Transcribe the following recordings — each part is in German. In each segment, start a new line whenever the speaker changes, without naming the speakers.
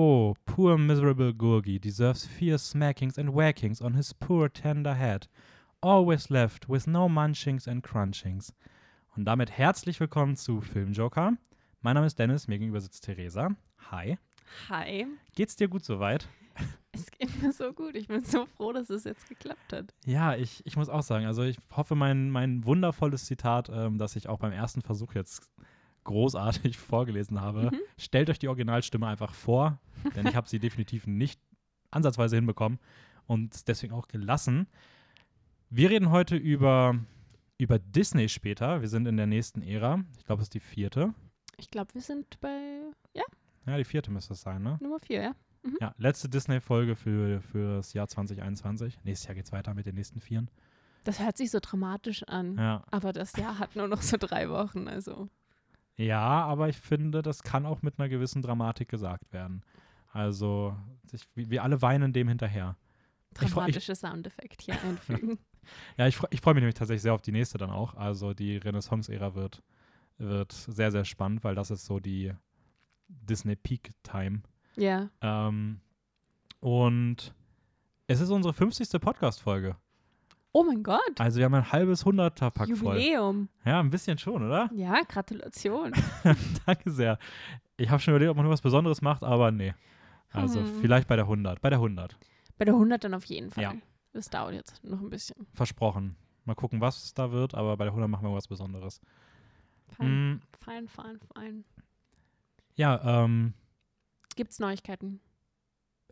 Oh, poor miserable Gurgi deserves fierce smackings and whackings on his poor tender head. Always left with no munchings and crunchings. Und damit herzlich willkommen zu Filmjoker. Mein Name ist Dennis, mir gegenüber sitzt Theresa. Hi.
Hi.
Geht's dir gut soweit?
Es geht mir so gut. Ich bin so froh, dass es jetzt geklappt hat.
Ja, ich, ich muss auch sagen, also ich hoffe, mein, mein wundervolles Zitat, ähm, das ich auch beim ersten Versuch jetzt großartig vorgelesen habe,
Mhm.
stellt euch die Originalstimme einfach vor, denn ich habe sie definitiv nicht ansatzweise hinbekommen und deswegen auch gelassen. Wir reden heute über, über Disney später. Wir sind in der nächsten Ära. Ich glaube, es ist die vierte.
Ich glaube, wir sind bei ja,
Ja, die vierte müsste es sein, ne?
Nummer vier, ja.
Ja, letzte Disney-Folge für, für das Jahr 2021. Nächstes Jahr geht's weiter mit den nächsten vieren.
Das hört sich so dramatisch an.
Ja.
Aber das Jahr hat nur noch so drei Wochen. Also,
Ja, aber ich finde, das kann auch mit einer gewissen Dramatik gesagt werden. Also, ich, wir alle weinen dem hinterher.
Dramatische Soundeffekt hier einfügen.
Ja, ich, ich freue mich nämlich tatsächlich sehr auf die nächste dann auch. Also, die Renaissance-Ära wird, wird sehr, sehr spannend, weil das ist so die Disney Peak Time.
ja.
Ähm, und es ist unsere 50. Podcast-Folge.
Oh mein Gott.
Also, wir haben ein halbes Hunderter-Pack voll.
Jubiläum.
Ja, ein bisschen schon, oder?
Ja, Gratulation.
Danke sehr. Ich habe schon überlegt, ob man nur was Besonderes macht, aber nee. Also
Hm.
vielleicht bei der 100. Bei der 100.
Bei der 100 dann auf jeden Fall.
Ja.
Das dauert jetzt noch ein bisschen.
Versprochen. Mal gucken, was es da wird, aber bei der 100 machen wir was Besonderes.
Fein,
Mm,
fein, fein, fein.
ja, ähm,
Gibt's Neuigkeiten?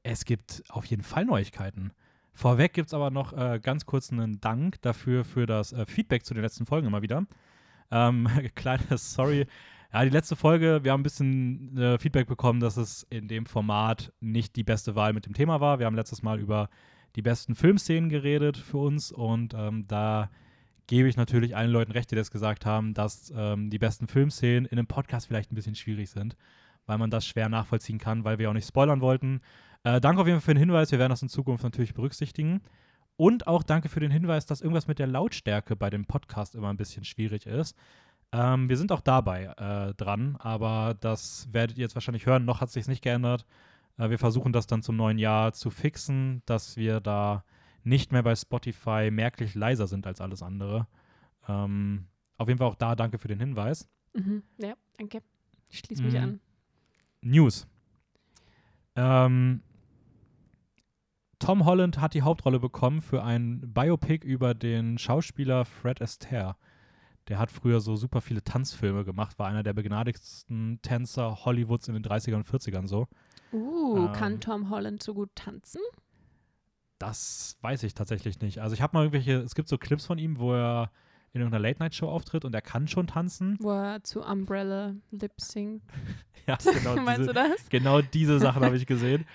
es gibt auf jeden Fall Neuigkeiten. Vorweg gibt es aber noch äh, ganz kurz einen Dank dafür, für das äh, Feedback zu den letzten Folgen immer wieder. Ähm, kleines Sorry. Ja, die letzte Folge, wir haben ein bisschen äh, Feedback bekommen, dass es in dem Format nicht die beste Wahl mit dem Thema war. Wir haben letztes Mal über die besten Filmszenen geredet für uns und ähm, da gebe ich natürlich allen Leuten recht, die das gesagt haben, dass ähm, die besten Filmszenen in einem Podcast vielleicht ein bisschen schwierig sind, weil man das schwer nachvollziehen kann, weil wir auch nicht spoilern wollten. Äh, danke auf jeden Fall für den Hinweis, wir werden das in Zukunft natürlich berücksichtigen. Und auch danke für den Hinweis, dass irgendwas mit der Lautstärke bei dem Podcast immer ein bisschen schwierig ist. Ähm, wir sind auch dabei äh, dran, aber das werdet ihr jetzt wahrscheinlich hören. Noch hat es sich nicht geändert. Äh, wir versuchen das dann zum neuen Jahr zu fixen, dass wir da nicht mehr bei Spotify merklich leiser sind als alles andere. Ähm, auf jeden Fall auch da danke für den Hinweis.
Mhm. Ja, danke. Ich schließe mich
Mhm.
an.
News. Ähm, Tom Holland hat die Hauptrolle bekommen für ein Biopic über den Schauspieler Fred Astaire. Der hat früher so super viele Tanzfilme gemacht, war einer der begnadigsten Tänzer Hollywoods in den 30ern und 40ern so.
Uh,
Ähm.
kann Tom Holland so gut tanzen?
Das weiß ich tatsächlich nicht. Also ich habe mal irgendwelche, es gibt so Clips von ihm, wo er in irgendeiner Late-Night-Show auftritt und er kann schon tanzen.
Wo er zu Umbrella lip sync.
Ja, genau
Meinst
diese,
du das?
Genau diese Sachen habe ich gesehen.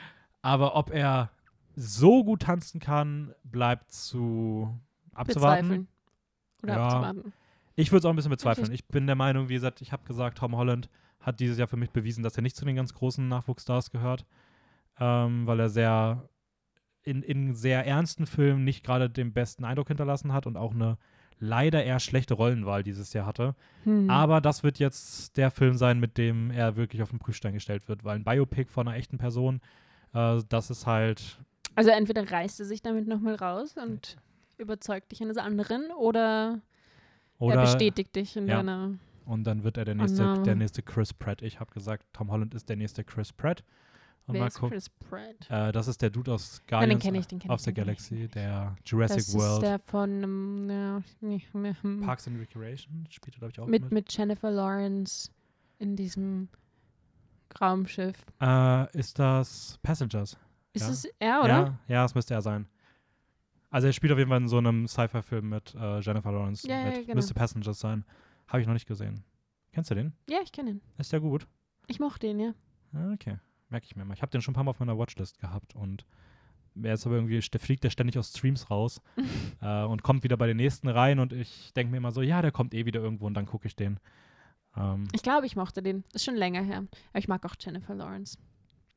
Aber ob er so gut tanzen kann, bleibt zu abzuwarten.
Bezweifeln. Oder
Ja.
abzuwarten.
Ich würde es auch ein bisschen bezweifeln. Ich bin der Meinung, wie gesagt, ich habe gesagt, Tom Holland hat dieses Jahr für mich bewiesen, dass er nicht zu den ganz großen Nachwuchsstars gehört, ähm, weil er sehr in, in sehr ernsten Filmen nicht gerade den besten Eindruck hinterlassen hat und auch eine leider eher schlechte Rollenwahl dieses Jahr hatte.
Hm.
Aber das wird jetzt der Film sein, mit dem er wirklich auf den Prüfstein gestellt wird, weil ein Biopic von einer echten Person, äh, das ist halt
also entweder reißt er sich damit nochmal raus und überzeugt dich eines anderen oder,
oder
er bestätigt dich in
ja.
deiner.
und dann wird er der nächste,
no.
der nächste Chris Pratt. Ich habe gesagt, Tom Holland ist der nächste Chris Pratt. Und
Wer ist. Chris Pratt?
Äh, das ist der Dude aus
Nein, den
Guardians
ich, den
of the Galaxy, der Jurassic
das
World.
ist der von ähm, ja, nicht mehr, hm.
Parks and Recreation spielt er, glaube ich, auch
mit,
mit.
mit Jennifer Lawrence in diesem Raumschiff.
Äh, ist das Passengers?
Ist
Ja.
es er, oder?
Ja, ja, das müsste er sein. Also er spielt auf jeden Fall in so einem Sci-Fi-Film mit äh, Jennifer Lawrence.
Ja,
mit,
ja, genau.
Müsste Passengers sein. Habe ich noch nicht gesehen. Kennst du den?
Ja, ich kenne ihn.
Ist der gut?
Ich mochte ihn, ja.
Ah, Okay, merke ich mir mal. Ich habe den schon ein paar Mal auf meiner Watchlist gehabt und er ist aber irgendwie, fliegt der ständig aus Streams raus äh, und kommt wieder bei den nächsten rein und ich denke mir immer so, ja, der kommt eh wieder irgendwo und dann gucke ich den. Ähm,
Ich glaube, ich mochte den. Ist schon länger her. Aber ich mag auch Jennifer Lawrence.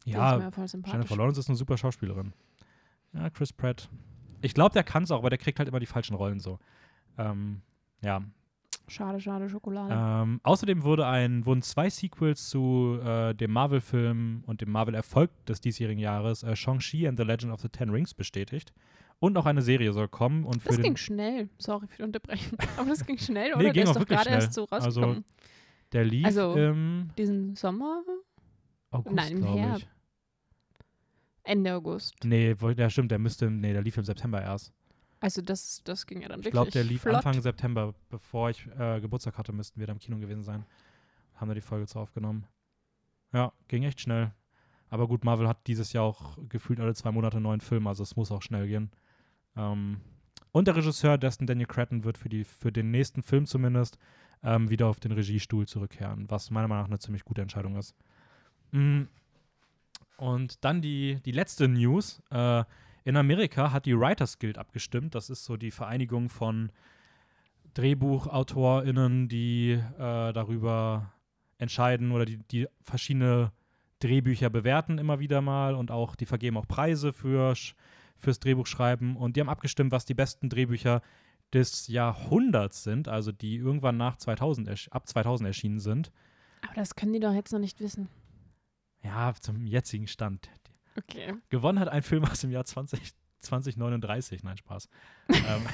Ja. Jennifer Lawrence ist eine super Schauspielerin. Ja, Chris Pratt. Ich glaube, der kann es auch, aber der kriegt halt immer die falschen Rollen so. Ähm, ja.
Schade, schade, Schokolade.
Ähm, außerdem wurde ein, wurden zwei Sequels zu äh, dem Marvel-Film und dem Marvel-Erfolg des diesjährigen Jahres, äh, Shang-Chi and the Legend of the Ten Rings, bestätigt. Und noch eine Serie soll kommen. Und für
das ging schnell. Sorry für die Unterbrechung. Aber das ging schnell, oder?
Nee, ging
Der ist
auch
doch gerade erst so
Also,
rausgekommen.
der lief
also, Diesen Sommer?
August,
nein, im. Herbst. Ende August.
Nee, der stimmt, der müsste, nee, der lief im September erst.
Also das, das ging ja dann
Ich
wirklich
glaube, der lief
flott.
Anfang September, bevor ich äh, Geburtstag hatte, müssten wir da im Kino gewesen sein. Haben wir die Folge zu aufgenommen. Ja, ging echt schnell. Aber gut, Marvel hat dieses Jahr auch gefühlt alle zwei Monate einen neuen Film, also es muss auch schnell gehen. Ähm, und der Regisseur Destin Daniel Cretton wird für, die, für den nächsten Film zumindest ähm, wieder auf den Regiestuhl zurückkehren, was meiner Meinung nach eine ziemlich gute Entscheidung ist. Mm. Und dann die, die letzte News. Äh, in Amerika hat die Writers Guild abgestimmt. Das ist so die Vereinigung von DrehbuchautorInnen, die äh, darüber entscheiden oder die, die verschiedene Drehbücher bewerten immer wieder mal und auch die vergeben auch Preise für, fürs Drehbuchschreiben. Und die haben abgestimmt, was die besten Drehbücher des Jahrhunderts sind, also die irgendwann nach 2000 ersch- ab 2000 erschienen sind.
Aber das können die doch jetzt noch nicht wissen.
Ja, zum jetzigen Stand.
Okay.
Gewonnen hat ein Film aus dem Jahr 20, 2039. Nein, Spaß. ähm,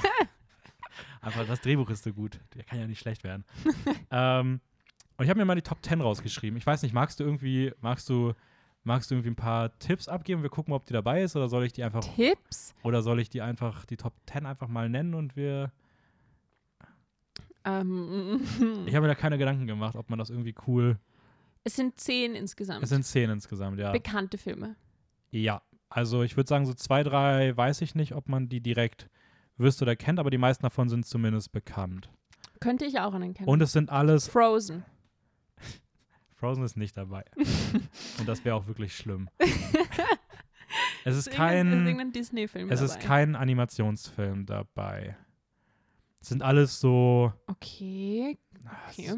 einfach das Drehbuch ist so gut. Der kann ja nicht schlecht werden. ähm, und ich habe mir mal die Top 10 rausgeschrieben. Ich weiß nicht, magst du irgendwie, magst du, magst du irgendwie ein paar Tipps abgeben? Wir gucken, ob die dabei ist oder soll ich die einfach
Tipps?
oder soll ich die einfach die Top 10 einfach mal nennen und wir
Ähm,
ich habe mir da keine Gedanken gemacht, ob man das irgendwie cool.
Es sind zehn insgesamt.
Es sind zehn insgesamt, ja.
Bekannte Filme.
Ja, also ich würde sagen, so zwei, drei weiß ich nicht, ob man die direkt wüsste oder kennt, aber die meisten davon sind zumindest bekannt.
Könnte ich auch anerkennen.
Und es sind alles.
Frozen.
Frozen ist nicht dabei. Und das wäre auch wirklich schlimm. es ist
irgendein-
kein.
Disney-Film
Es
dabei.
ist kein Animationsfilm dabei. Es sind alles so.
Okay, okay.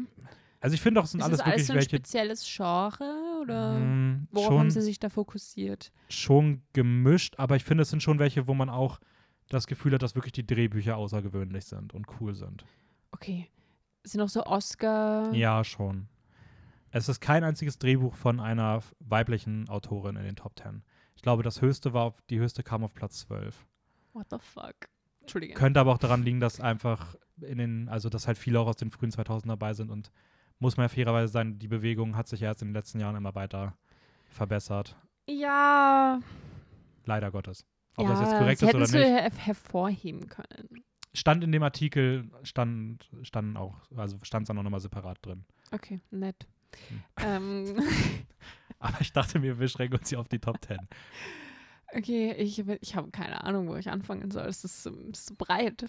Also ich finde auch, es sind
Ist
alles
das alles
wirklich
so ein
welche.
spezielles Genre oder
mh,
worauf
schon,
haben sie sich da fokussiert?
schon gemischt, aber ich finde, es sind schon welche, wo man auch das Gefühl hat, dass wirklich die Drehbücher außergewöhnlich sind und cool sind.
Okay. Sind auch so Oscar.
Ja, schon. Es ist kein einziges Drehbuch von einer weiblichen Autorin in den Top Ten. Ich glaube, das höchste war, auf, die höchste kam auf Platz 12.
What the fuck? Entschuldige.
Könnte aber auch daran liegen, dass einfach in den, also dass halt viele auch aus den frühen 2000 dabei sind und muss man ja fairerweise sagen, die Bewegung hat sich ja erst in den letzten Jahren immer weiter verbessert.
Ja.
Leider Gottes. Ob
ja,
das jetzt korrekt
sie
ist oder nicht.
her hervorheben können.
Stand in dem Artikel, stand, standen auch, also stand es dann auch nochmal separat drin.
Okay, nett.
Hm.
ähm,
Aber ich dachte mir, wir schränken uns hier auf die Top Ten.
okay, ich, ich habe keine Ahnung, wo ich anfangen soll. Es ist, so- es ist so breit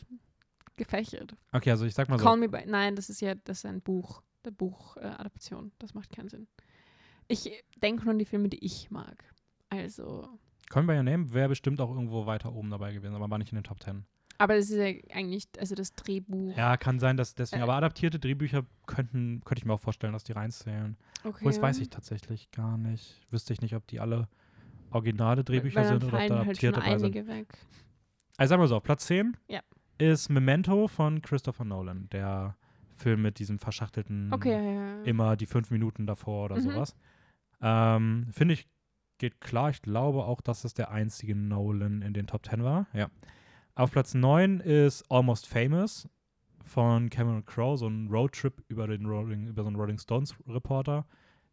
gefächert.
Okay, also ich sag mal so.
Call Me By. Nein, das ist ja das ist ein Buch. Der Buchadaption. Äh, das macht keinen Sinn. Ich denke nur an die Filme, die ich mag. Also.
Me By Your Name wäre bestimmt auch irgendwo weiter oben dabei gewesen, aber war nicht in den Top Ten.
Aber das ist ja eigentlich, also das Drehbuch.
Ja, kann sein, dass deswegen,
Äh.
aber adaptierte Drehbücher könnten, könnte ich mir auch vorstellen, dass die reinzählen.
okay.
Das weiß ich tatsächlich gar nicht. Wüsste ich nicht, ob die alle originale Drehbücher sind oder ob da
halt schon
adaptierte dabei sind.
einige weg.
Also sagen wir so, auf Platz 10
Ja.
ist Memento von Christopher Nolan, der Film mit diesem verschachtelten
Okay, ja, ja.
immer die fünf Minuten davor oder
Mhm.
sowas. Ähm, Finde ich, geht klar. Ich glaube auch, dass es der einzige Nolan in den Top 10 war. Ja. Auf Platz 9 ist Almost Famous von Cameron Crowe, so ein Roadtrip über den Rolling, über so einen Rolling Stones Reporter,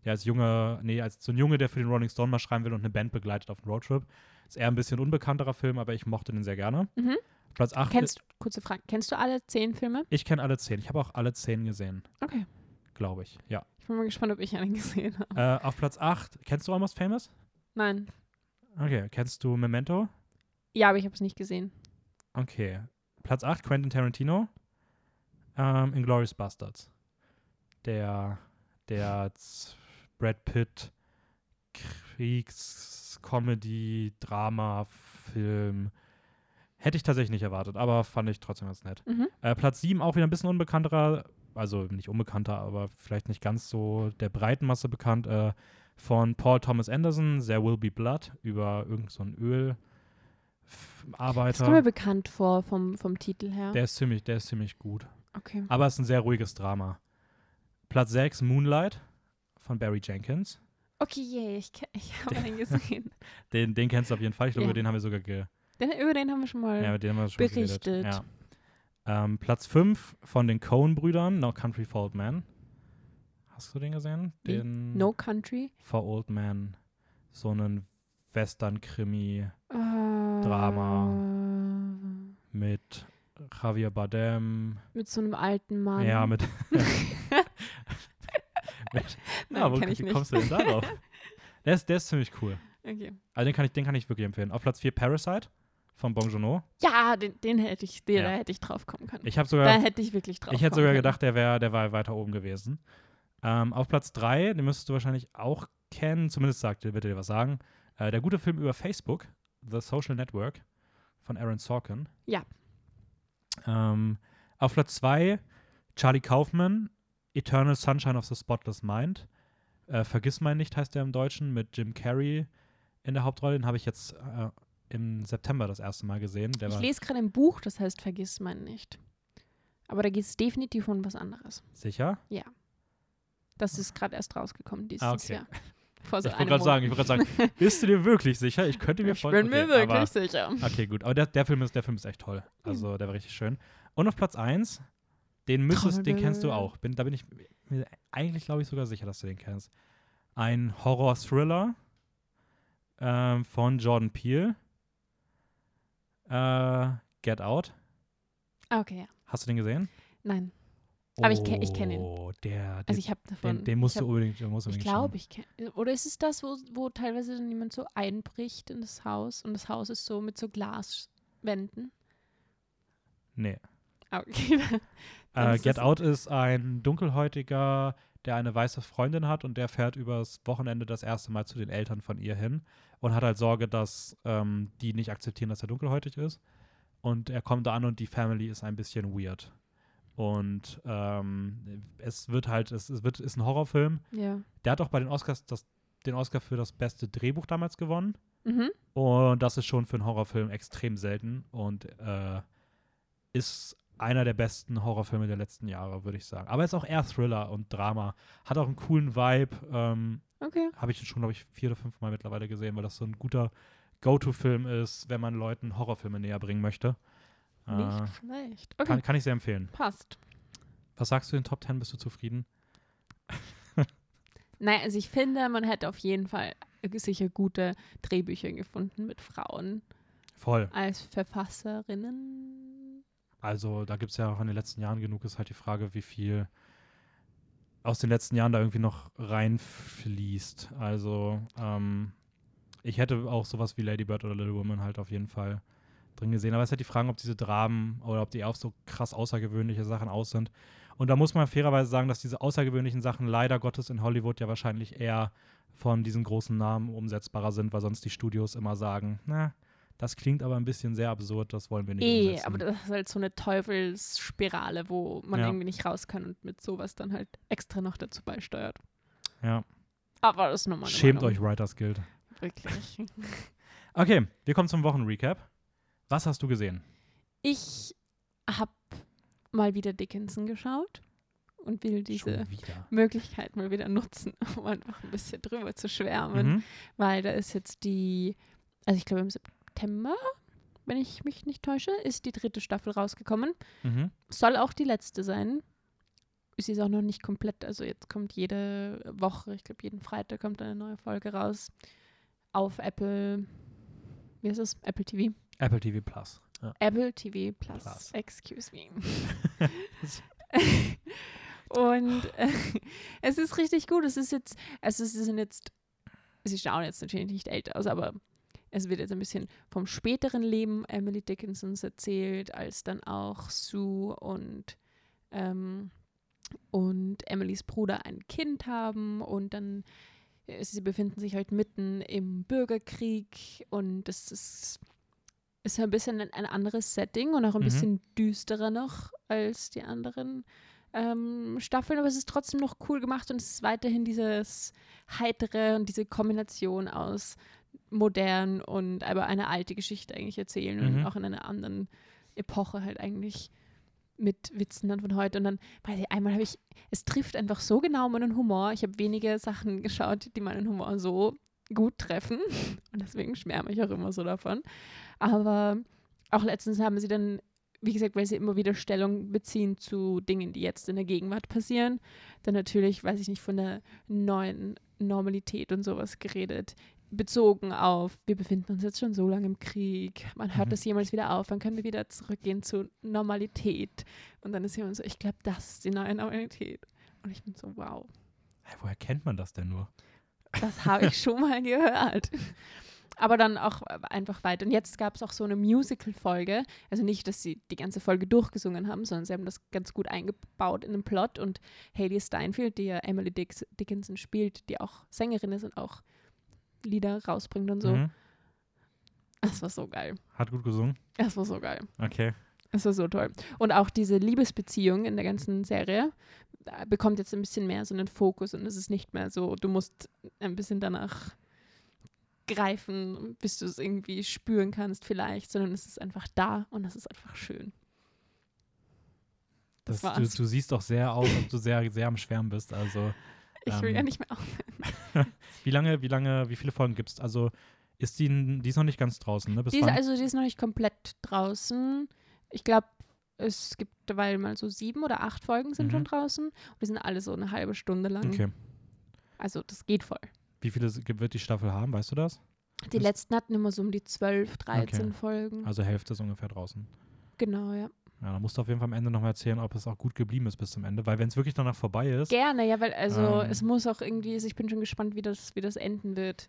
der als Junge, nee, als so ein Junge, der für den Rolling Stone mal schreiben will und eine Band begleitet auf dem Roadtrip. Ist eher ein bisschen unbekannterer Film, aber ich mochte den sehr gerne.
Mhm.
Platz 8
Kennst du, kurze Frage, kennst du alle zehn Filme?
ich kenne alle zehn. Ich habe auch alle zehn gesehen,
Okay.
glaube ich. Ja.
Ich bin mal gespannt, ob ich einen gesehen habe.
Äh, auf Platz 8, kennst du Almost Famous?
Nein.
Okay, kennst du Memento?
Ja, aber ich habe es nicht gesehen.
Okay. Platz 8, Quentin Tarantino. Ähm, Inglourious Bastards. Der, der Brad Pitt Kriegs-, Comedy-, Drama-, Film. Hätte ich tatsächlich nicht erwartet, aber fand ich trotzdem ganz nett.
Mhm.
Äh, Platz 7 auch wieder ein bisschen unbekannterer, also nicht unbekannter, aber vielleicht nicht ganz so der breiten Masse bekannt, äh, von Paul Thomas Anderson, There Will Be Blood, über irgendeinen so einen
Das
Ölarbeiter.
kommt mir bekannt vor vom, vom Titel her.
Der ist ziemlich, der ist ziemlich gut.
Okay.
Aber es ist ein sehr ruhiges Drama. Platz 6, Moonlight von Barry Jenkins.
Okay, yeah, ich, ich habe den gesehen.
Den, den kennst du auf jeden Fall. Ich glaube, über den haben wir sogar ge
Den, über den haben wir schon mal.
ja, wir schon
Berichtet.
Ja. Ähm, Platz 5 von den Coen-Brüdern, No Country for Old Men. Hast du den gesehen? Den
no Country.
for Old Men. So einen Western-Krimi
Drama.
mit Javier Bardem.
Mit so einem alten Mann.
Ja, mit. mit
Nein,
ja, wo wie
nicht.
kommst du denn darauf? Der ist, der ist ziemlich cool.
Okay.
Also den kann, ich, den kann ich wirklich empfehlen. Auf Platz 4 Parasite von Bong Joon-ho.
Ja, den, den hätte ich, den,
Ja.
da hätte ich drauf kommen können.
Ich habe
da
sogar,
hätte ich wirklich drauf
ich hätte sogar
können.
gedacht, der, wär, der war weiter oben gewesen. Ähm, auf Platz 3, den müsstest du wahrscheinlich auch kennen, zumindest sagt wird er dir was sagen. Äh, der gute Film über Facebook, The Social Network von Aaron Sorkin.
Ja.
Ähm, auf Platz 2 Charlie Kaufman, Eternal Sunshine of the Spotless Mind. Äh, Vergiss mein nicht heißt der im Deutschen mit Jim Carrey in der Hauptrolle. Den habe ich jetzt äh, im September das erste Mal gesehen. Der
Ich lese gerade ein Buch, das heißt Vergiss mein nicht. Aber da geht es definitiv um was anderes.
sicher.
Das ist gerade erst rausgekommen dieses
Ah, okay.
Jahr. Vor so
ich wollte gerade sagen, ich wollte sagen, bist du dir wirklich sicher? Ich könnte mir
Ich
vorstellen.
bin mir
okay,
wirklich
aber-
sicher.
Okay, gut. Aber der, der, Film ist, der Film ist echt toll. Also, der war richtig schön. Und auf Platz 1, den müsstest, den kennst du auch. Bin, da bin ich mir eigentlich, glaube ich, sogar sicher, dass du den kennst. Ein Horror-Thriller ähm, von Jordan Peele. Äh, Get Out.
Ah, Okay, ja.
Hast du den gesehen?
Nein. Aber ich kenn- ich kenn ihn.
Oh, der,
Also
den,
ich habe davon.
den, den musst
ich
du
hab,
unbedingt, den musst du
Ich glaube, ich kenne. Oder ist es das, wo, wo teilweise dann jemand so einbricht in das Haus und das Haus ist so mit so Glaswänden?
Nee.
Ah, Okay.
Äh, Get Out ist ein Dunkelhäutiger, der eine weiße Freundin hat und der fährt übers Wochenende das erste Mal zu den Eltern von ihr hin und hat halt Sorge, dass ähm, die nicht akzeptieren, dass er dunkelhäutig ist. Und er kommt da an und die Family ist ein bisschen weird. Und ähm, es wird halt, es, es wird, ist ein Horrorfilm.
ja.
Der hat auch bei den Oscars das, den Oscar für das beste Drehbuch damals gewonnen.
Mhm.
Und das ist schon für einen Horrorfilm extrem selten und äh, ist einer der besten Horrorfilme der letzten Jahre, würde ich sagen. Aber ist auch eher Thriller und Drama. Hat auch einen coolen Vibe. Ähm,
Okay.
Habe ich schon, glaube ich, vier oder fünf Mal mittlerweile gesehen, weil das so ein guter Go-To-Film ist, wenn man Leuten Horrorfilme näher bringen möchte. Äh,
Nicht schlecht. Okay.
kann, kann ich sehr empfehlen.
Passt.
Was sagst du in den Top 10? Bist du zufrieden?
Nein, also ich finde, man hätte auf jeden Fall sicher gute Drehbücher gefunden mit Frauen
Voll.
als Verfasserinnen.
Also da gibt es ja auch in den letzten Jahren genug, ist halt die Frage, wie viel aus den letzten Jahren da irgendwie noch reinfließt. Also ähm, ich hätte auch sowas wie Lady Bird oder Little Woman halt auf jeden Fall drin gesehen. Aber es ist halt die Frage, ob diese Dramen oder ob die auch so krass außergewöhnliche Sachen aus sind. Und da muss man fairerweise sagen, dass diese außergewöhnlichen Sachen leider Gottes in Hollywood ja wahrscheinlich eher von diesen großen Namen umsetzbarer sind, weil sonst die Studios immer sagen, na, das klingt aber ein bisschen sehr absurd, das wollen wir nicht
Eh,
umsetzen.
aber das ist halt so eine Teufelsspirale, wo man
Ja.
irgendwie nicht raus kann und mit sowas dann halt extra noch dazu beisteuert.
ja.
Aber das ist eine
Schämt
Meinung.
euch, Writers Guild.
Wirklich.
Okay, wir kommen zum Wochenrecap. Was hast du gesehen?
Ich habe mal wieder Dickinson geschaut und will diese. Möglichkeit mal wieder nutzen, um einfach ein bisschen drüber zu schwärmen.
Mhm.
Weil da ist jetzt die, also ich glaube im September, wenn ich mich nicht täusche, ist die dritte Staffel rausgekommen.
Mhm.
Soll auch die letzte sein. Sie ist auch noch nicht komplett, also jetzt kommt jede Woche, ich glaube jeden Freitag kommt eine neue Folge raus auf Apple, wie heißt es? Apple TV.
Apple TV Plus. Ja.
Apple TV Plus.
Plus.
Excuse me. Und äh, es ist richtig gut. Es ist jetzt, also sie sind jetzt, sie schauen jetzt natürlich nicht älter aus, aber es wird jetzt ein bisschen vom späteren Leben Emily Dickinsons erzählt, als dann auch Sue und, ähm, und Emilys Bruder ein Kind haben und dann äh, sie befinden sich halt mitten im Bürgerkrieg und es ist, ist ein bisschen ein, ein anderes Setting und auch ein
Mhm.
bisschen düsterer noch als die anderen ähm, Staffeln, aber es ist trotzdem noch cool gemacht und es ist weiterhin dieses heitere und diese Kombination aus modern und aber eine alte Geschichte eigentlich erzählen
Mhm.
und auch in einer anderen Epoche halt eigentlich mit Witzen dann von heute. Und dann, weiß ich, einmal habe ich, es trifft einfach so genau meinen Humor. Ich habe wenige Sachen geschaut, die meinen Humor so gut treffen. Und deswegen schwärme ich auch immer so davon. Aber auch letztens haben sie dann, wie gesagt, weil sie immer wieder Stellung beziehen zu Dingen, die jetzt in der Gegenwart passieren, dann natürlich, weiß ich nicht, von der neuen Normalität und sowas geredet. Bezogen auf, wir befinden uns jetzt schon so lange im Krieg, man hört
Mhm.
das jemals wieder auf, wann können wir wieder zurückgehen zu Normalität? Und dann ist jemand so, ich glaube, das ist die neue Normalität. Und ich bin so, wow,
Hä, woher kennt man das denn nur?
das habe ich schon mal gehört. Aber dann auch einfach weiter. Und jetzt gab es auch so eine Musical-Folge. Also nicht, dass sie die ganze Folge durchgesungen haben, sondern sie haben das ganz gut eingebaut in den Plot. Und Haley Steinfeld, die ja Emily Dickinson spielt, die auch Sängerin ist und auch Lieder rausbringt und so.
Mhm.
Das war so geil.
Hat gut gesungen.
Das war so geil.
Okay.
Das war so toll. Und auch diese Liebesbeziehung in der ganzen Serie äh, bekommt jetzt ein bisschen mehr so einen Fokus und es ist nicht mehr so, du musst ein bisschen danach greifen, bis du es irgendwie spüren kannst vielleicht, sondern es ist einfach da und es ist einfach schön. Das
Das, du, du siehst doch sehr aus, als du sehr, sehr am Schwärmen bist. Also,
Ich will ja
Ähm,
nicht mehr auf.
wie lange, wie lange, wie viele Folgen gibt es? Also, ist die, die ist noch nicht ganz draußen, ne? Bis
Die ist, also die ist noch nicht komplett draußen. Ich glaube, es gibt derweil mal so sieben oder acht Folgen sind
Mhm.
schon draußen. Und die sind alle so eine halbe Stunde lang.
okay.
Also das geht voll.
Wie viele wird die Staffel haben, weißt du das?
Die letzten hatten immer so um die 12, 13 Folgen.
Also Hälfte ist ungefähr draußen.
Genau, ja.
Ja, da musst du auf jeden Fall am Ende nochmal erzählen, ob es auch gut geblieben ist bis zum Ende. Weil wenn es wirklich danach vorbei ist,
Gerne, ja, weil also
Ähm.
es muss auch irgendwie, also ich bin schon gespannt, wie das, wie das enden wird.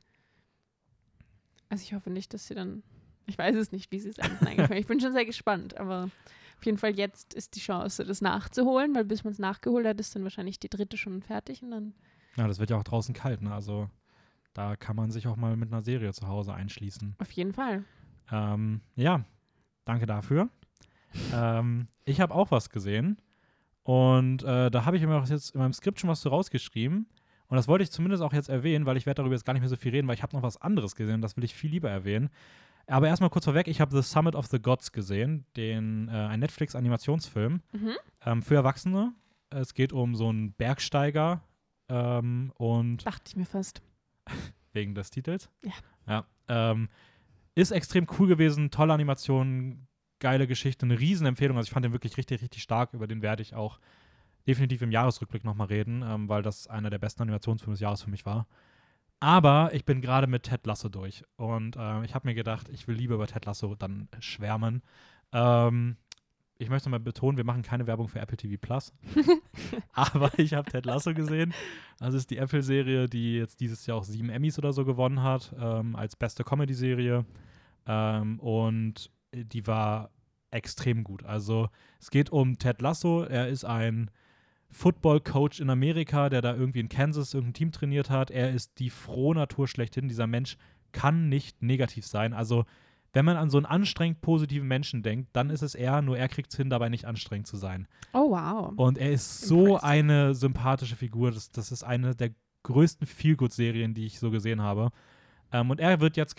Also ich hoffe nicht, dass sie dann, ich weiß es nicht, wie sie es enden eigentlich. ich bin schon sehr gespannt, aber auf jeden Fall jetzt ist die Chance, das nachzuholen, weil bis man es nachgeholt hat, ist dann wahrscheinlich die dritte schon fertig und dann,
ja, das wird ja auch draußen kalt, ne? Also da kann man sich auch mal mit einer Serie zu Hause einschließen.
auf jeden Fall.
Ähm, ja, danke dafür. Ähm, ich habe auch was gesehen und äh, da habe ich mir auch jetzt in meinem Skript schon was so rausgeschrieben. Und das wollte ich zumindest auch jetzt erwähnen, weil ich werde darüber jetzt gar nicht mehr so viel reden, weil ich habe noch was anderes gesehen und das will ich viel lieber erwähnen. Aber erstmal kurz vorweg, ich habe The Summit of the Gods gesehen, den, äh, ein Netflix-Animationsfilm
Mhm.
ähm, für Erwachsene. Es geht um so einen Bergsteiger ähm, und
Dachte ich mir fast.
wegen des Titels.
Ja.
Ja. Ähm, ist extrem cool gewesen, tolle Animation, geile Geschichte, eine Riesenempfehlung. Also ich fand den wirklich richtig, richtig stark. Über den werde ich auch definitiv im Jahresrückblick nochmal reden, ähm, weil das einer der besten Animationsfilme des Jahres für mich war. Aber ich bin gerade mit Ted Lasso durch und äh, ich habe mir gedacht, ich will lieber über Ted Lasso dann schwärmen. Ähm, ich möchte mal betonen, wir machen keine Werbung für Apple TV Plus. Aber ich habe Ted Lasso gesehen. Das ist die Apple-Serie, die jetzt dieses Jahr auch sieben Emmys oder so gewonnen hat, ähm, als beste Comedy-Serie. Ähm, und die war extrem gut. Also es geht um Ted Lasso. Er ist ein Football-Coach in Amerika, der da irgendwie in Kansas irgendein Team trainiert hat. Er ist die frohe Natur schlechthin. Dieser Mensch kann nicht negativ sein. Also wenn man an so einen anstrengend positiven Menschen denkt, dann ist es er, nur er kriegt es hin, dabei nicht anstrengend zu sein.
Oh, wow.
Und er ist so
Impressive.
eine sympathische Figur. Das, das ist eine der größten Feelgood-Serien, die ich so gesehen habe. Ähm, und er wird jetzt,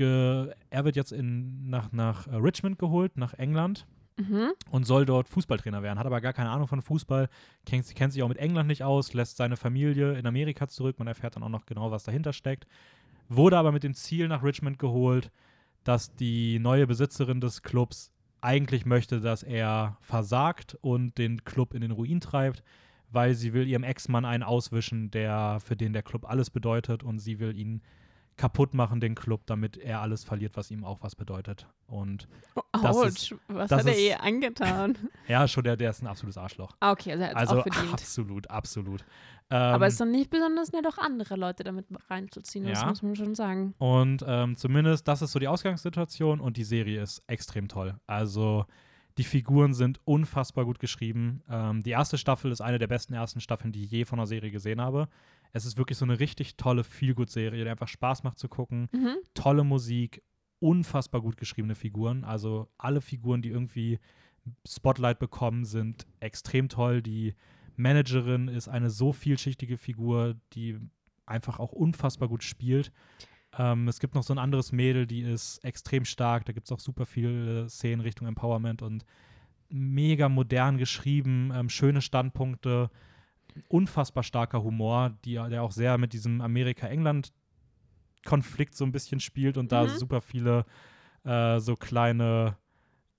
er wird jetzt in, nach, nach äh, Richmond geholt, nach England
Mhm.
und soll dort Fußballtrainer werden. Hat aber gar keine Ahnung von Fußball, kennt, kennt sich auch mit England nicht aus, lässt seine Familie in Amerika zurück. Man erfährt dann auch noch genau, was dahinter steckt. Wurde aber mit dem Ziel nach Richmond geholt, dass die neue Besitzerin des Clubs eigentlich möchte, dass er versagt und den Club in den Ruin treibt, weil sie will ihrem Ex-Mann einen auswischen, der für den der Club alles bedeutet und sie will ihn kaputt machen, den Club, damit er alles verliert, was ihm auch was bedeutet. Und Das ist-
Autsch, was
das
hat er
ist-
ihr angetan?
ja, schon der, der ist ein absolutes Arschloch.
ah, okay, also er hat
Also
auch verdient.
absolut, absolut. Ähm,
Aber es ist doch nicht besonders nett, auch andere Leute damit reinzuziehen, das
Ja.
muss man schon sagen.
Und ähm, zumindest, das ist so die Ausgangssituation und die Serie ist extrem toll. Also die Figuren sind unfassbar gut geschrieben. Ähm, die erste Staffel ist eine der besten ersten Staffeln, die ich je von einer Serie gesehen habe. Es ist wirklich so eine richtig tolle Feelgood-Serie, die einfach Spaß macht zu gucken.
Mhm.
Tolle Musik, unfassbar gut geschriebene Figuren. Also alle Figuren, die irgendwie Spotlight bekommen, sind extrem toll. Die Managerin ist eine so vielschichtige Figur, die einfach auch unfassbar gut spielt. Ähm, es gibt noch so ein anderes Mädel, die ist extrem stark. Da gibt es auch super viele Szenen Richtung Empowerment und mega modern geschrieben, ähm, schöne Standpunkte, unfassbar starker Humor, die, der auch sehr mit diesem Amerika-England-Konflikt so ein bisschen spielt und da
Mhm.
super viele äh, so kleine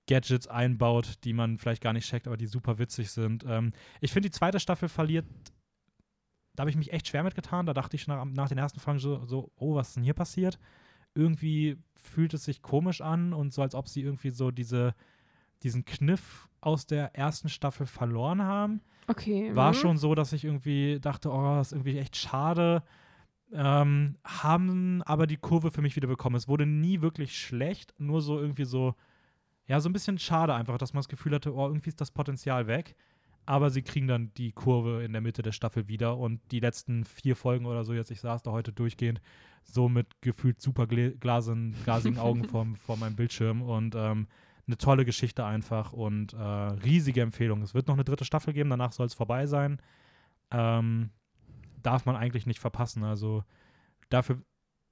Gadgets einbaut, die man vielleicht gar nicht checkt, aber die super witzig sind. Ähm, ich finde, die zweite Staffel verliert, da habe ich mich echt schwer mitgetan. Da dachte ich nach, nach den ersten Folgen so, so, oh, was ist denn hier passiert? Irgendwie fühlt es sich komisch an und so, als ob sie irgendwie so diese, diesen Kniff aus der ersten Staffel verloren haben
Okay.
war
mhm.
schon so, dass ich irgendwie dachte, oh, das ist irgendwie echt schade. Ähm, haben aber die Kurve für mich wieder bekommen. Es wurde nie wirklich schlecht, nur so irgendwie so, ja, so ein bisschen schade einfach, dass man das Gefühl hatte, oh, irgendwie ist das Potenzial weg. Aber sie kriegen dann die Kurve in der Mitte der Staffel wieder und die letzten vier Folgen oder so, jetzt ich saß da heute durchgehend, so mit gefühlt super glasen, glasigen Augen vor, vor meinem Bildschirm und ähm, eine tolle Geschichte einfach und äh, riesige Empfehlung. Es wird noch eine dritte Staffel geben, danach soll es vorbei sein. Ähm, darf man eigentlich nicht verpassen. Also dafür,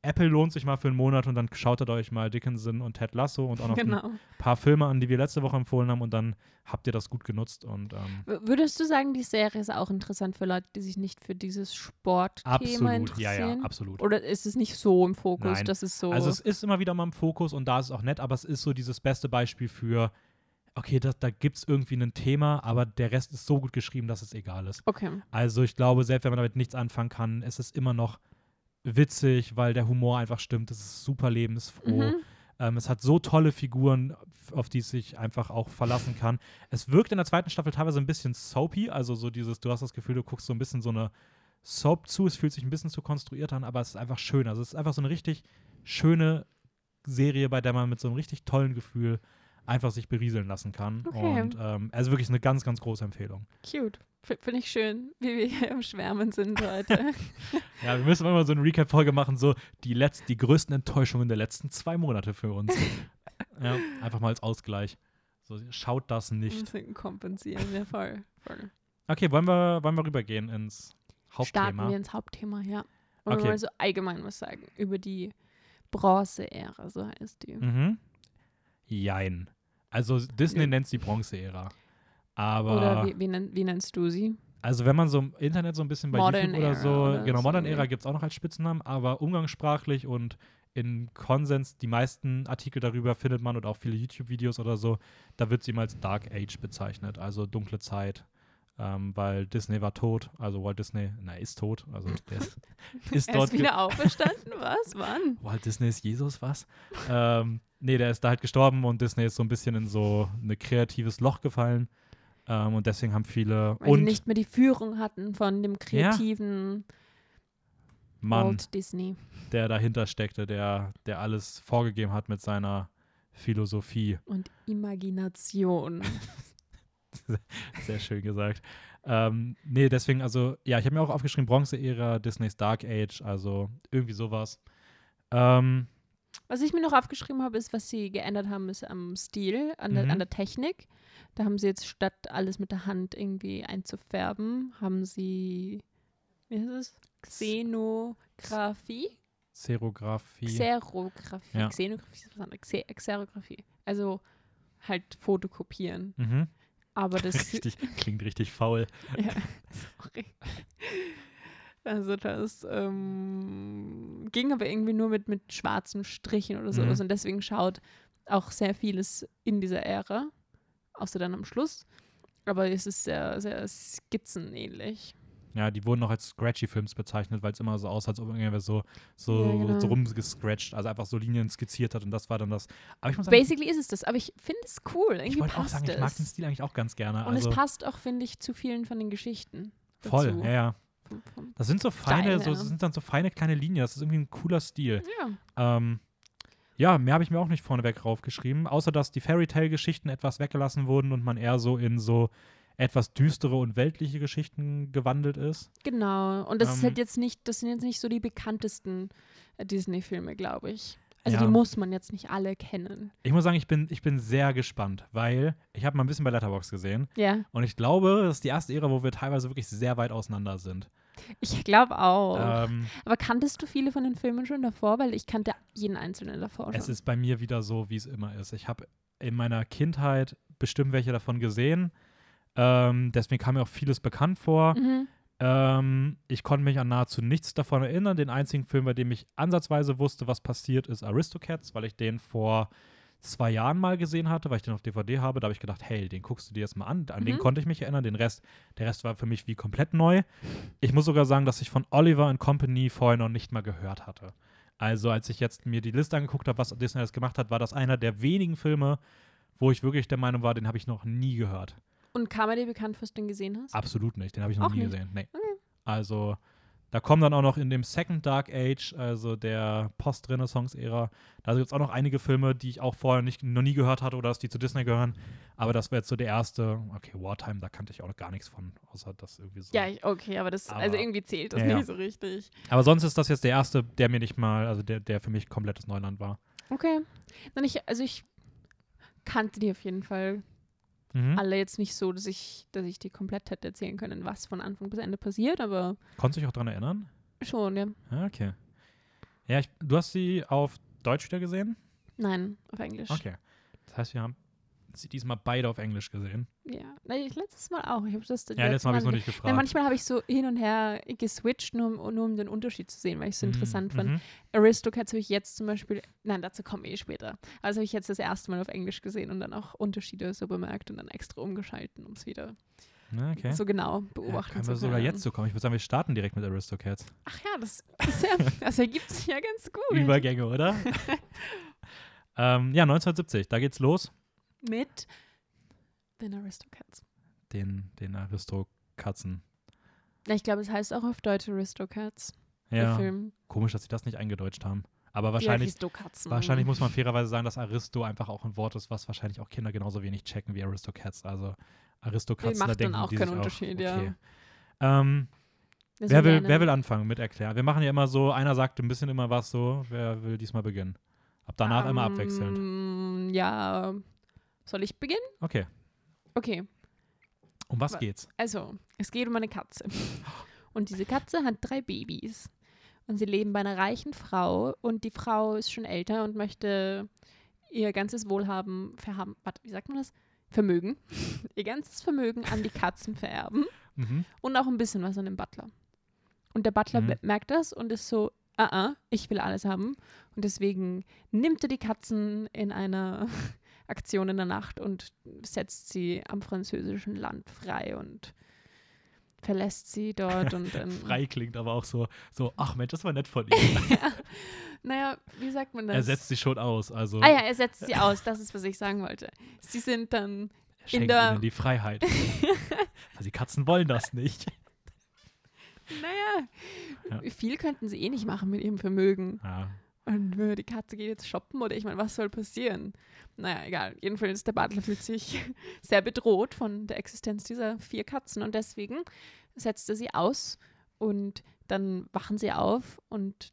Apple lohnt sich mal für einen Monat und dann schaut ihr euch mal Dickinson und Ted Lasso und auch noch
Genau.
ein paar Filme an, die wir letzte Woche empfohlen haben und dann habt ihr das gut genutzt und ähm,
Würdest du sagen, die Serie ist auch interessant für Leute, die sich nicht für dieses Sportthema
absolut, ja,
interessieren?
ja, absolut.
Oder ist es nicht so im Fokus?
Nein.
Das ist so.
Also es ist immer wieder mal im Fokus und da ist es auch nett, aber es ist so dieses beste Beispiel für, okay, das, da gibt es irgendwie ein Thema, aber der Rest ist so gut geschrieben, dass es egal ist.
okay.
Also ich glaube, selbst wenn man damit nichts anfangen kann, ist es immer noch witzig, weil der Humor einfach stimmt. Es ist super lebensfroh.
Mhm.
Ähm, es hat so tolle Figuren, auf die es sich einfach auch verlassen kann. Es wirkt in der zweiten Staffel teilweise ein bisschen soapy, also so dieses, du hast das Gefühl, du guckst so ein bisschen so eine Soap zu, es fühlt sich ein bisschen zu konstruiert an, aber es ist einfach schön. Also es ist einfach so eine richtig schöne Serie, bei der man mit so einem richtig tollen Gefühl einfach sich berieseln lassen kann.
Okay.
Und ähm, also wirklich eine ganz, ganz große Empfehlung.
Cute. Finde ich schön, wie wir hier im Schwärmen sind heute.
Ja, wir müssen immer so eine Recap-Folge machen, so die, letz die größten Enttäuschungen der letzten zwei Monate für uns. ja, einfach mal als Ausgleich. So, schaut das nicht.
bisschen kompensieren, ja voll. voll.
Okay, wollen wir, wollen wir rübergehen ins
Starten
Hauptthema?
wir ins Hauptthema, ja. Und
Okay.
wir so allgemein was sagen über die Bronze-Ära, so heißt die.
Mhm. Jein. Also Disney
Ja.
nennt sie Bronze-Ära. Aber
Oder wie, wie, nenn, wie nennst du sie?
Also wenn man so im Internet so ein bisschen bei
Modern
YouTube oder
Era
so,
oder
genau,
so,
Modern
ja.
Era gibt es auch noch als Spitznamen, aber umgangssprachlich und in Konsens, die meisten Artikel darüber findet man und auch viele YouTube-Videos oder so, da wird sie immer als Dark Age bezeichnet, also dunkle Zeit. Ähm, weil Disney war tot, also Walt Disney, na, ist tot, also der ist, ist
Er
dort
ist wieder auferstanden? Was? Wann?
Walt Disney ist Jesus, was? ähm, nee, der ist da halt gestorben und Disney ist so ein bisschen in so ein kreatives Loch gefallen. Ähm, und deswegen haben viele
Weil
und
sie nicht mehr die Führung hatten von dem kreativen
Mann,
Walt Disney.
der dahinter steckte, der, der alles vorgegeben hat mit seiner Philosophie.
Und Imagination.
Sehr schön gesagt. Ähm, nee, deswegen, also, ja, ich habe mir auch aufgeschrieben, Bronze-Ära, Disneys Dark Age, also irgendwie sowas. Ähm,
Was ich mir noch aufgeschrieben habe, ist, was sie geändert haben, ist am Stil, an der,
Mhm.
an der Technik. Da haben sie jetzt statt alles mit der Hand irgendwie einzufärben, haben sie, wie heißt es? Xenographie?
Xerographie.
Xerographie.
Ja.
Xenographie ist was anderes. Xe Xerographie. Also halt Fotokopieren.
mhm.
Aber das
richtig, klingt richtig faul.
Ja, sorry. Also das ähm, ging aber irgendwie nur mit, mit schwarzen Strichen oder sowas
Mhm.
und deswegen schaut auch sehr vieles in dieser Ära, außer dann am Schluss. Aber es ist sehr, sehr skizzenähnlich.
Ja, die wurden noch als Scratchy-Films bezeichnet, weil es immer so aussah, als ob irgendwer so, so,
Ja, genau.
so rumgescratcht, also einfach so Linien skizziert hat und das war dann das. Aber ich muss sagen,
Basically ist es das, aber ich finde es cool.
ich
Irgendwie
wollte auch sagen, ich mag den. Stil eigentlich auch ganz gerne.
Und
also,
es passt auch, finde ich, zu vielen von den Geschichten.
voll,
dazu.
ja, ja. Das sind so feine, so,
her.
das sind dann so feine kleine Linien, das ist irgendwie ein cooler Stil.
Ja,
Ähm, ja, mehr habe ich mir auch nicht vorneweg draufgeschrieben, außer dass die Fairy Tale Geschichten etwas weggelassen wurden und man eher so in so etwas düstere und weltliche Geschichten gewandelt ist.
Genau. Und das ist
Ähm,
halt jetzt nicht, das sind jetzt nicht so die bekanntesten äh, Disney-Filme, glaube ich. Also
Ja.
die muss man jetzt nicht alle kennen.
Ich muss sagen, ich bin, ich bin sehr gespannt, weil ich habe mal ein bisschen bei Letterbox gesehen
Ja,
und ich glaube, das ist die erste Ära, wo wir teilweise wirklich sehr weit auseinander sind.
ich glaube auch.
Ähm,
Aber kanntest du viele von den Filmen schon davor? Weil ich kannte jeden einzelnen davor schon.
es ist bei mir wieder so, wie es immer ist. Ich habe in meiner Kindheit bestimmt welche davon gesehen. Ähm, deswegen kam mir auch vieles bekannt vor.
Mhm.
Ähm, ich konnte mich an nahezu nichts davon erinnern. Den einzigen Film, bei dem ich ansatzweise wusste, was passiert, ist Aristocats, weil ich den vor zwei Jahren mal gesehen hatte, weil ich den auf DVD habe. Da habe ich gedacht, hey, den guckst du dir jetzt mal an. An den
Mhm.
konnte ich mich erinnern. Den Rest, der Rest war für mich wie komplett neu. Ich muss sogar sagen, dass ich von Oliver and Company vorher noch nicht mal gehört hatte. Also, als ich jetzt mir die Liste angeguckt habe, was Disney alles gemacht hat, war das einer der wenigen Filme, wo ich wirklich der Meinung war, den habe ich noch nie gehört.
Und kam er dir bekannt, was du den gesehen hast?
Absolut nicht. Den habe ich noch
Auch
nie
nicht?
gesehen. Nee.
Okay.
Also, da kommen dann auch noch in dem Second Dark Age, also der Post-Renaissance-Ära, da gibt es auch noch einige Filme, die ich auch vorher nicht, noch nie gehört hatte oder dass die zu Disney gehören. Aber das wäre jetzt so der erste. Okay, Wartime, da kannte ich auch noch gar nichts von, außer das irgendwie so.
Ja, okay, aber das, also
Aber-
irgendwie zählt das
ja.
nicht so richtig.
Aber sonst ist das jetzt der erste, der mir nicht mal, also der, der für mich komplettes Neuland war.
Okay. Dann ich, also ich kannte die auf jeden Fall
Mhm.
alle jetzt nicht so, dass ich, dass ich die komplett hätte erzählen können, was von Anfang bis Ende passiert, aber
Konntest du dich auch daran erinnern?
schon, ja.
Ja, okay. Ja, ich, du hast sie auf Deutsch wieder gesehen?
Nein, auf Englisch.
Okay. Das heißt, wir haben sie diesmal beide auf Englisch gesehen.
Ja. Ich, letztes Mal auch. Ich das
Ja, letztes Mal habe ich es noch nicht gefragt.
manchmal habe ich so hin und her geswitcht, nur, um- nur um den Unterschied zu sehen, weil ich es so interessant
Mhm,
fand.
mhm.
Aristocats habe ich jetzt zum Beispiel, nein, dazu komme ich eh später. Also habe ich jetzt das erste Mal auf Englisch gesehen und dann auch Unterschiede so bemerkt und dann extra umgeschalten, um es wieder
Ja, okay.
so genau
ja,
beobachten
können
zu
wir
können.
sogar jetzt so kommen. Ich würde sagen, wir starten direkt mit Aristocats.
Ach ja, das, das, ja, das ergibt sich ja ganz gut.
Übergänge, oder? ähm, ja, 1970, da geht's los.
Mit den Aristocats.
Den, den Aristokatzen.
Ja, Ich glaube, es heißt auch auf Deutsch Aristocats,
Ja,
Film.
komisch, dass sie das nicht eingedeutscht haben. Aber wahrscheinlich,
Aristokatzen.
wahrscheinlich muss man fairerweise sagen, dass Aristo einfach auch ein Wort ist, was wahrscheinlich auch Kinder genauso wenig checken wie Aristocats. Also Aristokatzen, da denken
auch
die
keinen Unterschied, ja.
okay. Ähm,
Das
wer, will, wer will anfangen mit erklären? Wir machen ja immer so, einer sagt ein bisschen immer was so. Wer will diesmal beginnen? Ab danach immer abwechselnd.
Ähm, Ja. Soll ich beginnen?
Okay.
Okay.
Um was
Wa-
geht's?
Also, es geht um eine Katze. Und diese Katze hat drei Babys. Und sie leben bei einer reichen Frau. Und die Frau ist schon älter und möchte ihr ganzes Wohlhaben verhaben. Warte, wie sagt man das? Vermögen. ihr ganzes Vermögen an die Katzen vererben.
Mhm.
Und auch ein bisschen was an den Butler. Und der Butler
Mhm.
merkt das und ist so, ah, ah, ich will alles haben. Und deswegen nimmt er die Katzen in einer Aktion in der Nacht und setzt sie am französischen Land frei und verlässt sie dort und dann.
Frei klingt aber auch so, so, ach Mensch, das war nett von ihm.
ja. Naja, wie sagt man das?
er setzt sie schon aus. Also
Ah ja, er setzt sie aus, das ist, was ich sagen wollte. Sie sind dann.
schenkt
der-
ihnen die Freiheit. also die Katzen wollen das nicht.
Naja,
Ja.
viel könnten sie eh nicht machen mit ihrem Vermögen.
Ja.
Und die Katze geht jetzt shoppen oder ich meine, was soll passieren? Naja, egal. Jedenfalls, der Butler fühlt sich sehr bedroht von der Existenz dieser vier Katzen und deswegen setzt er sie aus und dann wachen sie auf und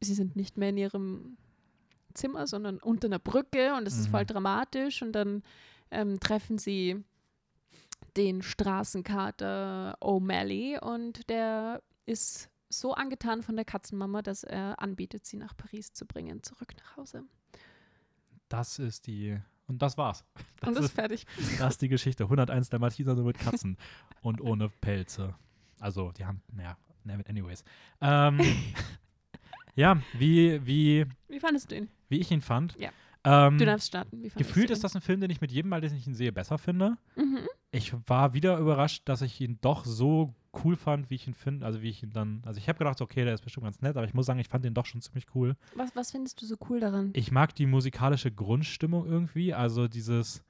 sie sind nicht mehr in ihrem Zimmer, sondern unter einer Brücke und es ist
Mhm.
voll dramatisch und dann ähm, treffen sie den Straßenkater O'Malley und der ist so angetan von der Katzenmama, dass er anbietet, sie nach Paris zu bringen, zurück nach Hause.
Das ist die. Und das war's. Das,
und das ist fertig.
das ist die Geschichte. 101 der Malteser nur mit Katzen und ohne Pelze. Also, die haben, naja, never- anyways. Ähm, ja, wie, wie,
Wie fandest du ihn?
wie ich ihn fand.
Ja.
Ähm,
Du darfst starten.
Gefühlt ist das ein Film, den ich mit jedem Mal, den ich ihn sehe, besser finde.
Mhm.
Ich war wieder überrascht, dass ich ihn doch so cool fand, wie ich ihn finde. Also wie ich ihn dann. Also ich habe gedacht, okay, der ist bestimmt ganz nett, aber ich muss sagen, ich fand den doch schon ziemlich cool.
Was, was findest du so cool daran?
Ich mag die musikalische Grundstimmung irgendwie. Also dieses.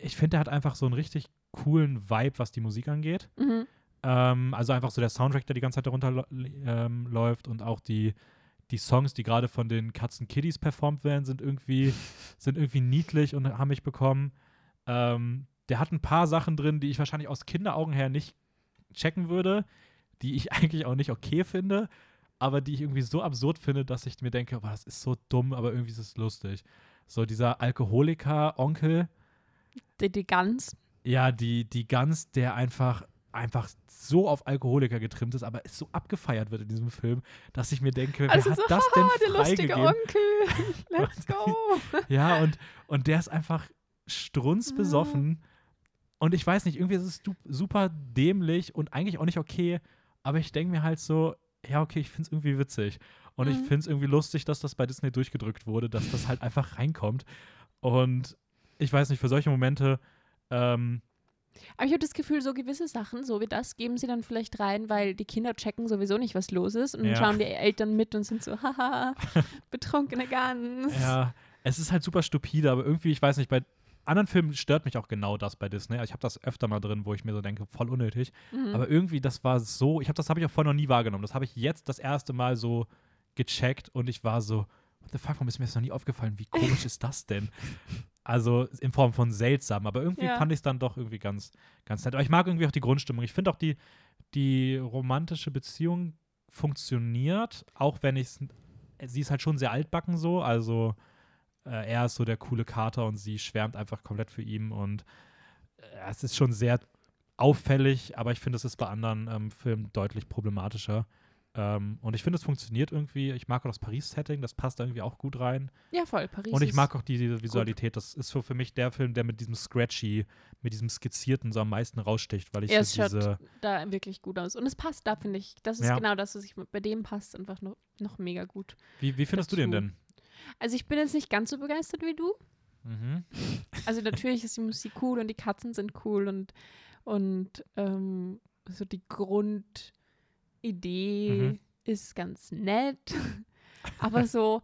Ich finde, der hat einfach so einen richtig coolen Vibe, was die Musik angeht.
Mhm.
Ähm, also einfach so der Soundtrack, der die ganze Zeit darunter ähm, läuft und auch die, die Songs, die gerade von den Katzen Kiddies performt werden, sind irgendwie, sind irgendwie niedlich und haben mich bekommen. Ähm, der hat ein paar Sachen drin, die ich wahrscheinlich aus Kinderaugen her nicht checken würde, die ich eigentlich auch nicht okay finde, aber die ich irgendwie so absurd finde, dass ich mir denke, boah, das ist so dumm, aber irgendwie ist es lustig. So dieser Alkoholiker-Onkel,
Die, die Gans.
ja, die, die Gans, der einfach, einfach so auf Alkoholiker getrimmt ist, aber so abgefeiert wird in diesem Film, dass ich mir denke, wer
Also
hat
so,
das
haha,
denn
der lustige? Onkel. Let's go.
Ja, und, und der ist einfach strunzbesoffen. Und ich weiß nicht, irgendwie ist es super dämlich und eigentlich auch nicht okay. Aber ich denke mir halt so, ja, okay, ich finde es irgendwie witzig. Und ich
Mhm.
finde es irgendwie lustig, dass das bei Disney durchgedrückt wurde, dass das halt einfach reinkommt. Und ich weiß nicht, für solche Momente, ähm,
Aber ich habe das Gefühl, so gewisse Sachen, so wie das, geben sie dann vielleicht rein, weil die Kinder checken sowieso nicht, was los ist. Und dann
Ja.
schauen die Eltern mit und sind so, haha, betrunkene Gans.
ja, es ist halt super stupide, aber irgendwie, ich weiß nicht, bei anderen Filmen stört mich auch genau das bei Disney. Ich habe das öfter mal drin, wo ich mir so denke, voll unnötig.
Mhm.
Aber irgendwie, das war so, ich habe das habe ich auch vorher noch nie wahrgenommen. Das habe ich jetzt das erste Mal so gecheckt und ich war so, what the fuck, warum ist mir das noch nie aufgefallen? Wie komisch ist das denn? Also in Form von seltsam, aber irgendwie
Ja.
fand ich es dann doch irgendwie ganz, ganz nett. Aber ich mag irgendwie auch die Grundstimmung. Ich finde auch die, die romantische Beziehung funktioniert, auch wenn ich sie ist halt schon sehr altbacken so, also äh, er ist so der coole Kater und sie schwärmt einfach komplett für ihn und äh, es ist schon sehr auffällig, aber ich finde, es ist bei anderen ähm, Filmen deutlich problematischer. Ähm, und ich finde, es funktioniert irgendwie. Ich mag auch das Paris-Setting, das passt da irgendwie auch gut rein.
ja, voll, Paris
und ich mag auch die, diese Visualität. Das ist so für mich der Film, der mit diesem Scratchy, mit diesem Skizzierten so am meisten raussticht, weil ich
Ja,
so
es
diese.
da wirklich gut aus. Und es passt da, finde ich. Das ist
Ja.
genau das, was ich bei dem passt, einfach noch, noch mega gut.
Wie, wie findest du den
dazu.
denn?
Also ich bin jetzt nicht ganz so begeistert wie du.
Mhm.
Also natürlich ist die Musik cool und die Katzen sind cool und, und ähm, so die Grundidee
Mhm.
ist ganz nett. Aber so,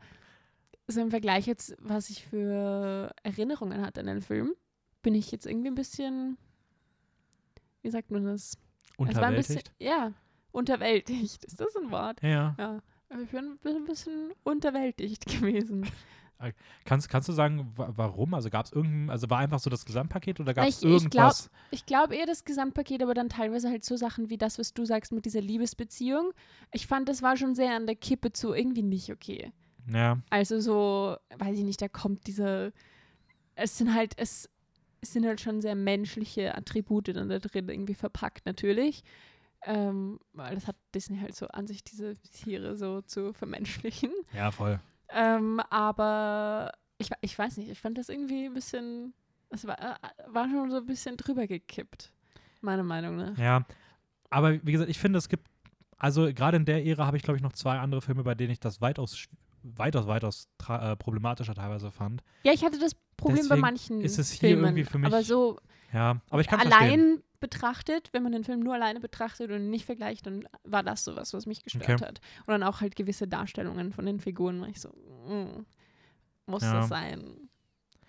so im Vergleich jetzt, was ich für Erinnerungen hatte an den Film, bin ich jetzt irgendwie ein bisschen, wie sagt man das? Es war ein bisschen,
Unterwältigt?
ja, unterwältigt. Ist das ein Wort?
Ja.
Ja. Ich bin ein bisschen unterwältigt gewesen.
Kannst, kannst du sagen, wa warum? Also gab es irgendein, also war einfach so das Gesamtpaket oder gab es
glaub-
irgendwas?
Ich glaube eher das Gesamtpaket, aber dann teilweise halt so Sachen wie das, was du sagst mit dieser Liebesbeziehung. Ich fand, das war schon sehr an der Kippe zu irgendwie nicht okay.
ja.
Also so, weiß ich nicht, da kommt dieser, es sind halt, es, es sind halt schon sehr menschliche Attribute dann da drin irgendwie verpackt natürlich. Ähm, weil das hat Disney halt so an sich, diese Tiere so zu vermenschlichen.
Ja, voll.
Ähm, aber ich, ich weiß nicht, ich fand das irgendwie ein bisschen, es war, äh, war schon so ein bisschen drüber gekippt, meiner Meinung nach.
Ja, aber wie gesagt, ich finde, es gibt, also gerade in der Ära habe ich, glaube ich, noch zwei andere Filme, bei denen ich das weitaus, weitaus, weitaus äh, problematischer teilweise fand.
Ja, ich hatte das Problem
Deswegen
bei manchen
ist es hier
Filmen,
irgendwie für mich
aber so
Ja, aber ich kann
allein
verstehen.
betrachtet, wenn man den Film nur alleine betrachtet und nicht vergleicht, dann war das sowas, was mich gestört
Okay.
hat. Und dann auch halt gewisse Darstellungen von den Figuren, war ich so, mm, muss
Ja.
das sein?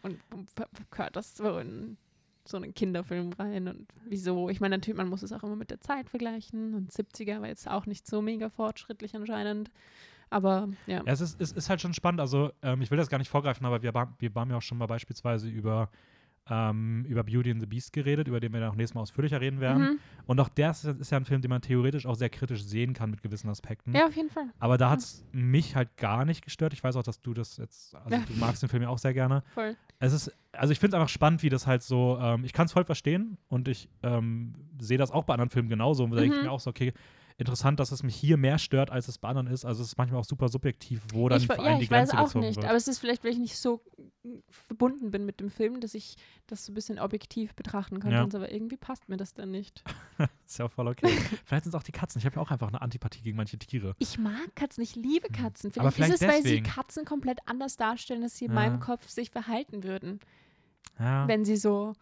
Und, und gehört das so in so einen Kinderfilm rein und wieso? Ich meine, natürlich, man muss es auch immer mit der Zeit vergleichen und 70er war jetzt auch nicht so mega fortschrittlich anscheinend. Aber ja.
Ja, es ist, es ist halt schon spannend. Also, ähm, ich will das gar nicht vorgreifen, aber wir, wir haben ja auch schon mal beispielsweise über, ähm, über Beauty and the Beast geredet, über den wir dann auch nächstes Mal ausführlicher reden werden.
Mhm.
Und auch der ist, ist ja ein Film, den man theoretisch auch sehr kritisch sehen kann mit gewissen Aspekten.
ja, auf jeden Fall.
Aber da hat es mich halt gar nicht gestört. Ich weiß auch, dass du das jetzt, also
Ja.
du magst den Film ja auch sehr gerne.
Voll.
Es ist, also ich finde es einfach spannend, wie das halt so, ähm, ich kann es voll verstehen und ich ähm, sehe das auch bei anderen Filmen genauso. Und da denke ich
Mhm.
mir auch so, okay, interessant, dass es mich hier mehr stört, als es bei anderen ist. Also es ist manchmal auch super subjektiv, wo dann
ich, wa-
einen
ja,
die
ich weiß
Grenze
auch
gezogen
nicht,
wird.
aber es ist vielleicht, weil ich nicht so mm, verbunden bin mit dem Film, dass ich das so ein bisschen objektiv betrachten kann.
Ja.
Aber irgendwie passt mir das dann nicht.
ist ja auch voll okay. vielleicht sind es auch die Katzen. Ich habe ja auch einfach eine Antipathie gegen manche Tiere.
Ich mag Katzen, ich liebe Katzen.
Aber
Vielleicht, ist es,
vielleicht
weil sie
deswegen.
Katzen komplett anders darstellen, als sie in
Ja.
meinem Kopf sich verhalten würden.
Ja.
Wenn sie so.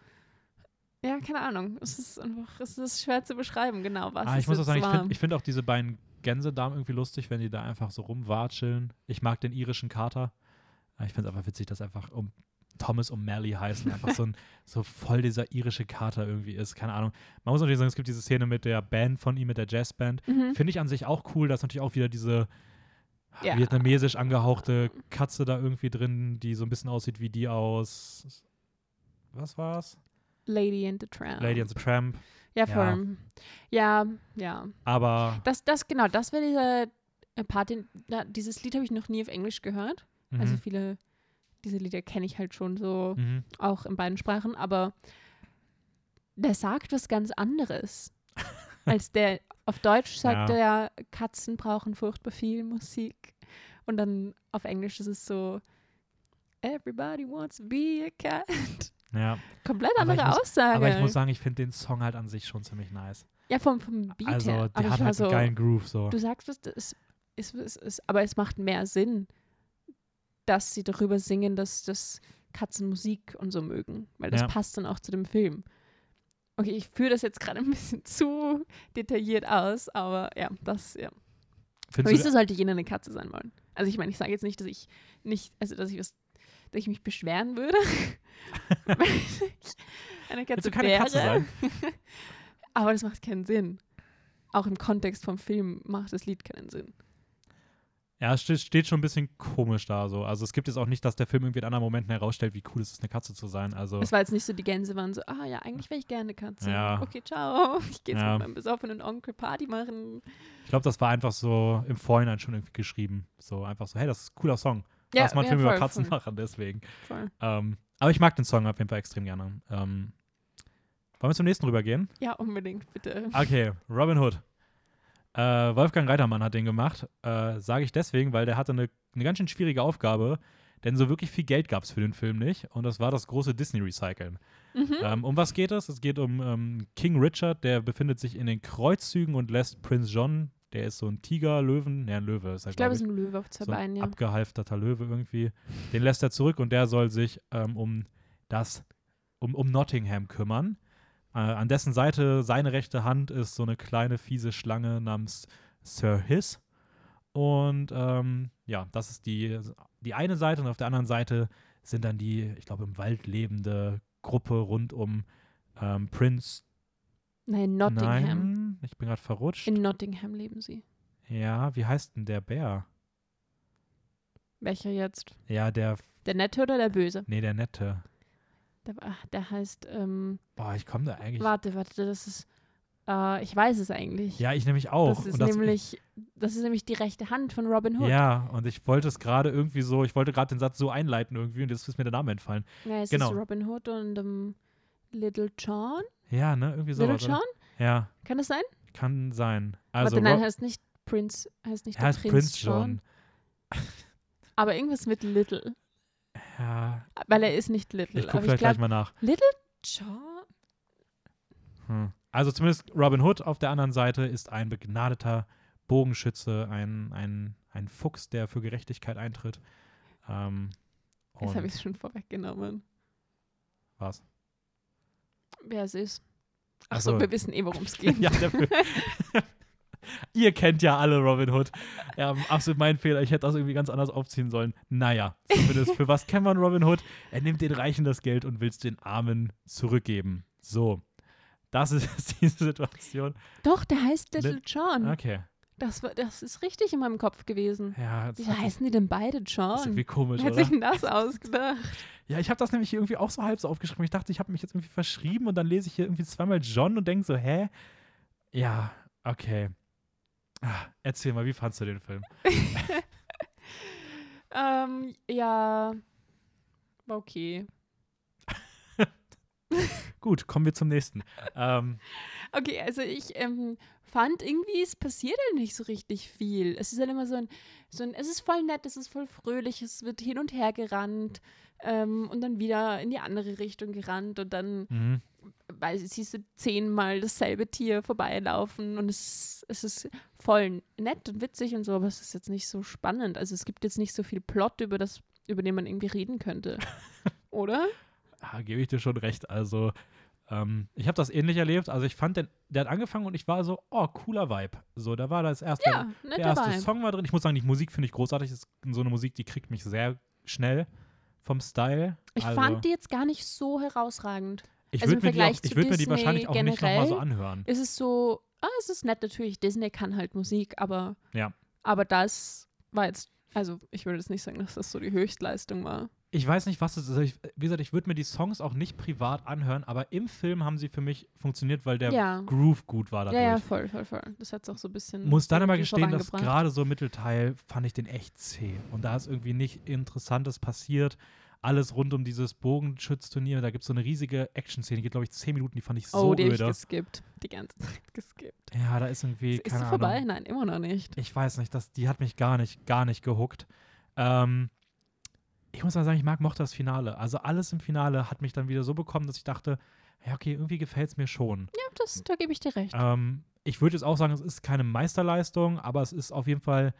Ja, keine Ahnung. Es ist einfach, es ist schwer zu beschreiben, genau was.
Ah, ich muss auch sagen, ich
war.
finde ich find auch diese beiden Gänsedamen irgendwie lustig, wenn die da einfach so rumwatscheln. Ich mag den irischen Kater. Ah, Ich finde es einfach witzig, dass einfach um Thomas und Mally heißen, einfach so ein so voll dieser irische Kater irgendwie ist. Keine Ahnung. Man muss natürlich sagen, es gibt diese Szene mit der Band von ihm, mit der Jazzband.
Mhm.
Finde ich an sich auch cool. Da ist natürlich auch wieder diese
Ja.
vietnamesisch angehauchte Katze da irgendwie drin, die so ein bisschen aussieht wie die aus. Was war's?
Lady and the Tramp.
Lady and the Tramp.
Ja,
Ja.
voll. Ja, ja.
Aber.
Das, das, genau, das wäre dieser äh, Part, den, dieses Lied habe ich noch nie auf Englisch gehört. Also
mhm,
viele, diese Lieder kenne ich halt schon so,
mhm.
auch in beiden Sprachen, aber der sagt was ganz anderes. als der, auf Deutsch sagt
Ja.
er ja, Katzen brauchen furchtbar viel Musik. Und dann auf Englisch ist es so, everybody wants to be a cat.
Ja.
Komplett andere
muss-
Aussage.
Aber ich muss sagen, ich finde den Song halt an sich schon ziemlich nice.
ja, vom, vom Beat
also,
her.
der
Aber
hat halt
so,
einen geilen Groove so.
du sagst, es ist, ist, ist, ist, aber es macht mehr Sinn, dass sie darüber singen, dass das Katzen Musik und so mögen. Weil das
Ja.
passt dann auch zu dem Film. Okay, ich führe das jetzt gerade ein bisschen zu detailliert aus, aber ja, das, ja.
Findest
Wieso sollte jeder eine Katze sein wollen? Also ich meine, ich sage jetzt nicht, dass ich nicht, also dass ich was, dass ich mich beschweren würde, wenn ich eine Katze
keine
wäre.
Katze sein?
Aber das macht keinen Sinn. Auch im Kontext vom Film macht das Lied keinen Sinn.
ja, es steht, steht schon ein bisschen komisch da so. Also es gibt jetzt auch nicht, dass der Film irgendwie in anderen Momenten herausstellt, wie cool es ist, eine Katze zu sein. Also
Es war jetzt nicht so, die Gänse waren so, ah ja, eigentlich wäre ich gerne eine Katze.
Ja.
Okay, ciao. Ich gehe jetzt
Ja.
mit meinem besoffenen Onkel Party machen.
ich glaube, das war einfach so im Vorhinein schon irgendwie geschrieben. So einfach so, hey, das ist ein cooler Song.
Ja,
Lass mal einen
ja,
Film über Katzen
voll,
machen, deswegen. Ähm, aber ich mag den Song auf jeden Fall extrem gerne. Ähm, wollen wir zum nächsten rübergehen?
Ja, unbedingt, bitte.
Okay, Robin Hood. Äh, Wolfgang Reitermann hat den gemacht. Äh, Sage ich deswegen, weil der hatte eine, eine ganz schön schwierige Aufgabe, denn so wirklich viel Geld gab es für den Film nicht. Und das war das große Disney-Recyceln.
Mhm.
Ähm, um was geht es? Es geht um ähm, King Richard, der befindet sich in den Kreuzzügen und lässt Prinz John, der ist so ein Tiger, Löwen, ne, ein Löwe ist er,
ich glaube,
glaub
es ist ein Löwe auf zwei
so ein
Beinen, ja.
abgehalfterter Löwe irgendwie. Den lässt er zurück und der soll sich ähm, um das, um, um Nottingham kümmern. Äh, an dessen Seite, seine rechte Hand, ist so eine kleine fiese Schlange namens Sir Hiss. Und ähm, ja, das ist die, die eine Seite und auf der anderen Seite sind dann die, ich glaube, im Wald lebende Gruppe rund um ähm, Prince.
Nein, Nottingham.
Nein, ich bin gerade verrutscht.
In Nottingham leben sie.
ja, wie heißt denn der Bär?
Welcher jetzt?
Ja, der,
Der Nette oder der Böse?
nee, der Nette.
Der, der heißt, ähm,
Boah, ich komme da eigentlich.
warte, warte, das ist, äh, ich weiß es eigentlich.
Ja, ich nämlich auch.
das ist
das,
nämlich, das ist nämlich die rechte Hand von Robin Hood.
Ja, und ich wollte es gerade irgendwie so, ich wollte gerade den Satz so einleiten irgendwie und jetzt ist mir der Name entfallen.
Ja, es
Genau.
ist Robin Hood und ähm, Little John.
Ja, ne, irgendwie so.
Little John?
Ja,
Kann das sein?
kann sein. Also,
Warte, nein,
Rob-
heißt nicht Prince, heißt nicht
heißt
Prinz,
Prinz
John.
John.
Aber irgendwas mit Little.
Ja,
Weil er ist nicht Little.
ich gucke vielleicht
ich
gleich mal nach.
John.
Hm. Also zumindest Robin Hood auf der anderen Seite ist ein begnadeter Bogenschütze, ein, ein, ein Fuchs, der für Gerechtigkeit eintritt. Ähm,
Jetzt habe ich es schon vorweggenommen.
was?
Wer es ist. Ach
Ach
so,
so.
wir wissen eh, worum es geht.
ja, dafür. Ihr kennt ja alle Robin Hood. Ja, absolut mein Fehler. Ich hätte das irgendwie ganz anders aufziehen sollen. Naja, zumindest für was kennt man Robin Hood? Er nimmt den Reichen das Geld und will es den Armen zurückgeben. So. Das ist diese Situation.
Doch, der heißt Little
Lit-
John.
Okay.
Das, das ist richtig in meinem Kopf gewesen.
Ja,
Wie heißen die denn beide
das ist
John?
irgendwie komisch,
Wer hat
oder?
sich denn das ausgedacht?
Ja, ich habe das nämlich irgendwie auch so halb so aufgeschrieben. Ich dachte, ich habe mich jetzt irgendwie verschrieben und dann lese ich hier irgendwie zweimal John und denke so, hä? Ja, okay. Ah, erzähl mal, wie fandst du den Film?
ähm, ja, war okay.
Gut, kommen wir zum nächsten. Ähm,
Okay, also ich ähm, fand irgendwie, es passiert halt nicht so richtig viel. Es ist halt immer so ein, so ein, es ist voll nett, es ist voll fröhlich, es wird hin und her gerannt ähm, und dann wieder in die andere Richtung gerannt und dann
mhm.
weil siehst du zehnmal dasselbe Tier vorbeilaufen und es, es ist voll nett und witzig und so, aber es ist jetzt nicht so spannend. Also es gibt jetzt nicht so viel Plot, über das, über den man irgendwie reden könnte. Oder?
ah, gebe ich dir schon recht. Also, ähm, ich habe das ähnlich erlebt. Also, ich fand, den, der hat angefangen und ich war so, oh, cooler Vibe. So, da war das erste,
Ja,
der erste
dabei.
Song war drin. Ich muss sagen, die Musik finde ich großartig. Das ist so eine Musik, die kriegt mich sehr schnell vom Style.
Ich
also,
fand die jetzt gar nicht so herausragend.
ich
also
würde mir, die auch- ich würd mir die wahrscheinlich auch nicht nochmal so anhören.
Es ist so, ah, es ist nett natürlich, Disney kann halt Musik, aber,
Ja.
aber das war jetzt, also ich würde jetzt nicht sagen, dass das so die Höchstleistung war.
Ich weiß nicht, was es ist. Ich, wie gesagt, ich würde mir die Songs auch nicht privat anhören, aber im Film haben sie für mich funktioniert, weil der
ja.
Groove gut war
Ja,
dadurch.
ja, voll, voll, voll. Das hat es auch so ein bisschen.
Muss dann aber gestehen, dass gerade so im Mittelteil fand ich den echt zäh. Und da ist irgendwie nicht Interessantes passiert. Alles rund um dieses Bogenschützturnier. Da gibt es so eine riesige Action-Szene, die geht, glaube ich, zehn Minuten, die fand ich so
Oh, die
öde.
geskippt. Die ganze Zeit geskippt.
Ja, da ist irgendwie,
Ist, sie vorbei? Nein, immer noch nicht.
Ich weiß nicht, das, die hat mich gar nicht, gar nicht gehuckt. Ähm, ich muss mal sagen, ich mag mochte das Finale. Also alles im Finale hat mich dann wieder so bekommen, dass ich dachte, ja, okay, irgendwie gefällt es mir schon.
Ja, das, da gebe ich dir recht.
Ähm, ich würde jetzt auch sagen, es ist keine Meisterleistung, aber es ist auf jeden Fall,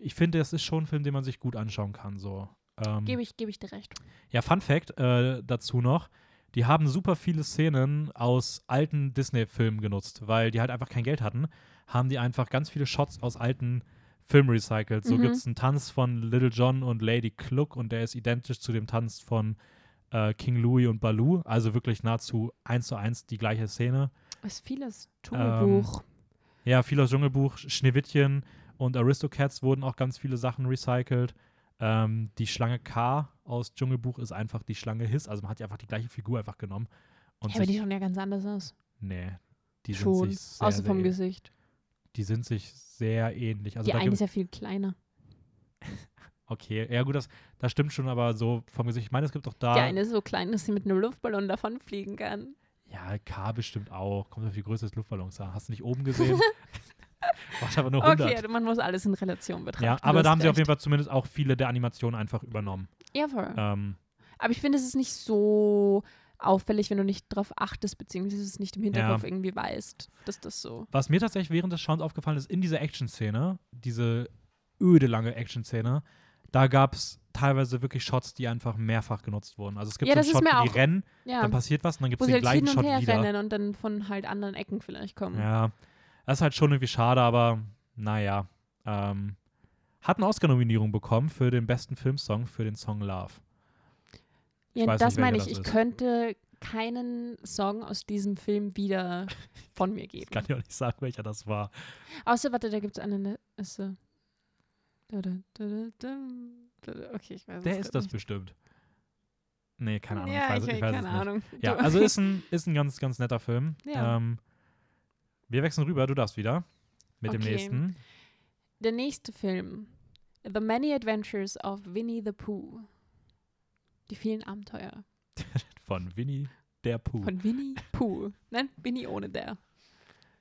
ich finde, es ist schon ein Film, den man sich gut anschauen kann. So. Ähm,
Gebe ich, geb ich dir recht.
ja, Fun Fact äh, dazu noch. Die haben super viele Szenen aus alten Disney-Filmen genutzt, weil die halt einfach kein Geld hatten. Haben die einfach ganz viele Shots aus alten Filmen recycelt. So
Mhm.
gibt es einen Tanz von Little John und Lady Cluck und der ist identisch zu dem Tanz von äh, King Louis und Baloo. Also wirklich nahezu eins zu eins die gleiche Szene.
Es ist vieles
Ähm,
Dschungelbuch.
Ja, viel aus Dschungelbuch, Schneewittchen und Aristocats wurden auch ganz viele Sachen recycelt. Ähm, die Schlange K aus Dschungelbuch ist einfach die Schlange Hiss. Also man hat ja einfach die gleiche Figur einfach genommen. Und
ja, aber die schauen ja ganz anders aus.
nee, die sind
Schon.
sich sehr,
Außer
sehr,
vom
ähn-
Gesicht.
Die sind sich sehr ähnlich. Also
die eine ist ja viel kleiner.
okay, ja gut, das, das stimmt schon, aber so vom Gesicht. Ich meine, es gibt doch da.
Die eine ist so klein, dass sie mit einem Luftballon davon fliegen kann.
Ja, K bestimmt auch. Kommt auf die Größe des Luftballons an. Hast du nicht oben gesehen? Macht aber nur 100.
Okay, man muss alles in Relation betrachten.
ja, aber da haben sie auf
recht.
jeden Fall zumindest auch viele der Animationen einfach übernommen.
Ja, voll.
Ähm,
Aber ich finde, es ist nicht so auffällig, wenn du nicht drauf achtest, beziehungsweise es nicht im Hinterkopf irgendwie weißt, dass das so.
Was mir tatsächlich während des Schauens aufgefallen ist, in dieser Action-Szene, diese öde lange Action-Szene, da gab es teilweise wirklich Shots, die einfach mehrfach genutzt wurden. Also es gibt
Ja,
so einen Shot, wo die rennen,
Ja,
dann passiert was und dann gibt es den
halt
gleichen
und
Shot wieder.
rennen und dann von halt anderen Ecken vielleicht kommen.
Ja, das ist halt schon irgendwie schade, aber naja. Ähm, hat eine Oscar-Nominierung bekommen für den besten Filmsong für den Song Love.
Ja,
weiß
das
nicht,
meine ich.
das
Ich könnte keinen Song aus diesem Film wieder von mir
Ich
geben.
kann dir auch nicht sagen, welcher das war.
Außer, warte, da gibt es eine. ne- Ist so. Da, da, da, da, da, da, da. Okay, ich weiß
Der ist das
nicht.
bestimmt. Nee, keine Ahnung.
Ja,
ich weiß,
ich,
ich weiß
keine
es nicht.
Ahnung.
Ja,
Du-
also ist ein, ist ein ganz, ganz netter Film.
Ja.
Ähm, wir wechseln rüber, du darfst wieder. Mit dem
Okay.
nächsten.
Der nächste Film. The Many Adventures of Winnie the Pooh. Die vielen Abenteuer
Von Winnie der Pooh.
von Winnie Pooh. Nein, Winnie ohne der.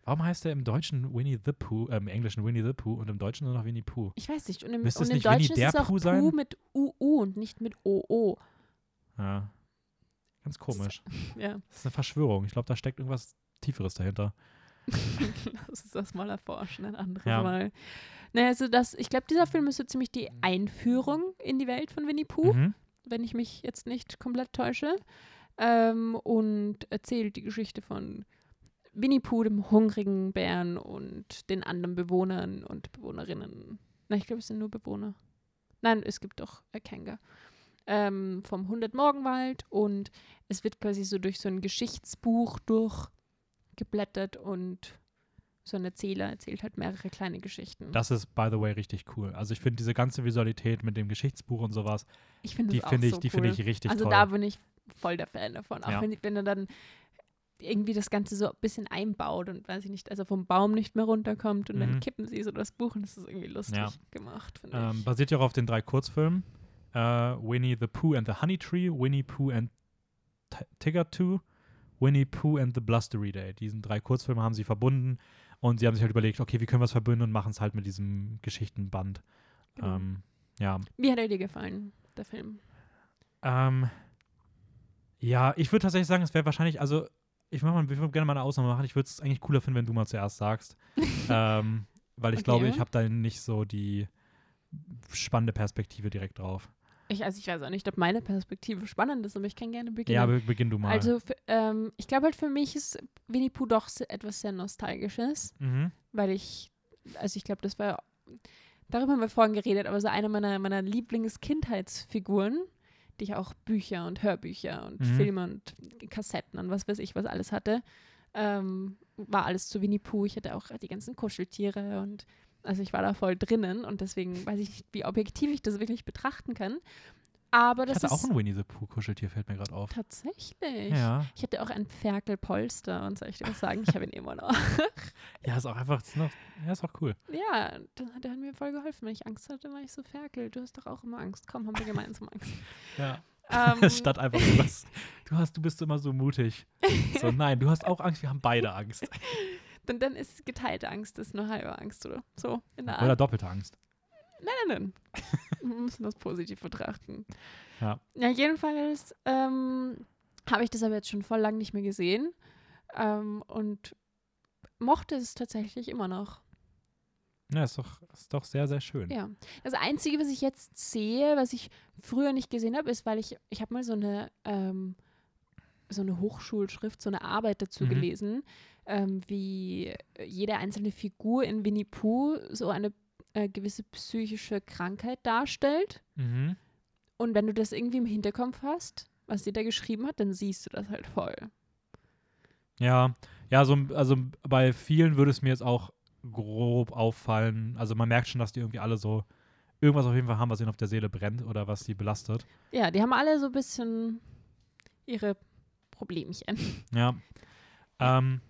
Warum heißt der im Deutschen Winnie the Pooh, äh, im Englischen Winnie the Pooh und im Deutschen nur noch Winnie Pooh?
Ich weiß nicht. Und im,
Müsste es
und im
nicht Winnie
Deutschen
der
ist es auch
Pooh
Pooh,
sein?
mit UU und nicht mit OO.
Ja. Ganz komisch.
Ja,
Das ist eine Verschwörung. Ich glaube, da steckt irgendwas Tieferes dahinter.
lass uns das mal erforschen, ein anderes
Ja.
Mal. Naja, also das, ich glaube, dieser Film ist so ziemlich die Einführung in die Welt von Winnie Pooh.
Mhm.
Wenn ich mich jetzt nicht komplett täusche. Ähm, und erzählt die Geschichte von Winnie Pooh, dem hungrigen Bären und den anderen Bewohnern und Bewohnerinnen. Nein, ich glaube, es sind nur Bewohner. Nein, es gibt doch äh, Kanga. Ähm, vom 100 Morgenwald und es wird quasi so durch so ein Geschichtsbuch durchgeblättert und so ein Erzähler erzählt halt mehrere kleine Geschichten.
Das ist, by the way, richtig cool. Also ich finde diese ganze Visualität mit dem Geschichtsbuch und sowas,
ich finde
die finde ich,
so
die
cool.
finde ich richtig
Also
toll.
da bin ich voll der Fan davon. Auch
Ja.
wenn, wenn er dann irgendwie das Ganze so ein bisschen einbaut und weiß ich nicht, also vom Baum nicht mehr runterkommt und
Mhm.
dann kippen sie so das Buch und das ist irgendwie lustig
Ja.
gemacht, finde
ähm,
ich.
basiert ja auch auf den drei Kurzfilmen. Äh, Winnie the Pooh and the Honey Tree, Winnie Pooh and T- Tigger 2, Winnie Pooh and the Blustery Day. Diesen drei Kurzfilme haben sie verbunden und sie haben sich halt überlegt, okay, wie können wir es verbinden und machen es halt mit diesem Geschichtenband.
Genau.
Ähm, ja,
Wie hat er dir gefallen, der Film?
Ähm, ja, ich würde tatsächlich sagen, es wäre wahrscheinlich, also ich mache mal, ich würde gerne mal eine Ausnahme machen. Ich würde es eigentlich cooler finden, wenn du mal zuerst sagst. ähm, weil ich
Okay.
glaube, ich habe da nicht so die spannende Perspektive direkt drauf.
Ich, also ich weiß auch nicht, ob meine Perspektive spannend ist, aber ich kann gerne beginnen.
Ja, be beginn du mal.
also ähm, ich glaube halt für mich ist Winnie Pooh doch etwas sehr Nostalgisches.
mhm.
weil ich, also ich glaube, das war, darüber haben wir vorhin geredet, aber so eine meiner, meiner Lieblings-Kindheitsfiguren, die ich auch Bücher und Hörbücher und
Mhm.
Filme und Kassetten und was weiß ich, was alles hatte, ähm, war alles zu Winnie Pooh. Ich hatte auch die ganzen Kuscheltiere und also ich war da voll drinnen und deswegen weiß ich nicht, wie objektiv ich das wirklich betrachten kann. Aber
Ich
das
hatte
ist
auch ein Winnie the Pooh Kuscheltier, fällt mir gerade auf.
tatsächlich.
Ja.
Ich hatte auch ein Ferkelpolster und soll ich dir was sagen, ich habe ihn immer noch.
Ja, ist auch einfach, ist noch, ja, ist auch cool.
Ja, der, hat mir voll geholfen. Wenn ich Angst hatte, war ich so Ferkel. Du hast doch auch immer Angst. Komm, haben wir gemeinsam Angst.
Ja.
Ähm,
Statt einfach so was. Du hast, du bist immer so mutig. So, nein, du hast auch Angst, wir haben beide Angst.
Dann, dann ist geteilte Angst, ist nur halbe Angst, oder? So, in der Art.
Oder doppelte Angst.
Nein, nein, nein. Wir müssen das positiv betrachten.
Ja.
Ja, jedenfalls ähm, habe ich das aber jetzt schon voll lang nicht mehr gesehen ähm, und mochte es tatsächlich immer noch.
Ja, ist doch, ist doch sehr, sehr schön.
Ja. Das Einzige, was ich jetzt sehe, was ich früher nicht gesehen habe, ist, weil ich, ich habe mal so eine, ähm, so eine Hochschulschrift, so eine Arbeit dazu
Mhm.
gelesen, ähm, wie jede einzelne Figur in Winnie Pooh so eine äh, gewisse psychische Krankheit darstellt.
Mhm.
Und wenn du das irgendwie im Hinterkopf hast, was sie da geschrieben hat, dann siehst du das halt voll.
Ja, ja, so, also bei vielen würde es mir jetzt auch grob auffallen. Also man merkt schon, dass die irgendwie alle so irgendwas auf jeden Fall haben, was ihnen auf der Seele brennt oder was sie belastet.
Ja, die haben alle so ein bisschen ihre Problemchen.
Ja. Ähm,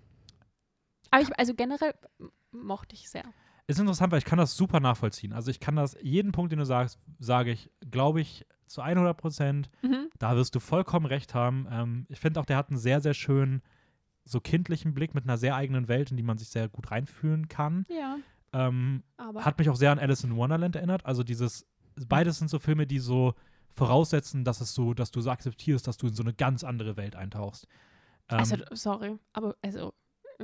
Aber ich, also generell mochte ich sehr.
ist interessant, weil ich kann das super nachvollziehen. Also ich kann das, jeden Punkt, den du sagst, sage ich, glaube ich, zu 100 Prozent.
Mhm.
Da wirst du vollkommen recht haben. Ähm, ich finde auch, der hat einen sehr, sehr schönen, so kindlichen Blick mit einer sehr eigenen Welt, in die man sich sehr gut reinfühlen kann.
Ja,
Ähm,
aber
hat mich auch sehr an Alice in Wonderland erinnert. Also dieses, beides sind so Filme, die so voraussetzen, dass es so, dass du so akzeptierst, dass du in so eine ganz andere Welt eintauchst. Ähm,
Also, sorry, aber also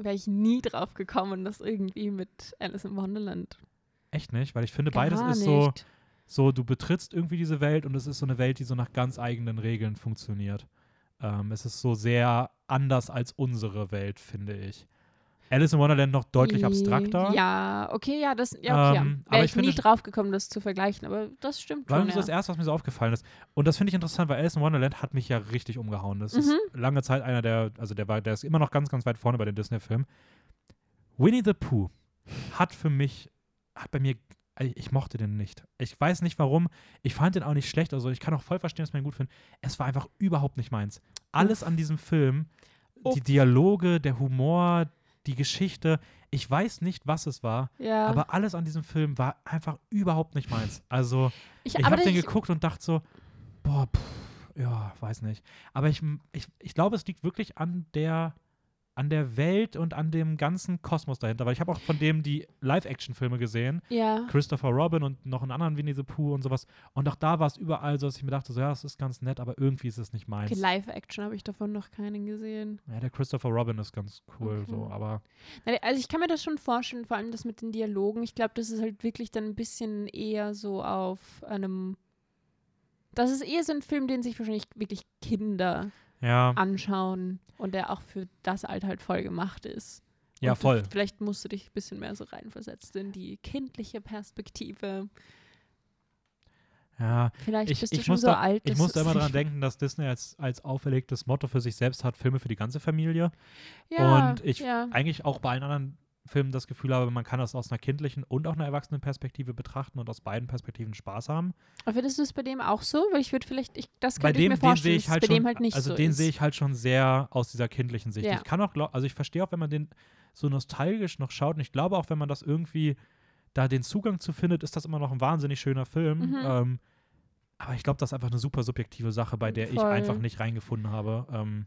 wäre ich nie drauf gekommen, dass irgendwie mit Alice in Wonderland.
echt nicht, weil ich finde,
Gar
beides ist
nicht.
so, so, du betrittst irgendwie diese Welt und es ist so eine Welt, die so nach ganz eigenen Regeln funktioniert. Ähm, es ist so sehr anders als unsere Welt, finde ich. Alice in Wonderland noch deutlich abstrakter.
Ja, okay, ja, das, ja, okay.
Ähm,
ja.
aber
Wäre
ich
ich nie drauf gekommen, das zu vergleichen, aber das stimmt
War
schon.
irgendwie so das
Ja.
Erste, was mir so aufgefallen ist. Und das finde ich interessant, weil Alice in Wonderland hat mich ja richtig umgehauen. Das ist
Mhm.
lange Zeit einer der, also der war, der ist immer noch ganz, ganz weit vorne bei den Disney-Filmen. Winnie the Pooh hat für mich, hat bei mir, ich mochte den nicht. Ich weiß nicht warum. Ich fand den auch nicht schlecht. Also ich kann auch voll verstehen, dass man ihn gut findet. Es war einfach überhaupt nicht meins. Alles
Uff.
an diesem Film, die. Dialoge, der Humor, die Geschichte, ich weiß nicht, was es war,
ja.
aber alles an diesem Film war einfach überhaupt nicht meins. Also
ich,
ich habe den geguckt und dachte so, boah, pff, ja, weiß nicht. Aber ich, ich, ich glaube, es liegt wirklich an der, an der Welt und an dem ganzen Kosmos dahinter. Weil ich habe auch von dem die Live-Action-Filme gesehen.
ja.
Christopher Robin und noch einen anderen Winnie the Pooh und sowas. Und auch da war es überall so, dass ich mir dachte, so, ja, es ist ganz nett, aber irgendwie ist es nicht meins.
Okay, Live-Action habe ich davon noch keinen gesehen.
Ja, der Christopher Robin ist ganz cool,
Okay.
so, aber
Also ich kann mir das schon vorstellen, vor allem das mit den Dialogen. Ich glaube, das ist halt wirklich dann ein bisschen eher so auf einem. Das ist eher so ein Film, den sich wahrscheinlich wirklich Kinder
ja,
anschauen und der auch für das Alter halt voll gemacht ist.
ja,
Und du-
voll.
Vielleicht musst du dich ein bisschen mehr so reinversetzen in die kindliche Perspektive.
Ja,
Vielleicht
ich,
bist du
ich
schon
muss
so
da,
alt.
Ich muss da immer dran denken, dass Disney als, als auferlegtes Motto für sich selbst hat, Filme für die ganze Familie.
Ja,
und ich
ja.
eigentlich auch bei allen anderen Filmen das Gefühl habe, man kann das aus einer kindlichen und auch einer erwachsenen Perspektive betrachten und aus beiden Perspektiven Spaß haben.
Aber findest du es bei dem auch so? Weil ich würde vielleicht, ich, das
Bei
könnte ich
dem,
mir
den
vorstellen,
sehe
dass
ich halt
bei
schon,
dem halt nicht
also
so
den sehe ich halt schon sehr aus dieser kindlichen Sicht.
Ja.
Ich kann auch, also ich verstehe auch, wenn man den so nostalgisch noch schaut und ich glaube auch, wenn man das irgendwie da den Zugang zu findet, ist das immer noch ein wahnsinnig schöner Film.
Mhm.
Ähm, aber ich glaube, das ist einfach eine super subjektive Sache, bei der ich
Voll.
einfach nicht reingefunden habe. Ähm,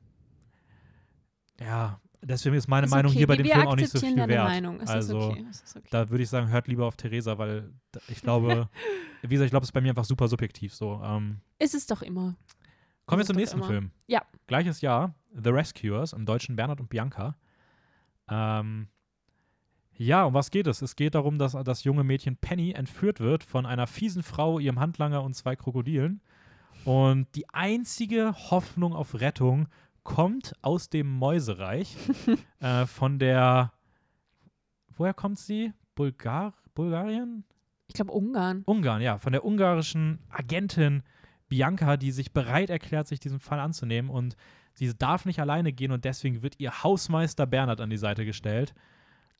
ja, deswegen ist meine
Ist
Meinung
okay,
hier bei dem Film auch nicht so viel wert.
Meinung. Es
also
ist okay. Ist okay.
da würde ich sagen, hört lieber auf Theresa, weil ich glaube, wie gesagt, ich glaube, es ist bei mir einfach super subjektiv so. Ähm,
ist es doch immer.
kommen wir
ist
zum nächsten
immer.
Film.
Ja.
Gleiches Jahr, The Rescuers, im Deutschen Bernhard und Bianca. Ähm, ja, um was geht es? Es geht darum, dass das junge Mädchen Penny entführt wird von einer fiesen Frau, ihrem Handlanger und zwei Krokodilen. Und die einzige Hoffnung auf Rettung kommt aus dem Mäusereich äh, von der. Woher kommt sie? Bulgar Bulgarien?
Ich glaube Ungarn.
Ungarn, ja, von der ungarischen Agentin Bianca, die sich bereit erklärt, sich diesem Fall anzunehmen. Und sie darf nicht alleine gehen und deswegen wird ihr Hausmeister Bernhard an die Seite gestellt.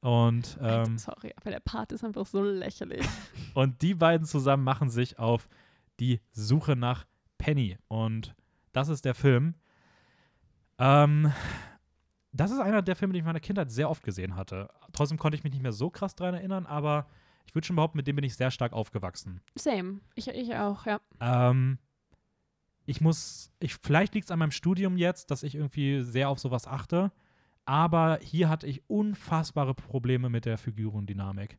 Und,
Alter,
ähm,
sorry, aber der Part ist einfach so lächerlich.
und die beiden zusammen machen sich auf die Suche nach Penny. Und das ist der Film. Ähm, das ist einer der Filme, die ich in meiner Kindheit sehr oft gesehen hatte. Trotzdem konnte ich mich nicht mehr so krass dran erinnern, aber ich würde schon behaupten, mit dem bin ich sehr stark aufgewachsen.
Same. Ich, ich auch, ja.
Ähm, ich muss, ich, vielleicht liegt es an meinem Studium jetzt, dass ich irgendwie sehr auf sowas achte. Aber hier hatte ich unfassbare Probleme mit der Figurendynamik.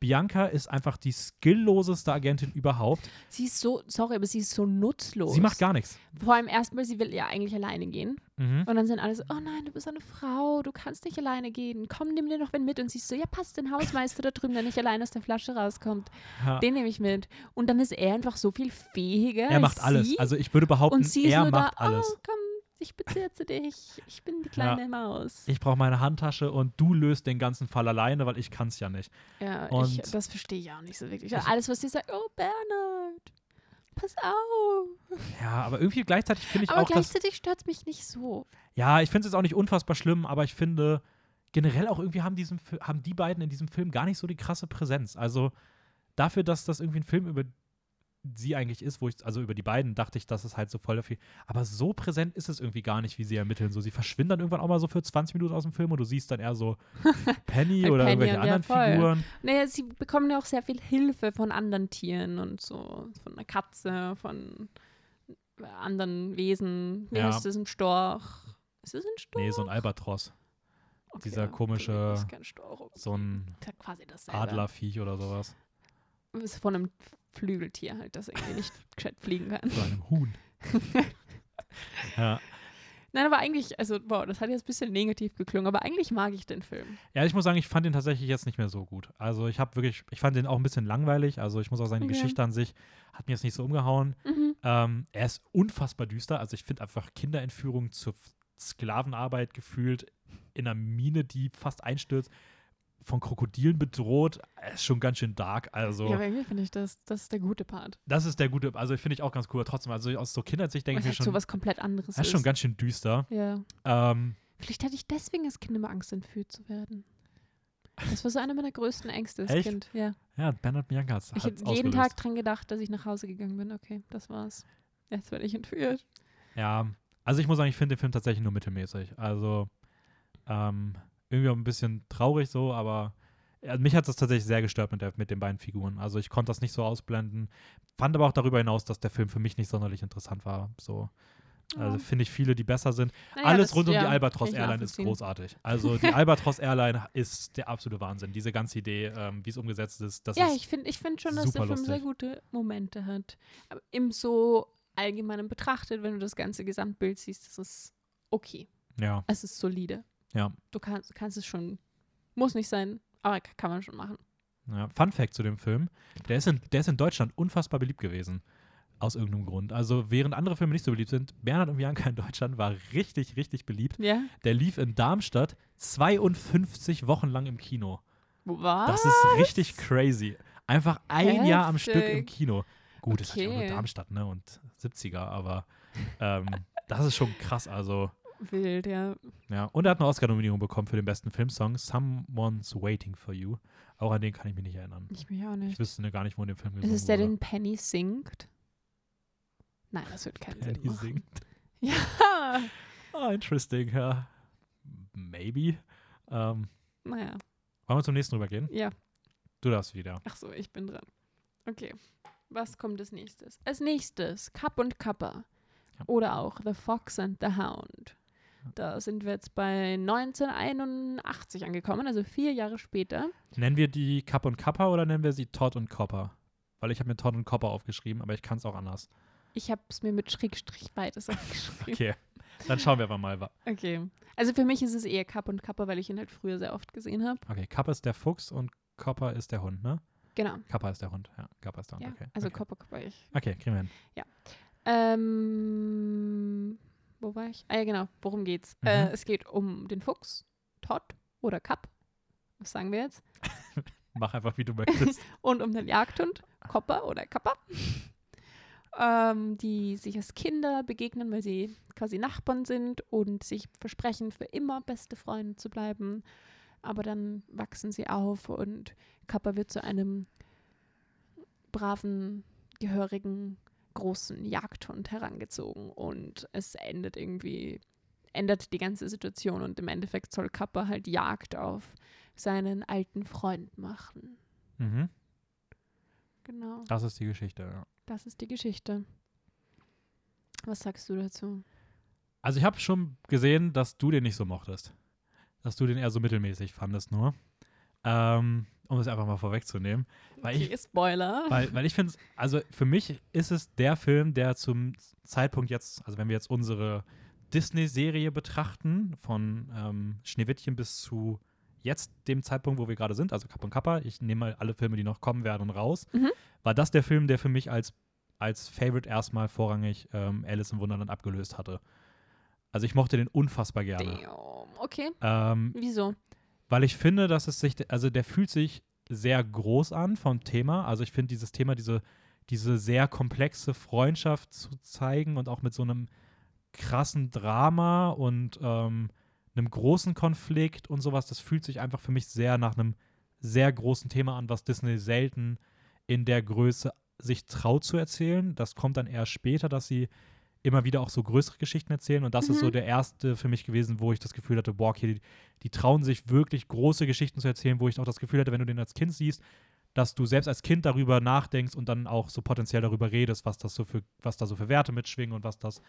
Bianca ist einfach die skillloseste Agentin überhaupt.
Sie ist so, sorry, aber sie ist so nutzlos.
Sie macht gar nichts.
Vor allem erstmal, sie will ja eigentlich alleine gehen.
Mhm.
Und dann sind alle so, oh nein, du bist eine Frau, du kannst nicht alleine gehen. Komm, nimm dir noch wen mit. Und sie ist so, ja, passt den Hausmeister da drüben, der nicht allein aus der Flasche rauskommt.
Ja.
Den nehme ich mit. Und dann ist er einfach so viel fähiger
Er macht alles.
Sie.
Also ich würde behaupten,
und sie ist
er macht
da,
alles.
oh komm, ich bezirze dich. Ich bin die kleine Maus.
Ich brauche meine Handtasche und du löst den ganzen Fall alleine, weil ich kann es ja nicht.
Ja, ich,
Und-
das verstehe ich auch nicht so wirklich.
Ich-
Alles, was sie sagt, oh Bernhard, pass auf.
Ja, aber irgendwie gleichzeitig finde ich
Aber
auch, dass
gleichzeitig stört es mich nicht so.
Ja, ich finde es jetzt auch nicht unfassbar schlimm, aber ich finde generell auch irgendwie haben, diesem, haben die beiden in diesem Film gar nicht so die krasse Präsenz. Also dafür, dass das irgendwie ein Film über sie eigentlich ist, wo ich, also über die beiden dachte ich, dass es halt so voll viel, aber so präsent ist es irgendwie gar nicht, wie sie ermitteln. So, sie verschwinden dann irgendwann auch mal so für 20 Minuten aus dem Film und du siehst dann eher so Penny oder
Penny
irgendwelche anderen. Figuren.
Naja, sie bekommen ja auch sehr viel Hilfe von anderen Tieren und so. Von einer Katze, von anderen Wesen. Wie
Ja.
heißt das, ein Storch? Ist das ein Storch?
Nee, so ein Albatros.
Okay,
dieser
okay,
komische-
das ist kein Storch. okay.
So ein
Ist.
Adlerviech oder sowas.
Ist von einem Flügeltier halt, das irgendwie nicht gescheit fliegen kann.
So einem Huhn. ja.
Nein, aber eigentlich, also, wow, das hat jetzt ein bisschen negativ geklungen, aber eigentlich mag ich den Film.
Ja, ich muss sagen, ich fand den tatsächlich jetzt nicht mehr so gut. Also ich habe wirklich, ich fand den auch ein bisschen langweilig. Also ich muss auch sagen, die
Okay.
Geschichte an sich hat mir jetzt nicht so umgehauen.
Mhm.
Ähm, er ist unfassbar düster. Also ich finde einfach Kinderentführung zur Sklavenarbeit gefühlt in einer Mine, die fast einstürzt, von Krokodilen bedroht, ist schon ganz schön dark. Also
Ja, aber irgendwie finde ich, das, das ist der gute Part.
das ist der gute, also finde ich auch ganz cool. Trotzdem, also aus so Kindersicht denke ich mir
halt
schon,
so was komplett anderes
er ist schon ganz schön düster.
Ja.
Ähm,
Vielleicht hatte ich deswegen als Kind immer Angst, entführt zu werden. Das war so einer meiner größten Ängste als
Echt?
Kind. Ja.
ja, Bernhard Bianca hat
Ich habe jeden Tag dran gedacht, dass ich nach Hause gegangen bin. Okay, das war's. Jetzt werde ich entführt.
Ja, also ich muss sagen, ich finde den Film tatsächlich nur mittelmäßig. Also ähm, irgendwie auch ein bisschen traurig so, aber ja, mich hat das tatsächlich sehr gestört mit, der, mit den beiden Figuren. Also ich konnte das nicht so ausblenden. Fand aber auch darüber hinaus, dass der Film für mich nicht sonderlich interessant war. So. Also finde ich viele, die besser sind.
Naja,
Alles
das-
rund um
ja,
die Albatros Airline ist großartig. Also die Albatros Airline ist der absolute Wahnsinn. Diese ganze Idee, ähm, wie es umgesetzt ist, das
ja,
ist
ich finde ich find schon, dass der Film sehr gute Momente hat. Aber im so allgemeinen betrachtet, wenn du das ganze Gesamtbild siehst, ist es okay.
ja,
Es ist solide.
Ja.
Du kannst, kannst es schon, muss nicht sein, aber kann man schon machen.
Ja, Fun Fact zu dem Film: der ist, in, der ist in Deutschland unfassbar beliebt gewesen. Aus irgendeinem Grund. Also, während andere Filme nicht so beliebt sind, Bernhard und Bianca in Deutschland war richtig, richtig beliebt.
Ja?
Der lief in Darmstadt 52 Wochen lang im Kino.
Was?
Das ist richtig crazy. Einfach ein Jahr am Stück im
Heftig.
Kino. Gut, ist halt auch nur
Okay.
Darmstadt, ne? Und 70er, aber ähm, das ist schon krass. Also,
Wild, ja.
ja. Und er hat eine Oscar-Nominierung bekommen für den besten Filmsong, Someone's Waiting for You. Auch an den kann ich mich nicht erinnern.
Ich mich auch
Ich
nicht.
wüsste ne, gar nicht, wo in dem Film
Ist
gesungen
es der,
wurde.
den Penny singt? Nein, das wird keinen Sinn
Penny
machen.
singt.
Ja.
Ah, interesting, ja. Maybe. Ähm,
Naja,
wollen wir zum nächsten rübergehen?
ja.
Du darfst wieder.
Ach so, ich bin dran. Okay. Was kommt als nächstes? Als nächstes Kapp und Kappa.
Ja.
Oder auch The Fox and the Hound. Da sind wir jetzt bei 1981 angekommen, also vier Jahre später.
Nennen wir die Kapp und Kappa oder nennen wir sie Todd und Copper? Weil ich habe mir Todd und Copper aufgeschrieben, aber ich kann es auch anders.
Ich habe es mir mit Schrägstrich beides aufgeschrieben.
Okay, dann schauen wir aber mal.
Okay. Also für mich ist es eher Kapp und Kappa, weil ich ihn halt früher sehr oft gesehen habe.
Okay, Kappa ist der Fuchs und Copper ist der Hund, ne?
Genau.
Kappa ist der Hund, ja. Kappa ist der Hund,
Ja,
okay.
also
okay.
Kappa, Kappa ich.
Okay, kriegen wir hin.
Ähm, wo war ich? Ah ja, genau. Worum geht's?
Mhm.
Äh, es geht um den Fuchs, Todd oder Kapp. Was sagen wir jetzt?
Mach einfach, wie du möchtest.
Und um den Jagdhund, Kopper oder Kappa. ähm, die sich als Kinder begegnen, weil sie quasi Nachbarn sind und sich versprechen, für immer beste Freunde zu bleiben. Aber dann wachsen sie auf und Kappa wird zu einem braven, gehörigen, großen Jagdhund herangezogen und es endet irgendwie, ändert die ganze Situation und im Endeffekt soll Kappa halt Jagd auf seinen alten Freund machen.
mhm.
Genau,
Das ist die Geschichte, ja.
das ist die Geschichte. Was sagst du dazu?
Also ich habe schon gesehen, dass du den nicht so mochtest. Dass du den eher so mittelmäßig fandest nur. Ähm, um es einfach mal vorwegzunehmen. Weil
okay,
ich,
Spoiler.
weil, weil ich finde, also für mich ist es der Film, der zum Zeitpunkt jetzt, also wenn wir jetzt unsere Disney-Serie betrachten, von ähm, Schneewittchen bis zu jetzt dem Zeitpunkt, wo wir gerade sind, also Kapp und Kappa, ich nehme mal alle Filme, die noch kommen werden, raus,
Mhm.
war das der Film, der für mich als, als Favorite erstmal vorrangig ähm, Alice im Wunderland abgelöst hatte. Also ich mochte den unfassbar gerne.
Damn. Okay,
Ähm,
wieso?
Weil ich finde, dass es sich, also der fühlt sich sehr groß an vom Thema. Also ich finde dieses Thema, diese, diese sehr komplexe Freundschaft zu zeigen und auch mit so einem krassen Drama und ähm, einem großen Konflikt und sowas, das fühlt sich einfach für mich sehr nach einem sehr großen Thema an, was Disney selten in der Größe sich traut zu erzählen. Das kommt dann eher später, dass sie immer wieder auch so größere Geschichten erzählen. Und das ist so
Mhm.
der erste für mich gewesen, wo ich das Gefühl hatte, boah, okay, die, die trauen sich wirklich große Geschichten zu erzählen, wo ich auch das Gefühl hatte, wenn du den als Kind siehst, dass du selbst als Kind darüber nachdenkst und dann auch so potenziell darüber redest, was das so für, was da so für Werte mitschwingen und was das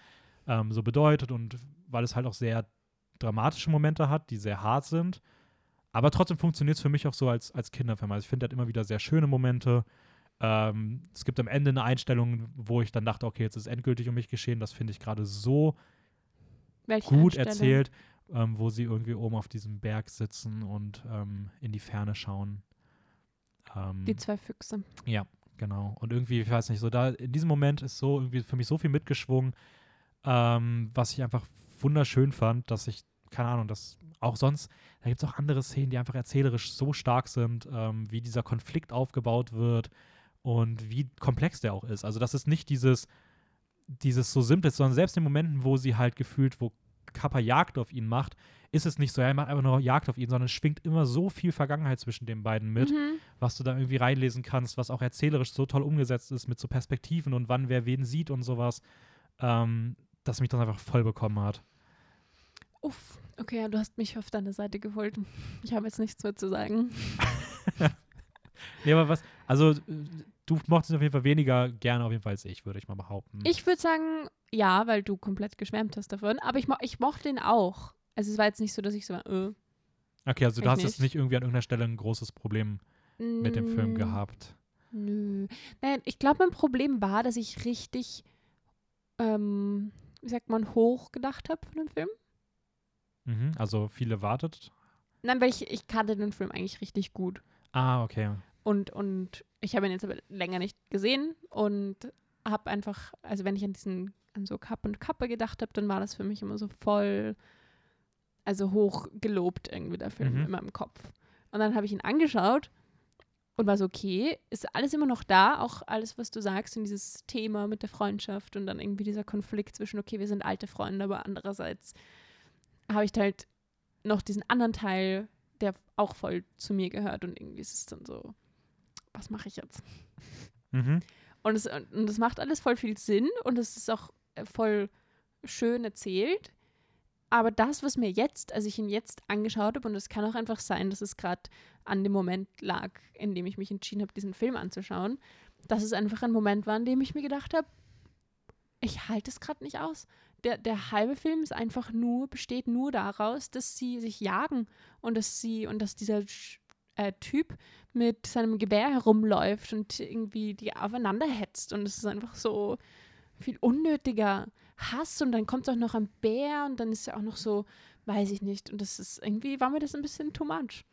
ähm, so bedeutet. Und weil es halt auch sehr dramatische Momente hat, die sehr hart sind. Aber trotzdem funktioniert es für mich auch so als, als Kinderfilm. Also ich finde, er hat immer wieder sehr schöne Momente. Ähm, es gibt am Ende eine Einstellung, wo ich dann dachte, okay, jetzt ist endgültig um mich geschehen. Das finde ich gerade so
Welche
gut erzählt, ähm, wo sie irgendwie oben auf diesem Berg sitzen und ähm, in die Ferne schauen. Ähm,
Die zwei Füchse.
ja, genau. Und irgendwie, ich weiß nicht, so da in diesem Moment ist so irgendwie für mich so viel mitgeschwungen, ähm, was ich einfach wunderschön fand, dass ich, keine Ahnung, dass auch sonst, da gibt es auch andere Szenen, die einfach erzählerisch so stark sind, ähm, wie dieser Konflikt aufgebaut wird und wie komplex der auch ist. Also, das ist nicht dieses, dieses so simples, sondern selbst in Momenten, wo sie halt gefühlt, wo Kappa Jagd auf ihn macht, ist es nicht so, er macht einfach nur Jagd auf ihn, sondern es schwingt immer so viel Vergangenheit zwischen den beiden mit
Mhm.
was du da irgendwie reinlesen kannst, was auch erzählerisch so toll umgesetzt ist mit so Perspektiven und wann wer wen sieht und sowas, ähm, dass mich das einfach voll bekommen hat.
Uff, okay, ja, du hast mich auf deine Seite geholt. Ich habe jetzt nichts mehr zu sagen.
Nee, aber was, also äh, du mochtest ihn auf jeden Fall weniger gerne auf jeden Fall als ich, würde ich mal behaupten.
Ich würde sagen, ja, weil du komplett geschwärmt hast davon. Aber ich, mo ich mochte den auch. Also es war jetzt nicht so, dass ich so war, äh,
okay, also du hast jetzt
nicht.
irgendwie an irgendeiner Stelle ein großes Problem mit dem Film gehabt.
Nö. Nein, ich glaube, mein Problem war, dass ich richtig, ähm, wie sagt man, hoch gedacht habe von dem Film.
Mhm, also viele wartet.
Nein, weil ich, ich kannte den Film eigentlich richtig gut.
Ah, okay.
Und, und ich habe ihn jetzt aber länger nicht gesehen und habe einfach, also wenn ich an diesen, an so Kapp und Kappe gedacht habe, dann war das für mich immer so voll, also hoch gelobt irgendwie der Film
Mhm.
in meinem Kopf. Und dann habe ich ihn angeschaut und war so, okay, ist alles immer noch da, auch alles, was du sagst und dieses Thema mit der Freundschaft und dann irgendwie dieser Konflikt zwischen, okay, wir sind alte Freunde, aber andererseits habe ich halt noch diesen anderen Teil, der auch voll zu mir gehört und irgendwie ist es dann so, was mache ich jetzt?
Mhm.
Und es, und es macht alles voll viel Sinn und es ist auch äh, voll schön erzählt. Aber das, was mir jetzt, als ich ihn jetzt angeschaut habe, und es kann auch einfach sein, dass es gerade an dem Moment lag, in dem ich mich entschieden habe, diesen Film anzuschauen, dass es einfach ein Moment war, in dem ich mir gedacht habe, ich halte es gerade nicht aus. Der, der halbe Film ist einfach nur, besteht nur daraus, dass sie sich jagen und dass sie, und dass dieser Sch- äh, Typ mit seinem Gewehr herumläuft und irgendwie die aufeinander hetzt. Und es ist einfach so viel unnötiger Hass. Und dann kommt auch noch ein Bär und dann ist er auch noch so, weiß ich nicht. Und das ist irgendwie, war mir das ein bisschen too much.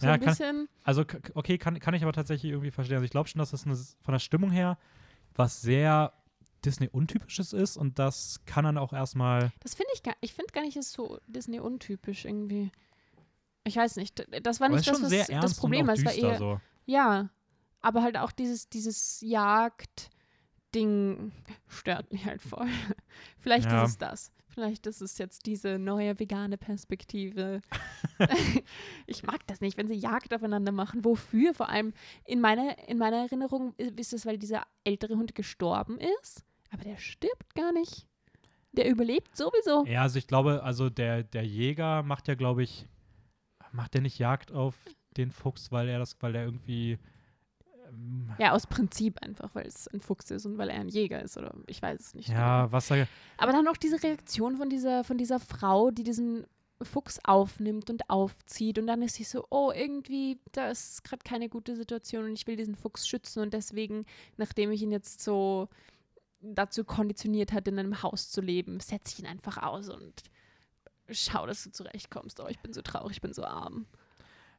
So
Ja,
ein
kann-
bisschen,
Also, okay, kann, kann ich aber tatsächlich irgendwie verstehen. Also, ich glaube schon, dass das eine, von der Stimmung her was sehr Disney-untypisches ist und das kann dann auch erstmal.
das finde ich gar, ich finde gar nicht, ist so Disney untypisch irgendwie. Ich weiß nicht, das war nicht
ist
das, was das Problem
und
war. eher,
so.
Ja, aber halt auch dieses, dieses Jagd-Ding stört mich halt voll. Vielleicht
Ja.
ist es das. Vielleicht ist es jetzt diese neue vegane Perspektive. ich mag das nicht, wenn sie Jagd aufeinander machen. Wofür? Vor allem in meiner, in meiner Erinnerung ist es, weil dieser ältere Hund gestorben ist. Aber der stirbt gar nicht. Der überlebt sowieso.
Ja, also ich glaube, also der, der Jäger macht ja, glaube ich, macht der nicht Jagd auf den Fuchs, weil er das, weil er irgendwie. Ähm,
Ja, aus Prinzip einfach, weil es ein Fuchs ist und weil er ein Jäger ist. Oder ich weiß es nicht. genau.
ja, was er.
Aber dann auch diese Reaktion von dieser, von dieser Frau, die diesen Fuchs aufnimmt und aufzieht und dann ist sie so, oh, irgendwie, da ist gerade keine gute Situation und ich will diesen Fuchs schützen und deswegen, nachdem ich ihn jetzt so dazu konditioniert hat, in einem Haus zu leben, setze ich ihn einfach aus und schau, dass du zurechtkommst. Oh, ich bin so traurig, ich bin so arm.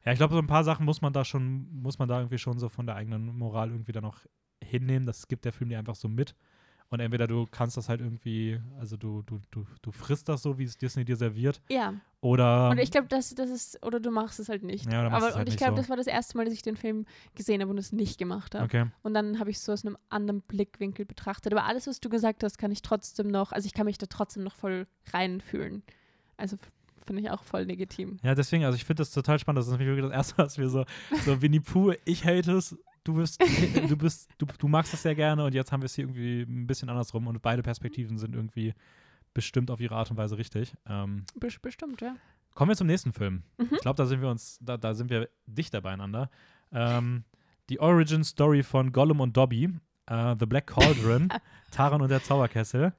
Ja, ich glaube, so ein paar Sachen muss man da schon, muss man da irgendwie schon so von der eigenen Moral irgendwie dann noch hinnehmen. Das gibt der Film dir einfach so mit. Und entweder du kannst das halt irgendwie, also du, du, du, du frisst das so, wie es Disney dir serviert.
Ja.
Oder.
Und ich glaube, das, das ist, oder du machst es halt nicht.
Ja, oder machst
Aber
es halt
und ich glaube,
so.
das war das erste Mal, dass ich den Film gesehen habe und es nicht gemacht habe.
Okay.
Und dann habe ich es so aus einem anderen Blickwinkel betrachtet. Aber alles, was du gesagt hast, kann ich trotzdem noch, also ich kann mich da trotzdem noch voll reinfühlen. Also finde ich auch voll legitim.
Ja, deswegen, also ich finde das total spannend. Das ist nämlich wirklich das erste, was wir so, so Winnie Pooh, ich hate es, du bist, du bist, du, du magst es sehr gerne und jetzt haben wir es hier irgendwie ein bisschen andersrum und beide Perspektiven sind irgendwie bestimmt auf ihre Art und Weise richtig. Ähm,
Bes- Bestimmt, ja.
kommen wir zum nächsten Film.
Mhm.
Ich glaube, da sind wir uns, da, da sind wir dichter beieinander. Ähm, die Origin Story von Gollum und Dobby, äh, The Black Cauldron, Taran und der Zauberkessel.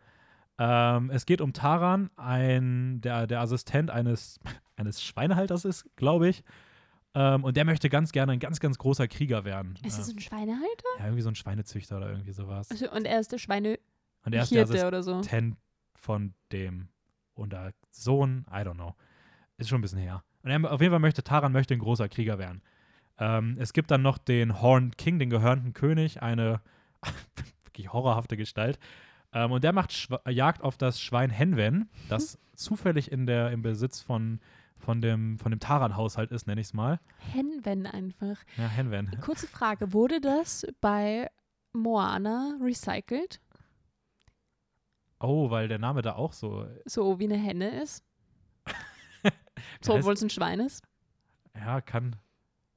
Ähm, es geht um Taran, ein, der, der Assistent eines, eines Schweinehalters ist, glaube ich. Ähm, und der möchte ganz gerne ein ganz, ganz großer Krieger werden.
Ist das ein Schweinehalter?
ja, irgendwie so ein Schweinezüchter oder irgendwie sowas.
Also, und er ist der Schweinehirte
Und er ist der
oder so.
Assistent von dem und der Sohn, I don't know. Ist schon ein bisschen her. Und er, auf jeden Fall möchte Taran möchte ein großer Krieger werden. Ähm, es gibt dann noch den Horned King, den gehörnten König, eine wirklich horrorhafte Gestalt. Ähm, und der macht Schwa Jagd auf das Schwein Henwen, das zufällig in der, im Besitz von, von dem, von dem Taran-Haushalt ist, nenne ich es mal.
Henwen einfach.
Ja, Henwen.
Kurze Frage, wurde das bei Moana recycelt?
Oh, weil der Name da auch so.
So wie eine Henne ist? so, obwohl es ein Schwein ist?
Ja, kann.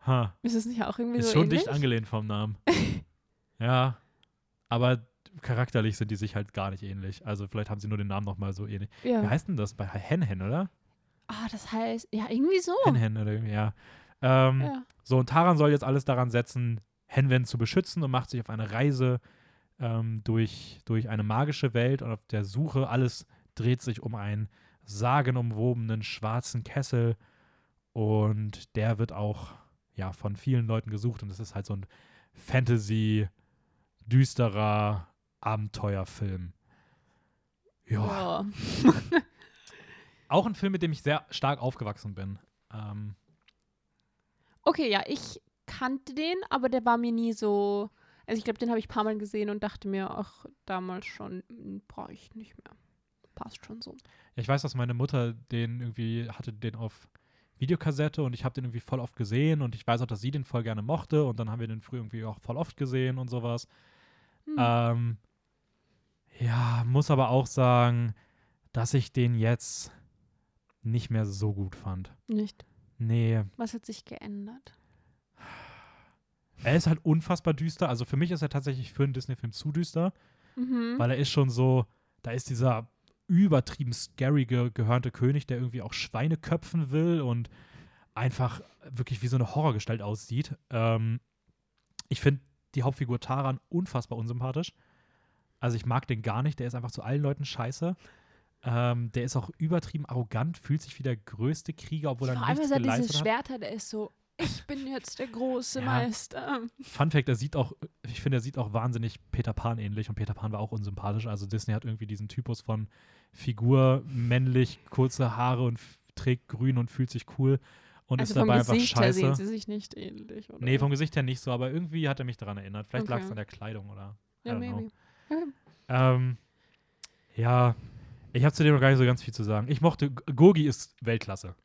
Ha.
Ist es nicht auch irgendwie
Ist
so
schon
ähnlich?
dicht angelehnt vom Namen. ja, aber charakterlich sind die sich halt gar nicht ähnlich. Also vielleicht haben sie nur den Namen nochmal so ähnlich. Wie
Ja.
heißt denn das bei Hen Hen, oder?
Ah, das heißt, ja, irgendwie so.
Hen Hen oder irgendwie, ja. Ähm.
Ja.
So, und Taran soll jetzt alles daran setzen, Henwen zu beschützen und macht sich auf eine Reise ähm, durch, durch eine magische Welt und auf der Suche. Alles dreht sich um einen sagenumwobenen schwarzen Kessel und der wird auch ja, von vielen Leuten gesucht und es ist halt so ein Fantasy, düsterer Abenteuerfilm. Ja,
Ja.
auch ein Film, mit dem ich sehr stark aufgewachsen bin. Ähm,
Okay, ja, ich kannte den, aber der war mir nie so. Also ich glaube, den habe ich ein paar Mal gesehen und dachte mir, ach, damals schon, brauche ich nicht mehr. Passt schon so.
Ja, ich weiß, dass meine Mutter den irgendwie hatte den auf Videokassette und ich habe den irgendwie voll oft gesehen und ich weiß auch, dass sie den voll gerne mochte und dann haben wir den früher irgendwie auch voll oft gesehen und sowas.
Hm.
Ähm, ja, muss aber auch sagen, dass ich den jetzt nicht mehr so gut fand.
Nicht.
Nee,
Was hat sich geändert?
er ist halt unfassbar düster. Also für mich ist er tatsächlich für einen Disney-Film zu düster,
Mhm.
weil er ist schon so, da ist dieser übertrieben scary ge gehörnte König, der irgendwie auch Schweine köpfen will und einfach wirklich wie so eine Horrorgestalt aussieht. Ähm, ich finde die Hauptfigur Taran unfassbar unsympathisch. Also ich mag den gar nicht, der ist einfach zu allen Leuten scheiße. Ähm, der ist auch übertrieben arrogant, fühlt sich wie der größte Krieger, obwohl er
Vor allem
nichts
ist er dieses
geleistet hat.
Schwert hat, er ist so, ich bin jetzt der große
Ja.
Meister.
Fun Fact, er sieht auch, ich finde, er sieht auch wahnsinnig Peter Pan ähnlich und Peter Pan war auch unsympathisch. Also Disney hat irgendwie diesen Typus von Figur, männlich, kurze Haare und trägt grün und fühlt sich cool und
Also
ist dabei einfach
Gesicht her sehen
scheiße.
sie sich nicht ähnlich, oder?
Nee, vom Gesicht her nicht so, aber irgendwie hat er mich daran erinnert. Vielleicht lag es
Okay.
an der Kleidung oder.
Ja,
don't know. Ähm, ja, ich habe zu dem noch gar nicht so ganz viel zu sagen. Ich mochte, Gogi ist Weltklasse.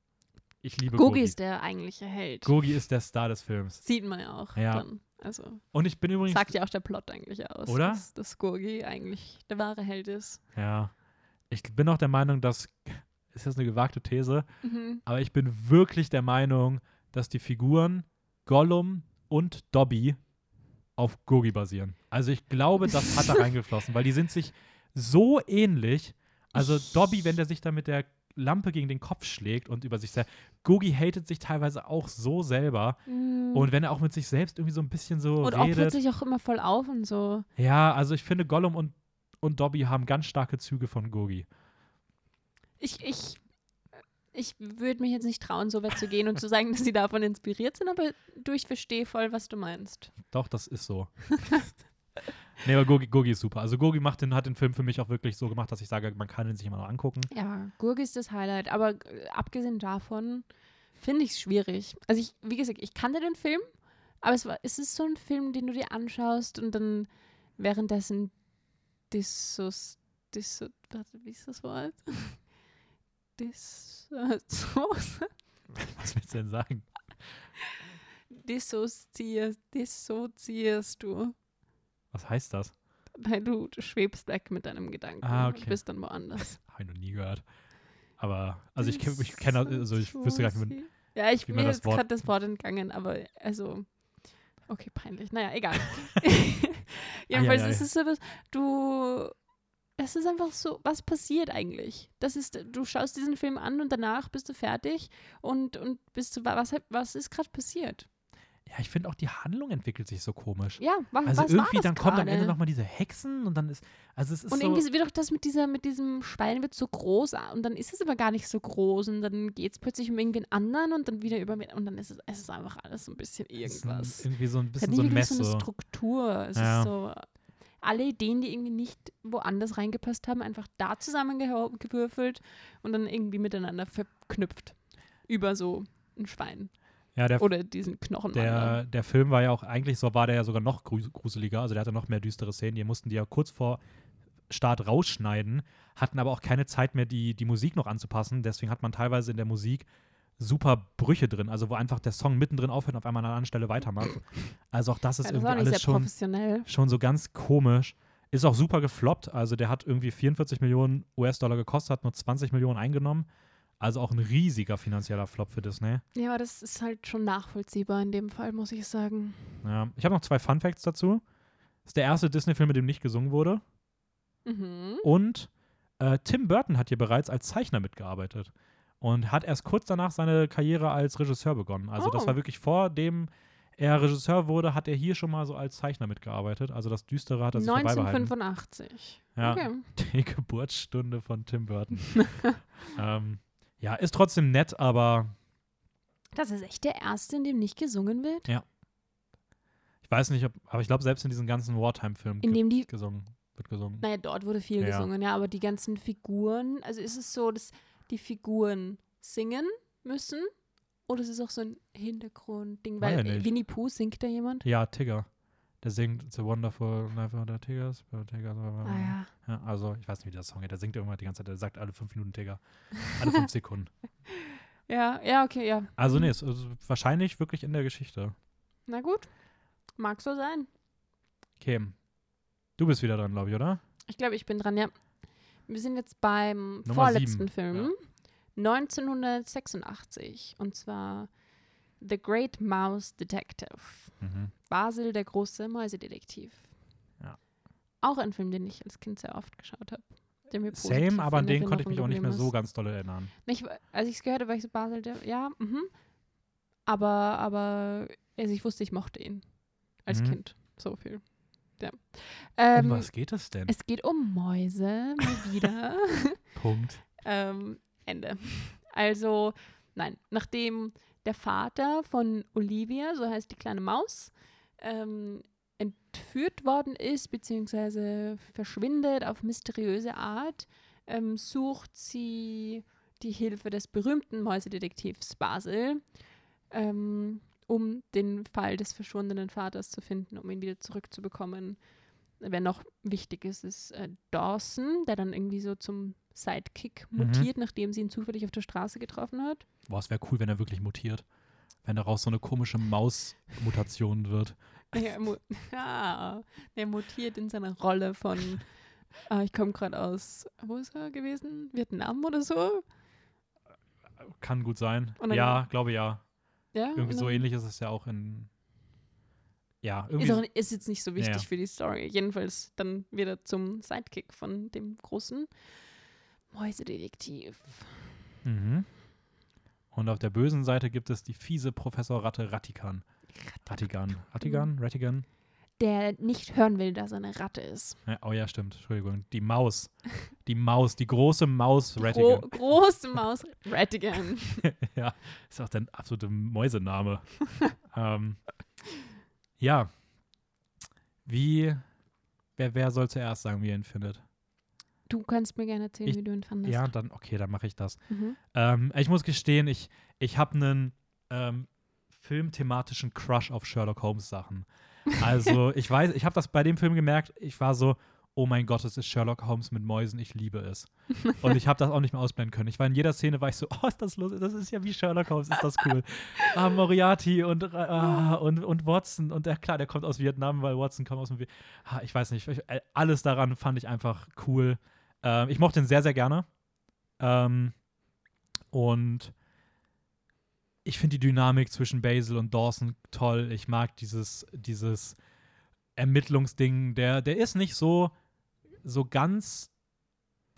Ich liebe Gogi.
Gogi ist der eigentliche Held.
Gogi ist der Star des Films.
Sieht man ja auch
Ja.
dann. Also
Und ich bin übrigens.
sagt ja auch der Plot eigentlich aus.
Oder?
Dass, dass Gogi eigentlich der wahre Held ist.
Ja. Ich bin auch der Meinung, dass. Ist jetzt eine gewagte These,
Mhm.
aber ich bin wirklich der Meinung, dass die Figuren Gollum und Dobby auf Gogi basieren. Also ich glaube, das hat da reingeflossen, weil die sind sich so ähnlich. Also Dobby, wenn der sich da mit der Lampe gegen den Kopf schlägt und über sich selbst. Gogi hatet sich teilweise auch so selber.
Mhm.
Und wenn er auch mit sich selbst irgendwie so ein bisschen so
und
redet.
sich auch immer voll auf und so.
Ja, also ich finde, Gollum und, und Dobby haben ganz starke Züge von Gogi.
Ich, ich, Ich würde mich jetzt nicht trauen, so weit zu gehen und zu sagen, dass sie davon inspiriert sind, aber du, ich verstehe voll, was du meinst.
Doch, das ist so. nee, aber Gogi, Gogi ist super. Also Gogi macht den, hat den Film für mich auch wirklich so gemacht, dass ich sage, man kann ihn sich immer noch angucken.
Ja, Gurgi ist das Highlight, aber äh, abgesehen davon finde ich es schwierig. Also ich, wie gesagt, ich kannte den Film, aber es, war, es ist so ein Film, den du dir anschaust und dann währenddessen Dissos, Disso, warte, wie ist das Wort? Dis,
Was willst du denn sagen?
dissoziierst, dissoziierst du.
Was heißt das?
Nein, du, du schwebst weg mit deinem Gedanken
Ah,
und
okay.
bist dann woanders.
Habe ich noch nie gehört. Aber, also ich, kenn- ich kenne, also ich wüsste gar nicht, wie man-
Ja, ich ist
Wort-
gerade das Wort entgangen, aber also, okay, peinlich. Naja, egal. Jedenfalls
Eieiei.
ist es so du, es ist einfach so, was passiert eigentlich? Das ist, du schaust diesen Film an und danach bist du fertig und, und bist du, was, was ist gerade passiert?
ja, ich finde auch die Handlung entwickelt sich so komisch.
Ja, wa,
Also
was
irgendwie,
war das
dann kommen am? Ende nochmal diese Hexen und dann ist, also es ist
Und
so,
irgendwie wird doch das mit dieser, mit diesem Schwein wird so groß und dann ist es aber gar nicht so groß und dann geht es plötzlich um irgendwen anderen und dann wieder über und dann ist es, es ist einfach alles so ein bisschen
es ist ein-
irgendwas.
irgendwie so ein bisschen so ein Mess.
so eine. Struktur. Es
Ja.
ist so alle Ideen, die irgendwie nicht woanders reingepasst haben, einfach da zusammengewürfelt und dann irgendwie miteinander verknüpft. Über so ein Schwein.
Ja, der,
Oder diesen Knochen.
der, der Film war ja auch, eigentlich so war der ja sogar noch grus- gruseliger, also der hatte noch mehr düstere Szenen, die mussten die ja kurz vor Start rausschneiden, hatten aber auch keine Zeit mehr, die, die Musik noch anzupassen, deswegen hat man teilweise in der Musik super Brüche drin, also wo einfach der Song mittendrin aufhört und auf einmal an einer anderen Stelle weitermacht. Also auch das ist
ja, das
irgendwie alles schon, schon so ganz komisch. Ist auch super gefloppt, also der hat irgendwie 44 Millionen US-Dollar gekostet, hat nur 20 Millionen eingenommen. Also auch ein riesiger finanzieller Flop für Disney.
Ja, aber das ist halt schon nachvollziehbar in dem Fall, muss ich sagen.
Ja. Ich habe noch zwei Fun Facts dazu. Das ist der erste Disney-Film, mit dem nicht gesungen wurde.
Mhm.
Und äh, Tim Burton hat hier bereits als Zeichner mitgearbeitet. Und hat erst kurz danach seine Karriere als Regisseur begonnen. Also das
Oh.
war wirklich vor dem er Regisseur wurde, hat er hier schon mal so als Zeichner mitgearbeitet. Also das Düstere hat er sich dabei behalten.
1985.
Ja,
Okay.
die Geburtsstunde von Tim Burton. ähm, ja, ist trotzdem nett, aber
Das ist echt der erste, in dem nicht gesungen wird?
ich weiß nicht, ob, aber ich glaube, selbst in diesen ganzen Wartime-Filmen
In dem die
gesungen, wird gesungen.
Naja, dort wurde viel
Ja.
gesungen, ja, aber die ganzen Figuren, also ist es so, dass die Figuren singen müssen oder ist es auch so ein Hintergrundding? Weil
nicht.
Winnie Pooh singt da jemand?
Ja, Tigger. Der singt It's a Wonderful Life of the Tigers. Tigers
Ah ja.
ja, also, ich weiß nicht, wie der Song geht. Der singt irgendwann die ganze Zeit. Der sagt alle fünf Minuten Tigger. Alle fünf Sekunden.
Ja, ja, okay, ja.
Also,
Mhm.
nee, ist also wahrscheinlich wirklich in der Geschichte.
Na gut, mag so sein.
Okay. Du bist wieder dran, glaube ich, oder?
Ich glaube, ich bin dran, ja. Wir sind jetzt beim
Nummer
vorletzten
sieben,
Film. 1986. Und zwar The Great Mouse Detective.
Mhm.
Basil, der große Mäusedetektiv.
Ja.
Auch ein Film, den ich als Kind sehr oft geschaut habe.
Same, aber an den konnte ich mich auch nicht mehr so ganz doll erinnern.
Ich, als ich es gehört habe, war ich so Basil, der, ja, mhm. Aber, aber, also ich wusste, ich mochte ihn. Als
Mhm.
Kind. So viel. Ja. Ähm,
um was geht es denn?
es geht um Mäuse, mal wieder.
Punkt.
ähm, Ende. Also, nein, nachdem der Vater von Olivia, so heißt die kleine Maus, ähm, entführt worden ist, beziehungsweise verschwindet auf mysteriöse Art, ähm, sucht sie die Hilfe des berühmten Mäusedetektivs Basil, ähm, um den Fall des verschwundenen Vaters zu finden, um ihn wieder zurückzubekommen. Wer noch wichtig ist, ist äh, Dawson, der dann irgendwie so zum Sidekick
Mhm.
mutiert, nachdem sie ihn zufällig auf der Straße getroffen hat.
Boah, es wäre cool, wenn er wirklich mutiert. Wenn daraus so eine komische Maus-Mutation wird.
Er, mu ja, er mutiert in seiner Rolle von, ah, ich komme gerade aus, wo ist er gewesen? Vietnam oder so?
Kann gut sein. Ja, glaube ja.
Ja,
Irgendwie so
dann-
ähnlich ist es ja auch in. Ja,
Ist,
irgendwie.
auch, ist jetzt nicht so wichtig
Ja.
für die Story. Jedenfalls dann wieder zum Sidekick von dem großen Mäusedetektiv.
Mhm. Und auf der bösen Seite gibt es die fiese Professor Ratte Rattigan. Rattigan. Rattigan? Rattigan?
Der nicht hören will, dass er eine Ratte ist.
Ja, oh ja, stimmt. Entschuldigung. Die Maus. Die Maus, die große Maus
Gro
Rattigan.
große Maus Rattigan.
ja, ist auch der absolute Mäusename. ähm, ja. Wie, wer, wer soll zuerst sagen, wie er ihn findet?
Du kannst mir gerne erzählen,
Ich-
wie du ihn fandest.
Ja, dann, okay, dann mache ich das.
Mhm.
Ähm, ich muss gestehen, ich, ich habe einen ähm, filmthematischen Crush auf Sherlock Holmes Sachen. Also, ich weiß, ich habe das bei dem Film gemerkt, ich war so, oh mein Gott, es ist Sherlock Holmes mit Mäusen, ich liebe es. Und ich habe das auch nicht mehr ausblenden können. Ich war in jeder Szene, war ich so, oh, ist das lustig, das ist ja wie Sherlock Holmes, ist das cool. ah, Moriarty und, ah, und, und Watson und der, klar, der kommt aus Vietnam, weil Watson kommt aus dem, Vi ah, ich weiß nicht, ich, alles daran fand ich einfach cool. Ähm, ich mochte ihn sehr, sehr gerne. Ähm, und ich finde die Dynamik zwischen Basil und Dawson toll. Ich mag dieses, dieses Ermittlungsding. Der, der ist nicht so, so ganz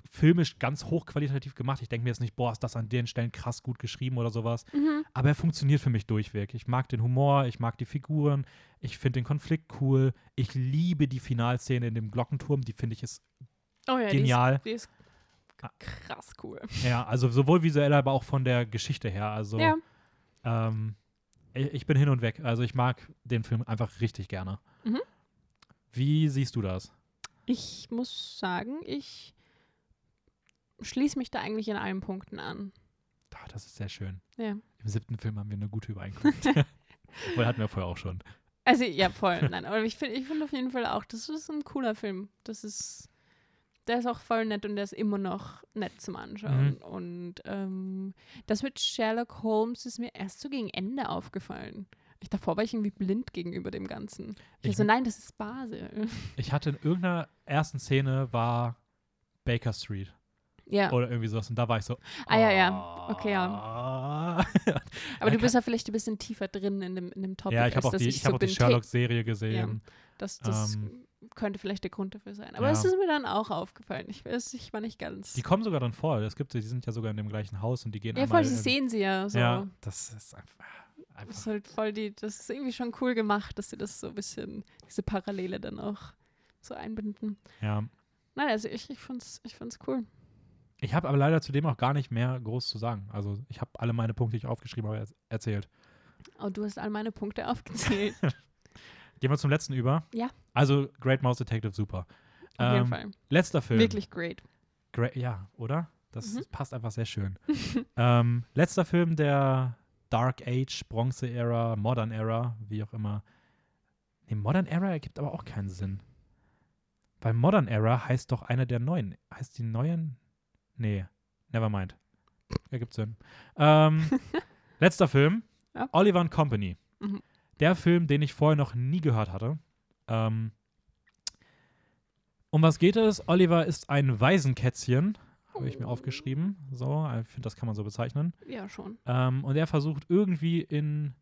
filmisch ganz hochqualitativ gemacht. Ich denke mir jetzt nicht, boah, ist das an den Stellen krass gut geschrieben oder sowas.
Mhm.
Aber er funktioniert für mich durchweg. Ich mag den Humor, ich mag die Figuren, ich finde den Konflikt cool. Ich liebe die Finalszene in dem Glockenturm, die finde ich ist
Oh ja,
Genial.
Die ist, die
Ah.
ist krass cool.
Ja, also sowohl visuell, aber auch von der Geschichte her. Also
Ja.
Ähm, ich, ich bin hin und weg. Also ich mag den Film einfach richtig gerne.
Mhm.
Wie siehst du das?
Ich muss sagen, ich schließe mich da eigentlich in allen Punkten an.
Ah, das ist sehr schön.
Ja.
Im siebten Film haben wir eine gute Übereinkunft. Weil hatten wir vorher auch schon.
Also ja, voll. Nein, aber ich finde ich find auf jeden Fall auch, das ist ein cooler Film. Das ist, der ist auch voll nett und der ist immer noch nett zum Anschauen.
Mhm.
Und ähm, das mit Sherlock Holmes ist mir erst so gegen Ende aufgefallen. Ich, davor war ich irgendwie blind gegenüber dem Ganzen. Ich,
Ich-
so, nein, das ist Basel.
Ich hatte in irgendeiner ersten Szene war Baker Street
Ja,
oder irgendwie sowas und da war ich so.
Ah, ja, ja. Okay, ja.
ja.
aber du bist ja vielleicht ein bisschen tiefer drin in dem, in dem Topic,
ja, ich habe auch die,
ich
ich
so
hab auch die. Sherlock-Serie gesehen.
Das, das
Ähm,
könnte vielleicht der Grund dafür sein. Aber
ja.
es ist mir dann auch aufgefallen. Ich, weiß, ich war nicht ganz.
Die kommen sogar dann vor. Es gibt, die sind ja sogar in dem gleichen Haus und die gehen
ja, voll, sie sehen sie ja so.
Ja, das ist einfach.
Das
einfach
ist halt voll die, das ist irgendwie schon cool gemacht, dass sie das so ein bisschen, diese Parallele dann auch so einbinden.
ja.
Nein, also ich, ich fand's, ich fand's cool.
Ich habe aber leider zudem auch gar nicht mehr groß zu sagen. Also ich habe alle meine Punkte, die ich aufgeschrieben habe, er erzählt.
Oh, du hast all meine Punkte aufgezählt.
Gehen wir zum letzten über.
Ja.
Also Great Mouse Detective, super.
Auf jeden
Ähm,
Fall.
Letzter Film.
Wirklich great.
Great, ja, oder? Das
Mhm.
passt einfach sehr schön. ähm, letzter Film der Dark Age, Bronze Era, Modern Era, wie auch immer. Nee, Modern Era ergibt aber auch keinen Sinn. Weil Modern Era heißt doch einer der neuen. Heißt die neuen? Nee, never mind. Ergibt Sinn. Ähm, letzter Film,
Ja.
Oliver and Company.
Mhm.
Der Film, den ich vorher noch nie gehört hatte. Ähm, um was geht es? Oliver ist ein Waisenkätzchen, habe ich mir
Oh.
aufgeschrieben. So, ich finde, das kann man so bezeichnen.
Ja, schon.
Ähm, und er versucht irgendwie in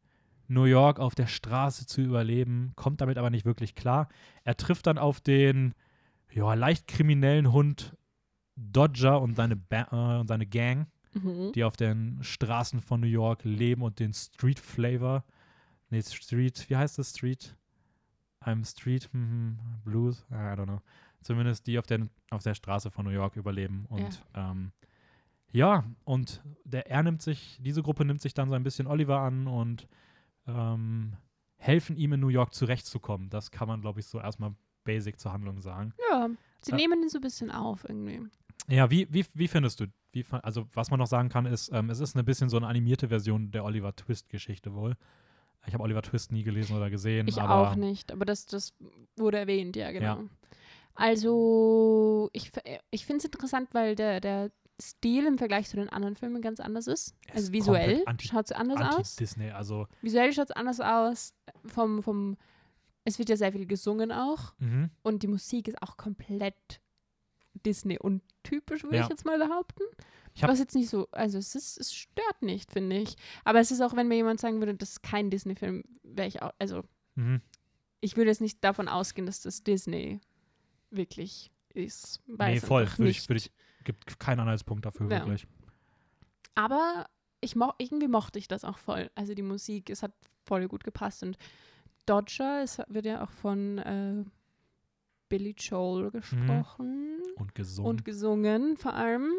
New York auf der Straße zu überleben, kommt damit aber nicht wirklich klar. Er trifft dann auf den ja, leicht kriminellen Hund Dodger und seine, ba äh, und seine Gang,
Mhm.
die auf den Straßen von New York leben und den Street Flavor. Nee, Street, wie heißt das? Street? I'm Street hm, Blues? I don't know. Zumindest die auf, den, auf der Straße von New York überleben. Und ähm, ja, und der, er nimmt sich, diese Gruppe nimmt sich dann so ein bisschen Oliver an und ähm, helfen ihm in New York zurechtzukommen. Das kann man, glaube ich, so erstmal basic zur Handlung sagen.
Ja, sie
Äh,
nehmen ihn so ein bisschen auf irgendwie.
Ja, wie, wie, wie findest du? Wie, also, was man noch sagen kann, ist, ähm, es ist ein bisschen so eine animierte Version der Oliver Twist-Geschichte wohl. Ich habe Oliver Twist nie gelesen oder gesehen.
Ich auch nicht, aber das, das wurde erwähnt, ja, genau.
Ja.
Also, ich, äh, ich finde es interessant, weil der, der Stil im Vergleich zu den anderen Filmen ganz anders ist.
Es
Also visuell
anti-
schaut es anders aus.
Anti-Disney, also,
Visuell schaut es anders aus. Vom, vom, es wird ja sehr viel gesungen auch.
mhm.
Und die Musik ist auch komplett Disney-untypisch, würde
Ja.
ich jetzt mal behaupten. Was jetzt nicht so, also es, ist, es stört nicht, finde ich. Aber es ist auch, wenn mir jemand sagen würde, das ist kein Disney-Film, wäre ich auch, also
Mhm.
ich würde jetzt nicht davon ausgehen, dass das Disney wirklich ist. Weil
Nee, voll. Würde ich, würde ich, gibt keinen Anhaltspunkt dafür,
Ja.
wirklich.
Aber ich mo irgendwie mochte ich das auch voll. Also die Musik, es hat voll gut gepasst und Dodger, es wird ja auch von äh, Billy Joel gesprochen
Und gesungen.
und gesungen vor allem.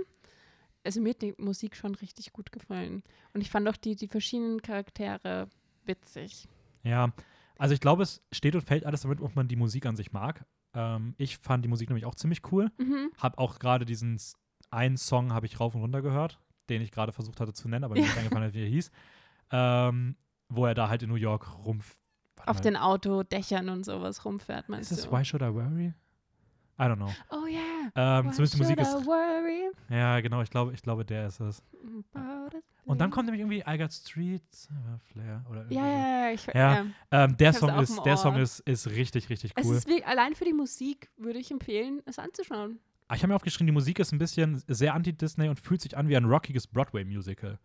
Also mir hat die Musik schon richtig gut gefallen. Und ich fand auch die, die verschiedenen Charaktere witzig.
ja, also ich glaube, es steht und fällt alles damit, ob man die Musik an sich mag. Ähm, ich fand die Musik nämlich auch ziemlich cool.
Mhm.
Hab auch gerade diesen einen Song habe ich rauf und runter gehört, den ich gerade versucht hatte zu nennen, aber mir nicht eingefallen hat, wie er hieß. Ähm, wo er da halt in New York rum.
Auf
mal,
den Autodächern und sowas rumfährt,
Ist
meinst
es
du?
Why Should I Worry? I don't know.
Oh yeah.
Ähm,
Why
zumindest die Musik ist.
I worry
Ja, genau, ich glaube, ich glaube, der ist es. Und dann kommt nämlich irgendwie I Got Streets, äh, Flair oder irgendwie
Ja, ja, ja. Ich,
Ja,
ja.
Ähm, der Song, ist, der. Song ist, ist richtig, richtig
Es
cool.
ist wirklich, allein für die Musik würde ich empfehlen, es anzuschauen.
Ah, Ich habe mir aufgeschrieben, die Musik ist ein bisschen sehr anti-Disney und fühlt sich an wie ein rockiges Broadway-Musical.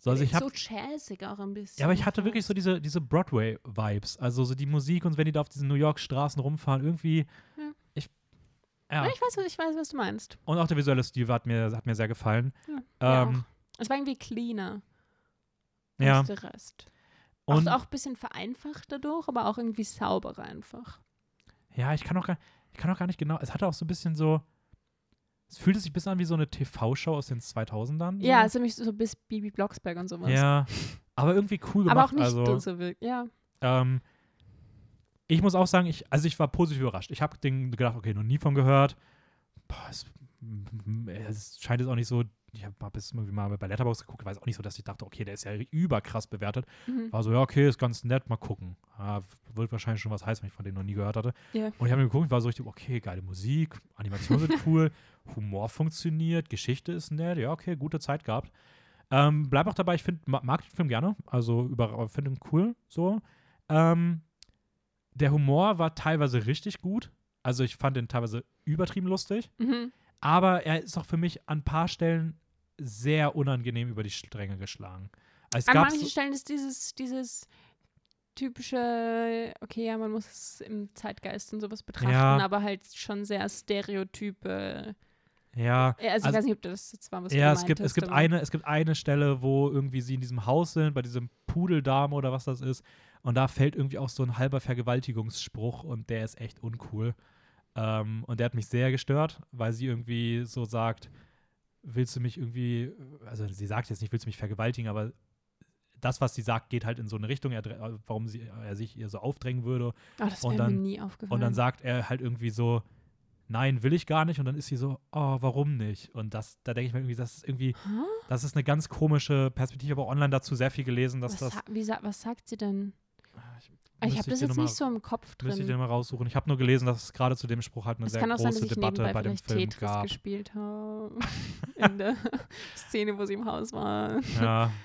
So, also ich hab,
so jazzig auch ein bisschen.
ja, aber ich hatte wirklich so diese, diese Broadway-Vibes. Also so die Musik und wenn die da auf diesen New York-Straßen rumfahren, irgendwie.
Ja.
Ich.
Ja, ich, weiß, ich weiß, was du meinst.
Und auch der visuelle Stil hat mir, hat mir sehr gefallen.
Ja,
Ähm,
Es war irgendwie cleaner
ja.
als der Rest.
Und
auch, auch ein bisschen vereinfacht dadurch, aber auch irgendwie sauberer einfach.
ja, ich kann auch gar, ich kann auch gar nicht genau. Es hatte auch so ein bisschen so. Es fühlte sich ein bisschen an wie so eine TV-Show aus den 2000ern.
Ja,
so.
also mich so bis Bibi Blocksberg und sowas.
Ja, aber irgendwie cool gemacht.
aber auch nicht
also,
so wirklich. Ja.
ähm, ich muss auch sagen, ich, also ich war positiv überrascht. Ich habe gedacht, okay, noch nie von gehört. Boah, es, es scheint jetzt auch nicht so. Ich habe mal bis irgendwie mal bei Letterboxd geguckt, weiß auch nicht so, dass ich dachte, okay, der ist ja überkrass bewertet.
Mhm.
War so, ja, okay, ist ganz nett, mal gucken. Ja, wird wahrscheinlich schon was heißen, wenn ich von denen noch nie gehört hatte.
Ja.
Und ich habe mir geguckt, war so richtig, okay, geile Musik, Animationen sind cool, Humor funktioniert, Geschichte ist nett, ja, okay, gute Zeit gehabt. Ähm, bleib auch dabei, ich find, ma- mag den Film gerne, also finde ihn cool, so. Ähm, der Humor war teilweise richtig gut, also ich fand den teilweise übertrieben lustig,
Mhm.
aber er ist auch für mich an ein paar Stellen sehr unangenehm über die Stränge geschlagen. Also
An manchen Stellen ist dieses, dieses typische, okay, ja, man muss es im Zeitgeist und sowas betrachten,
Ja.
aber halt schon sehr Stereotype.
Ja,
Ja, Also,
Also-
ich weiß nicht, ob das jetzt war, was
Ja,
du
es gibt, es
meintest,
gibt eine, es gibt eine Stelle, wo irgendwie sie in diesem Haus sind, bei diesem Pudeldame oder was das ist. Und da fällt irgendwie auch so ein halber Vergewaltigungsspruch und der ist echt uncool. Ähm, und der hat mich sehr gestört, weil sie irgendwie so sagt, willst du mich irgendwie, also sie sagt jetzt nicht, willst du mich vergewaltigen, aber das, was sie sagt, geht halt in so eine Richtung, er, warum sie, er sich ihr so aufdrängen würde.
Ah, das
und
wäre mir nie aufgefallen.
Und dann sagt er halt irgendwie so, nein, will ich gar nicht. Und dann ist sie so, oh, warum nicht? Und das, da denke ich mir irgendwie, das ist irgendwie,
Hä?
das ist eine ganz komische Perspektive, aber online dazu sehr viel gelesen, dass
was,
das.
wie was sagt sie denn?
Ich,
Ich
müsste
habe das jetzt
noch
nicht so im Kopf
mal, Müsste ich
drin.
dir mal raussuchen. Ich habe nur gelesen, dass es gerade zu dem Spruch halt eine
Es
sehr
sein,
große
ich
Debatte bei dem Film
Tetris
gab.
gespielt habe. In der Szene, wo sie im Haus war.
Ja.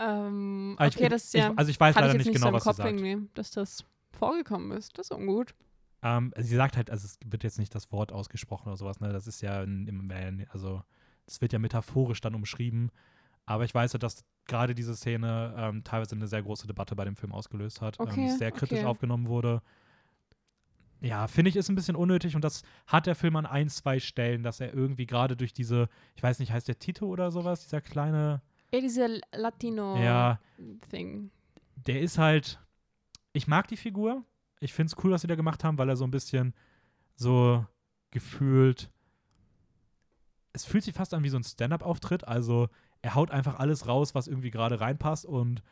Ähm,
ich-
okay, das ist ja.
ich, also ich weiß
ich
leider nicht
nicht
genau,
so im
was
Kopf
sie sagt.
irgendwie, dass das vorgekommen ist. Das ist ungut.
Ähm, sie sagt halt, also es wird jetzt nicht das Wort ausgesprochen oder sowas, ne? Das ist ja in, im, also das wird ja metaphorisch dann umschrieben. Aber ich weiß ja, dass gerade diese Szene ähm, teilweise eine sehr große Debatte bei dem Film ausgelöst hat,
Okay,
ähm, sehr kritisch
okay.
aufgenommen wurde. Ja, finde ich, ist ein bisschen unnötig und das hat der Film an ein, zwei Stellen, dass er irgendwie gerade durch diese, ich weiß nicht, heißt der Tito oder sowas, dieser kleine,
Ja, diese Latino-Thing.
ja, der ist halt, ich mag die Figur. Ich finde es cool, was sie da gemacht haben, weil er so ein bisschen so gefühlt, es fühlt sich fast an wie so ein Stand-up-Auftritt. Also er haut einfach alles raus, was irgendwie gerade reinpasst und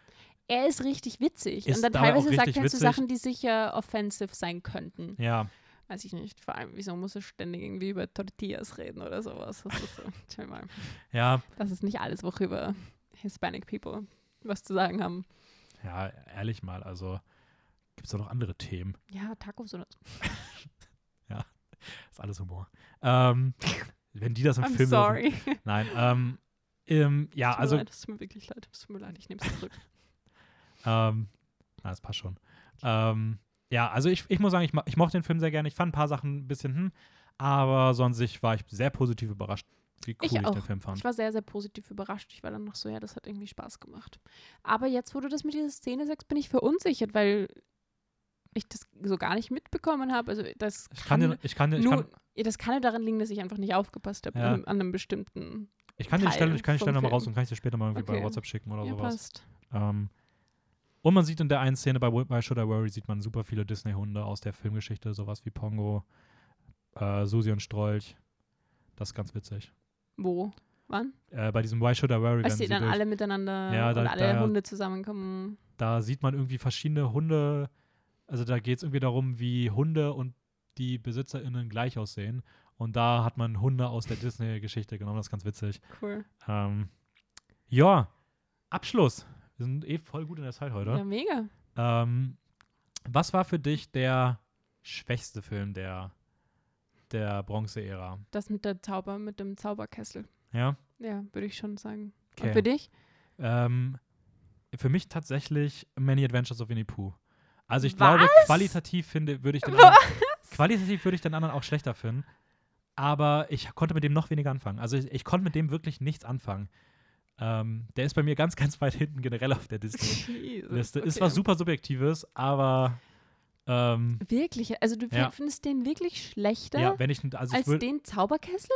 Er ist richtig witzig.
Ist
Und dann teilweise sagt er so
witzig.
Sachen, die sicher offensive sein könnten.
ja,
Weiß ich nicht. Vor allem, wieso muss er ständig irgendwie über Tortillas reden oder sowas? Das ist so, mal.
ja,
Das ist nicht alles, worüber Hispanic People was zu sagen haben.
ja, ehrlich mal, also gibt es da noch andere Themen.
Ja, Tacos oder so.
Ist alles Humor. Ähm, wenn die das im
I'm
Film
sorry.
Nein, ähm, ähm, ja,
mir
also
leid, Es tut mir wirklich leid. Es tut mir leid, ich nehme es zurück.
Ähm, na, das passt schon. Ähm, ja, also ich, ich muss sagen, ich, ich mochte den Film sehr gerne. Ich fand ein paar Sachen ein bisschen, hm, aber sonst ich war ich sehr positiv überrascht, wie cool
Ich
ich, den Film fand.
Ich war sehr, sehr positiv überrascht. Ich war dann noch so, ja, das hat irgendwie Spaß gemacht. Aber jetzt, wo du das mit dieser Szene sagst, bin ich verunsichert, weil ich das so gar nicht mitbekommen habe. Also das
Ich kann,
kann,
ich kann, ich
nur,
kann,
ja, das kann ja daran liegen, dass ich einfach nicht aufgepasst habe
Ja.
an, einem bestimmten.
ich kann dir die Stelle,
Teil
ich kann die Stelle nochmal raus und kann ich dir später mal irgendwie bei
Okay.
WhatsApp schicken oder
Ja,
sowas.
passt.
Ähm, Und man sieht in der einen Szene bei Why Should I Worry, sieht man super viele Disney-Hunde aus der Filmgeschichte, sowas wie Pongo, äh, Susi und Strolch. Das ist ganz witzig.
Wo? Wann?
Äh, bei diesem Why Should I Worry
Als
sie
dann
durch,
alle miteinander
Ja, da-
und alle
da-
Hunde zusammenkommen.
da sieht man irgendwie verschiedene Hunde, also da geht es irgendwie darum, wie Hunde und die BesitzerInnen gleich aussehen. Und da hat man Hunde aus der Disney-Geschichte genommen, das ist ganz witzig.
Cool.
Ähm, ja, Abschluss. Wir sind eh voll gut in der Zeit heute.
Ja, mega.
Ähm, was war für dich der schwächste Film der, der Bronze-Ära?
Das mit der Zauber, mit dem Zauberkessel.
Ja,
Ja, würde ich schon sagen.
okay.
Und für dich?
Ähm, für mich tatsächlich Many Adventures of Winnie Pooh. Also ich
Was?
glaube, qualitativ finde, würde ich den anderen, qualitativ würde ich den anderen auch schlechter finden. Aber ich konnte mit dem noch weniger anfangen. Also ich, ich konnte mit dem wirklich nichts anfangen. Ähm, der ist bei mir ganz, ganz weit hinten generell auf der Disney-Liste.
Jesus,
Ist
okay.
was super Subjektives, aber ähm,
Wirklich? Also du
Ja.
findest den wirklich schlechter
ja, wenn ich, also ich
als
würd,
den Zauberkessel?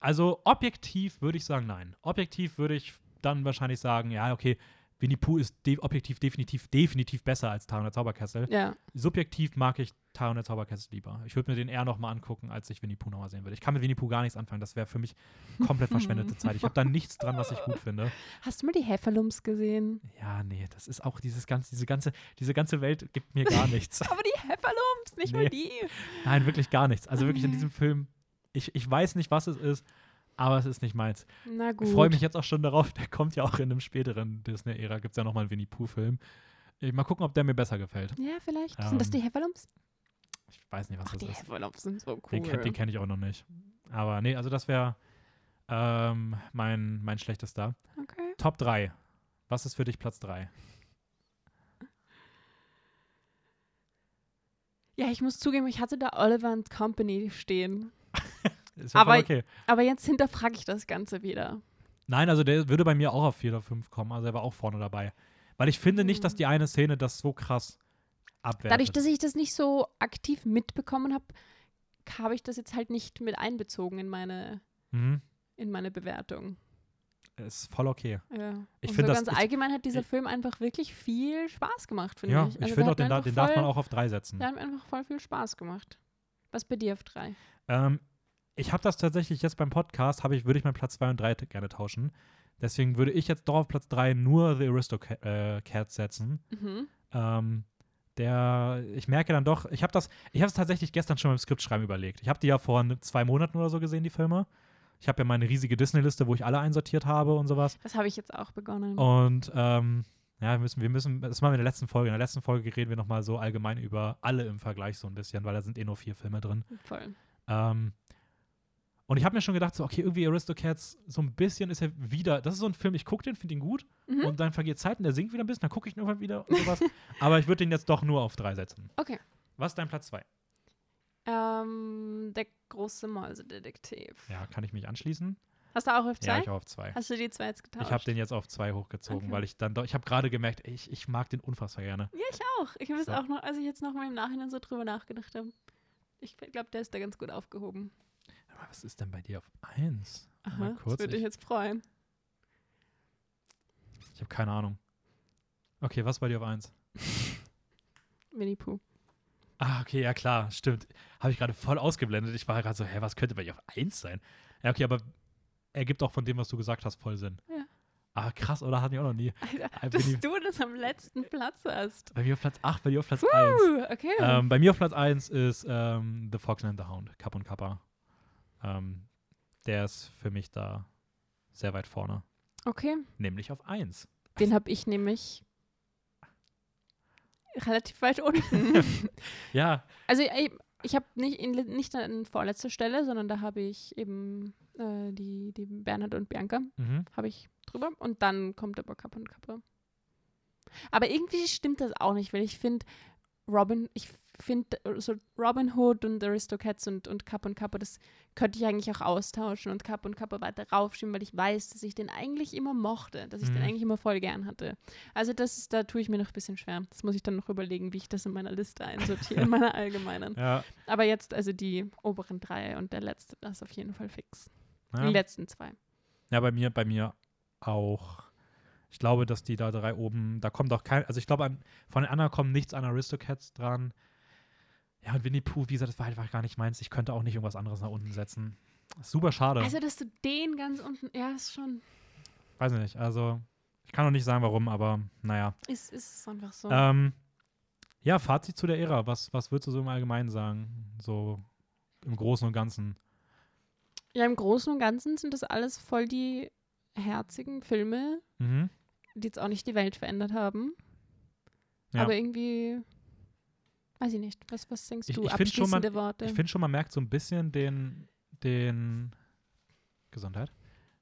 Also objektiv würde ich sagen, nein. Objektiv würde ich dann wahrscheinlich sagen, ja, okay, Winnie Pooh ist de objektiv definitiv, definitiv besser als Tara und der Zauberkessel.
Ja.
Subjektiv mag ich Tara und der Zauberkessel lieber. Ich würde mir den eher nochmal angucken, als ich Winnie Pooh nochmal sehen würde. Ich kann mit Winnie Pooh gar nichts anfangen. Das wäre für mich komplett verschwendete Zeit. Ich habe da nichts dran, was ich gut finde.
Hast du mal die Heffalumps gesehen?
Ja, nee, das ist auch dieses ganze, diese ganze, diese ganze Welt gibt mir gar nichts.
Aber die Heffalumps, nicht
Nee.
mal die.
Nein, wirklich gar nichts. Also wirklich in diesem Film, ich, ich weiß nicht, was es ist, aber es ist nicht meins.
Na gut.
Ich freue mich jetzt auch schon darauf, der kommt ja auch in einem späteren Disney-Ära, gibt es ja nochmal einen Winnie Pooh-Film. Ich- Mal gucken, ob der mir besser gefällt.
Ja, vielleicht. Sind das
Ähm,
die Heffalumps?
Ich weiß nicht, was
Ach,
das
die
ist.
Heffalumps sind so cool.
Den, den kenne ich auch noch nicht. Aber nee, also das wäre ähm, mein, mein schlechtester.
okay.
Top 3. Was ist für dich Platz 3?
Ja, ich muss zugeben, ich hatte da Oliver and Company stehen.
Ist ja
Aber-
voll okay.
Aber jetzt hinterfrage ich das Ganze wieder.
Nein, also der würde bei mir auch auf 4 oder 5 kommen. Also er war auch vorne dabei. Weil ich finde nicht, dass
Hm.
die eine Szene das so krass abwertet.
Dadurch, dass ich das nicht so aktiv mitbekommen habe, habe ich das jetzt halt nicht mit einbezogen in meine,
mhm.
in meine Bewertung.
Ist voll okay.
Ja.
Ich
Und
find
so
das-
ganz
ich-
allgemein hat dieser
ich-
Film einfach wirklich viel Spaß gemacht, finde
Ja,
ich.
ich
Also
finde
der
auch, den, da, den darf man
voll-
auch auf 3 setzen.
Der hat mir einfach voll viel Spaß gemacht. Was bei dir auf drei?
Ähm, ich habe das tatsächlich jetzt beim Podcast, habe ich, würde ich meinen Platz 2 und 3 gerne tauschen. Deswegen würde ich jetzt doch auf Platz 3 nur The Aristocats äh, setzen.
Mhm.
Ähm, der, ich merke dann doch, ich habe das, ich habe es tatsächlich gestern schon beim Skriptschreiben überlegt. Ich habe die ja vor zwei Monaten oder so gesehen, die Filme. Ich habe ja meine riesige Disney-Liste, wo ich alle einsortiert habe und sowas.
Das habe ich jetzt auch begonnen.
Und ähm, ja, wir müssen, wir müssen, das machen wir in der letzten Folge. In der letzten Folge reden wir nochmal so allgemein über alle im Vergleich so ein bisschen, weil da sind eh nur vier Filme drin.
Voll.
Ähm, und ich habe mir schon gedacht, so, okay, irgendwie Aristocats, so ein bisschen ist er wieder, das ist so ein Film, ich gucke den, finde ihn gut
Mhm.
und dann vergeht Zeit und der singt wieder ein bisschen, dann gucke ich ihn irgendwann wieder und sowas. Aber ich würde den jetzt doch nur auf drei setzen.
Okay.
Was ist dein Platz zwei?
Ähm, der große Mäusedetektiv.
Ja, kann ich mich anschließen?
Hast du auch auf
Ja,
zwei?
ich auch auf zwei.
Hast du die zwei jetzt getauscht?
Ich habe den jetzt auf zwei hochgezogen,
Okay.
weil ich dann doch, ich habe gerade gemerkt, ich, ich mag den unfassbar gerne.
Ja, ich auch. Ich habe es
So.
auch noch, als ich jetzt noch mal im Nachhinein so drüber nachgedacht habe. Ich glaube, der ist da ganz gut aufgehoben.
Aber was ist denn bei dir auf eins?
Aha,
Mal
das
kurz,
würde
ich,
dich jetzt freuen.
ich habe keine Ahnung. Okay, was ist bei dir auf eins?
Winnie Pooh.
Ah, okay, ja klar, stimmt. Habe ich gerade voll ausgeblendet. Ich war gerade so, hä, was könnte bei dir auf 1 sein? Ja, okay, aber ergibt auch von dem, was du gesagt hast, voll Sinn.
Ja.
Ah, krass, oder? Hatten wir auch noch nie.
Alter,
Äh,
dass du das am letzten Platz hast.
Bei mir auf Platz 8, bei dir auf Platz 1.
Uh, okay.
Ähm, bei mir auf Platz 1 ist ähm, The Fox and the Hound, Kapp und Kappa. Ähm, der ist für mich da sehr weit vorne.
okay.
Nämlich auf 1.
Den habe ich nämlich relativ weit unten.
Ja,
also ich, ich habe nicht, in, nicht an vorletzter Stelle, sondern da habe ich eben äh, die, die Bernhard und Bianca
mhm.
habe ich drüber. Und dann kommt aber Kappa und Kappa. Aber irgendwie stimmt das auch nicht, weil ich finde, Robin, ich finde so Robin Hood und Aristocats und, und Kappa und Kappa, das könnte ich eigentlich auch austauschen und Kappa und Kappa weiter raufschieben, weil ich weiß, dass ich den eigentlich immer mochte, dass ich den
Mhm.
eigentlich immer voll gern hatte. Also das ist, da tue ich mir noch ein bisschen schwer. Das muss ich dann noch überlegen, wie ich das in meiner Liste einsortiere, in meiner allgemeinen.
ja.
Aber jetzt also die oberen drei und der letzte, das ist auf jeden Fall fix. Die
ja.
letzten zwei.
Ja, bei mir, bei mir auch. Ich glaube, dass die da drei oben, da kommt auch kein, also ich glaube, an, von den anderen kommt nichts an Aristocats dran. Ja, und Winnie Pooh, wie gesagt, das war einfach gar nicht meins. Ich könnte auch nicht irgendwas anderes nach unten setzen. Super schade.
Also, dass du den ganz unten, ja, ist schon,
Weiß ich nicht. Also, ich kann noch nicht sagen, warum, aber naja.
ist, ist einfach so.
Ähm, ja, Fazit zu der Ära. Was, was würdest du so im Allgemeinen sagen? So im Großen und Ganzen.
ja, im Großen und Ganzen sind das alles voll die herzigen Filme,
Mhm.
die jetzt auch nicht die Welt verändert haben.
Ja.
Aber irgendwie, weiß ich nicht. Was, was denkst du?
ich find schon, man-
Abschließende Worte.
Ich finde schon, man merkt so ein bisschen den, den Gesundheit.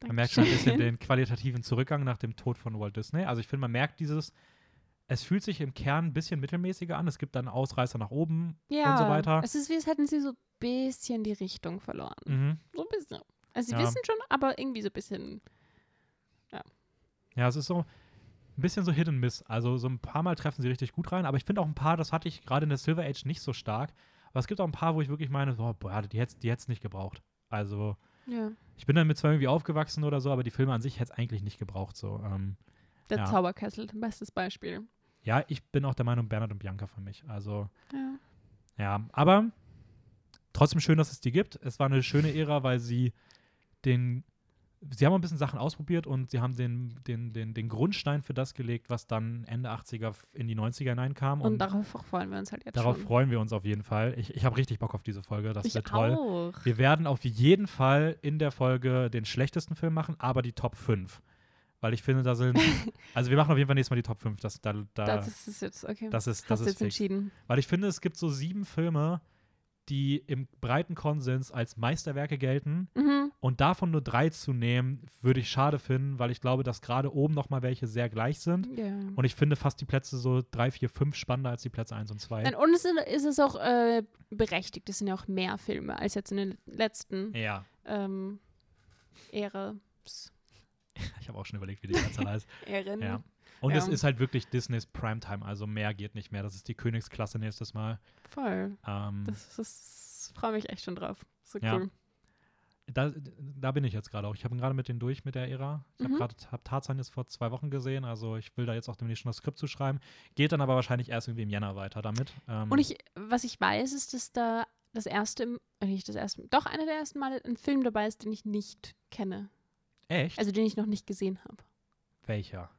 Man merkt schon ein bisschen
Dankeschön.
den qualitativen Zurückgang nach dem Tod von Walt Disney. Also ich finde, man merkt dieses, es fühlt sich im Kern ein bisschen mittelmäßiger an. Es gibt dann Ausreißer nach oben
ja,
und so weiter.
Es ist wie, als hätten sie so ein bisschen die Richtung verloren.
Mhm.
So ein bisschen. Also sie
Ja.
wissen schon, aber irgendwie so ein bisschen.
Ja, es ist so ein bisschen so Hit and Miss. Also so ein paar Mal treffen sie richtig gut rein, aber ich finde auch ein paar, das hatte ich gerade in der Silver Age nicht so stark. Aber es gibt auch ein paar, wo ich wirklich meine, so, boah, die hätte die es nicht gebraucht. Also
Ja.
ich bin damit zwar irgendwie aufgewachsen oder so, aber die Filme an sich hätte es eigentlich nicht gebraucht. So, ähm,
Der
Ja.
Zauberkessel, bestes Beispiel.
ja, ich bin auch der Meinung, Bernhard und Bianca für mich. Also
Ja.
Ja, aber trotzdem schön, dass es die gibt. Es war eine schöne Ära, weil sie den, sie haben ein bisschen Sachen ausprobiert und sie haben den, den, den, den Grundstein für das gelegt, was dann Ende 80er in die 90er hineinkam.
Und,
Und,
darauf freuen wir uns halt jetzt
darauf
schon.
freuen wir uns auf jeden Fall. Ich, ich habe richtig Bock auf diese Folge. Das
ich
wird toll.
auch.
Wir werden auf jeden Fall in der Folge den schlechtesten Film machen, aber die Top 5. Weil ich finde, da sind. also wir machen auf jeden Fall nächstes Mal die Top 5. Das, da, da,
Das ist jetzt, okay.
das ist, das ist
jetzt
fix.
entschieden.
Weil ich finde, es gibt so sieben Filme, die im breiten Konsens als Meisterwerke gelten.
Mhm.
Und davon nur drei zu nehmen, würde ich schade finden, weil ich glaube, dass gerade oben noch mal welche sehr gleich sind.
Ja.
Und ich finde fast die Plätze so drei, vier, fünf spannender als die Plätze eins und zwei.
Und es ist, es auch äh, berechtigt. Es sind ja auch mehr Filme als jetzt in den letzten
Ja,
ähm, Ehre.
ich habe auch schon überlegt, wie die Zahl heißt.
Ehren.
Ja. Und
Ja.
es ist halt wirklich Disneys Primetime, also mehr geht nicht mehr. Das ist die Königsklasse nächstes Mal.
Voll.
Ähm,
Das, das freue mich echt schon drauf. So
Ja. Da, da bin ich jetzt gerade auch. Ich habe gerade mit denen durch mit der Ära. Ich habe
Mhm.
gerade hab Tarzan jetzt vor zwei Wochen gesehen, also ich will da jetzt auch demnächst schon das Skript zu schreiben. Geht dann aber wahrscheinlich erst irgendwie im Jänner weiter damit. Ähm,
Und ich, was ich weiß, ist, dass da das erste, äh, nicht das erste, doch einer der ersten Male ein Film dabei ist, den ich nicht kenne.
Echt?
Also den ich noch nicht gesehen habe.
Welcher?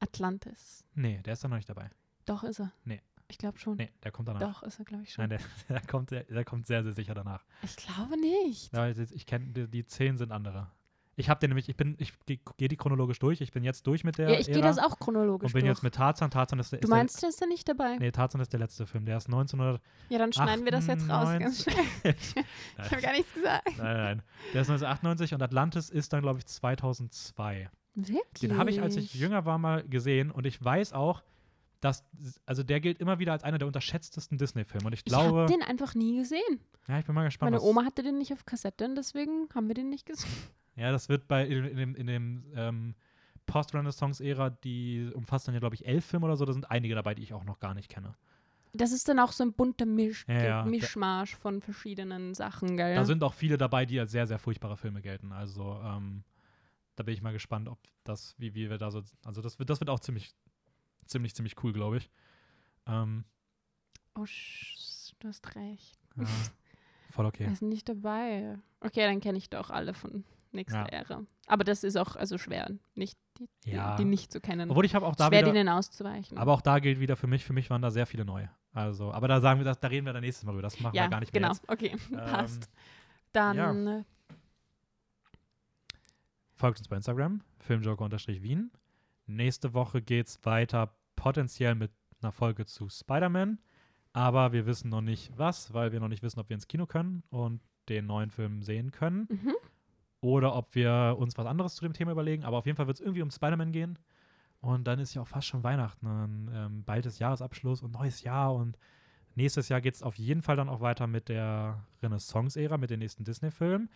Atlantis.
Nee, der ist da noch nicht dabei.
Doch ist er.
Nee.
Ich glaube schon.
Nee, der kommt danach.
Doch ist er, glaube ich schon.
Nein, der, der, kommt, der, der kommt sehr, sehr sicher danach.
ich glaube nicht.
Ja, ich kenne die, die zehn sind andere. Ich habe den nämlich, ich bin, ich gehe geh die chronologisch durch. Ich bin jetzt durch mit der
Ja, ich gehe das auch chronologisch
und bin
durch.
jetzt mit Tarzan. Tarzan ist, der-
du meinst, der ist da nicht dabei?
nee, Tarzan ist der letzte Film. Der ist 1900.
Ja, dann schneiden wir das jetzt raus, ganz schnell. Ich habe gar nichts gesagt.
nein, nein. Der ist 1998 und Atlantis ist dann, glaube ich, 2002.
Wirklich?
Den habe ich, als ich jünger war, mal gesehen und ich weiß auch, dass, also der gilt immer wieder als einer der unterschätztesten Disney-Filme und ich
Ich habe
glaube,
den einfach nie gesehen.
ja, ich bin mal gespannt.
Meine Oma hatte den nicht auf Kassette und deswegen haben wir den nicht gesehen.
Ja, das wird bei in, dem, in dem ähm, Post-Renaissance-Ära, die umfasst dann ja, glaube ich, elf Filme oder so, da sind einige dabei, die ich auch noch gar nicht kenne.
Das ist dann auch so ein bunter Misch
Ja, ja.
Mischmasch von verschiedenen Sachen, gell?
Da sind auch viele dabei, die als sehr, sehr furchtbare Filme gelten. Also, ähm, da bin ich mal gespannt, ob das, wie, wie wir da so, also das wird, das wird auch ziemlich, ziemlich, ziemlich cool, glaube ich. Ähm,
oh, du hast recht.
ja, voll okay.
Er ist nicht dabei. Okay, dann kenne ich doch alle von nächster
Ja.
Ära. Aber das ist auch also schwer, nicht die, die,
Ja.
die nicht zu kennen.
Obwohl ich habe auch da
schwer,
wieder,
denen auszuweichen.
aber auch da gilt wieder für mich, für mich waren da sehr viele neu. Also, aber da sagen wir, da reden wir dann nächstes Mal drüber. Das machen
ja,
wir gar nicht mehr
genau.
jetzt.
Okay, passt.
ja.
Dann
Folgt uns bei Instagram, filmjoker-wien. Nächste Woche geht's weiter potenziell mit einer Folge zu Spider-Man. Aber wir wissen noch nicht was, weil wir noch nicht wissen, ob wir ins Kino können und den neuen Film sehen können.
mhm.
Oder ob wir uns was anderes zu dem Thema überlegen. Aber auf jeden Fall wird es irgendwie um Spider-Man gehen. Und dann ist ja auch fast schon Weihnachten. Ein ähm, bald ist Jahresabschluss und neues Jahr. Und nächstes Jahr geht es auf jeden Fall dann auch weiter mit der Renaissance-Ära, mit den nächsten Disney-Filmen.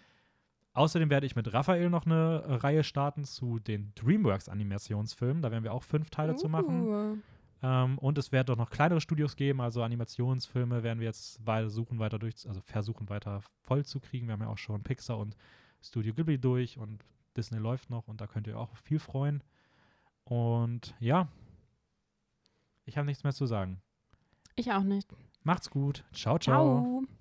Außerdem werde ich mit Raphael noch eine Reihe starten zu den DreamWorks-Animationsfilmen. Da werden wir auch fünf Teile zu machen.
Uh,
Ähm, und es wird auch noch kleinere Studios geben, also Animationsfilme werden wir jetzt weiter suchen, weiter durch, also versuchen weiter voll zu kriegen. Wir haben ja auch schon Pixar und Studio Ghibli durch und Disney läuft noch und da könnt ihr auch viel freuen. Und ja, ich habe nichts mehr zu sagen.
Ich auch nicht.
Macht's gut. ciao. ciao.
Ciao.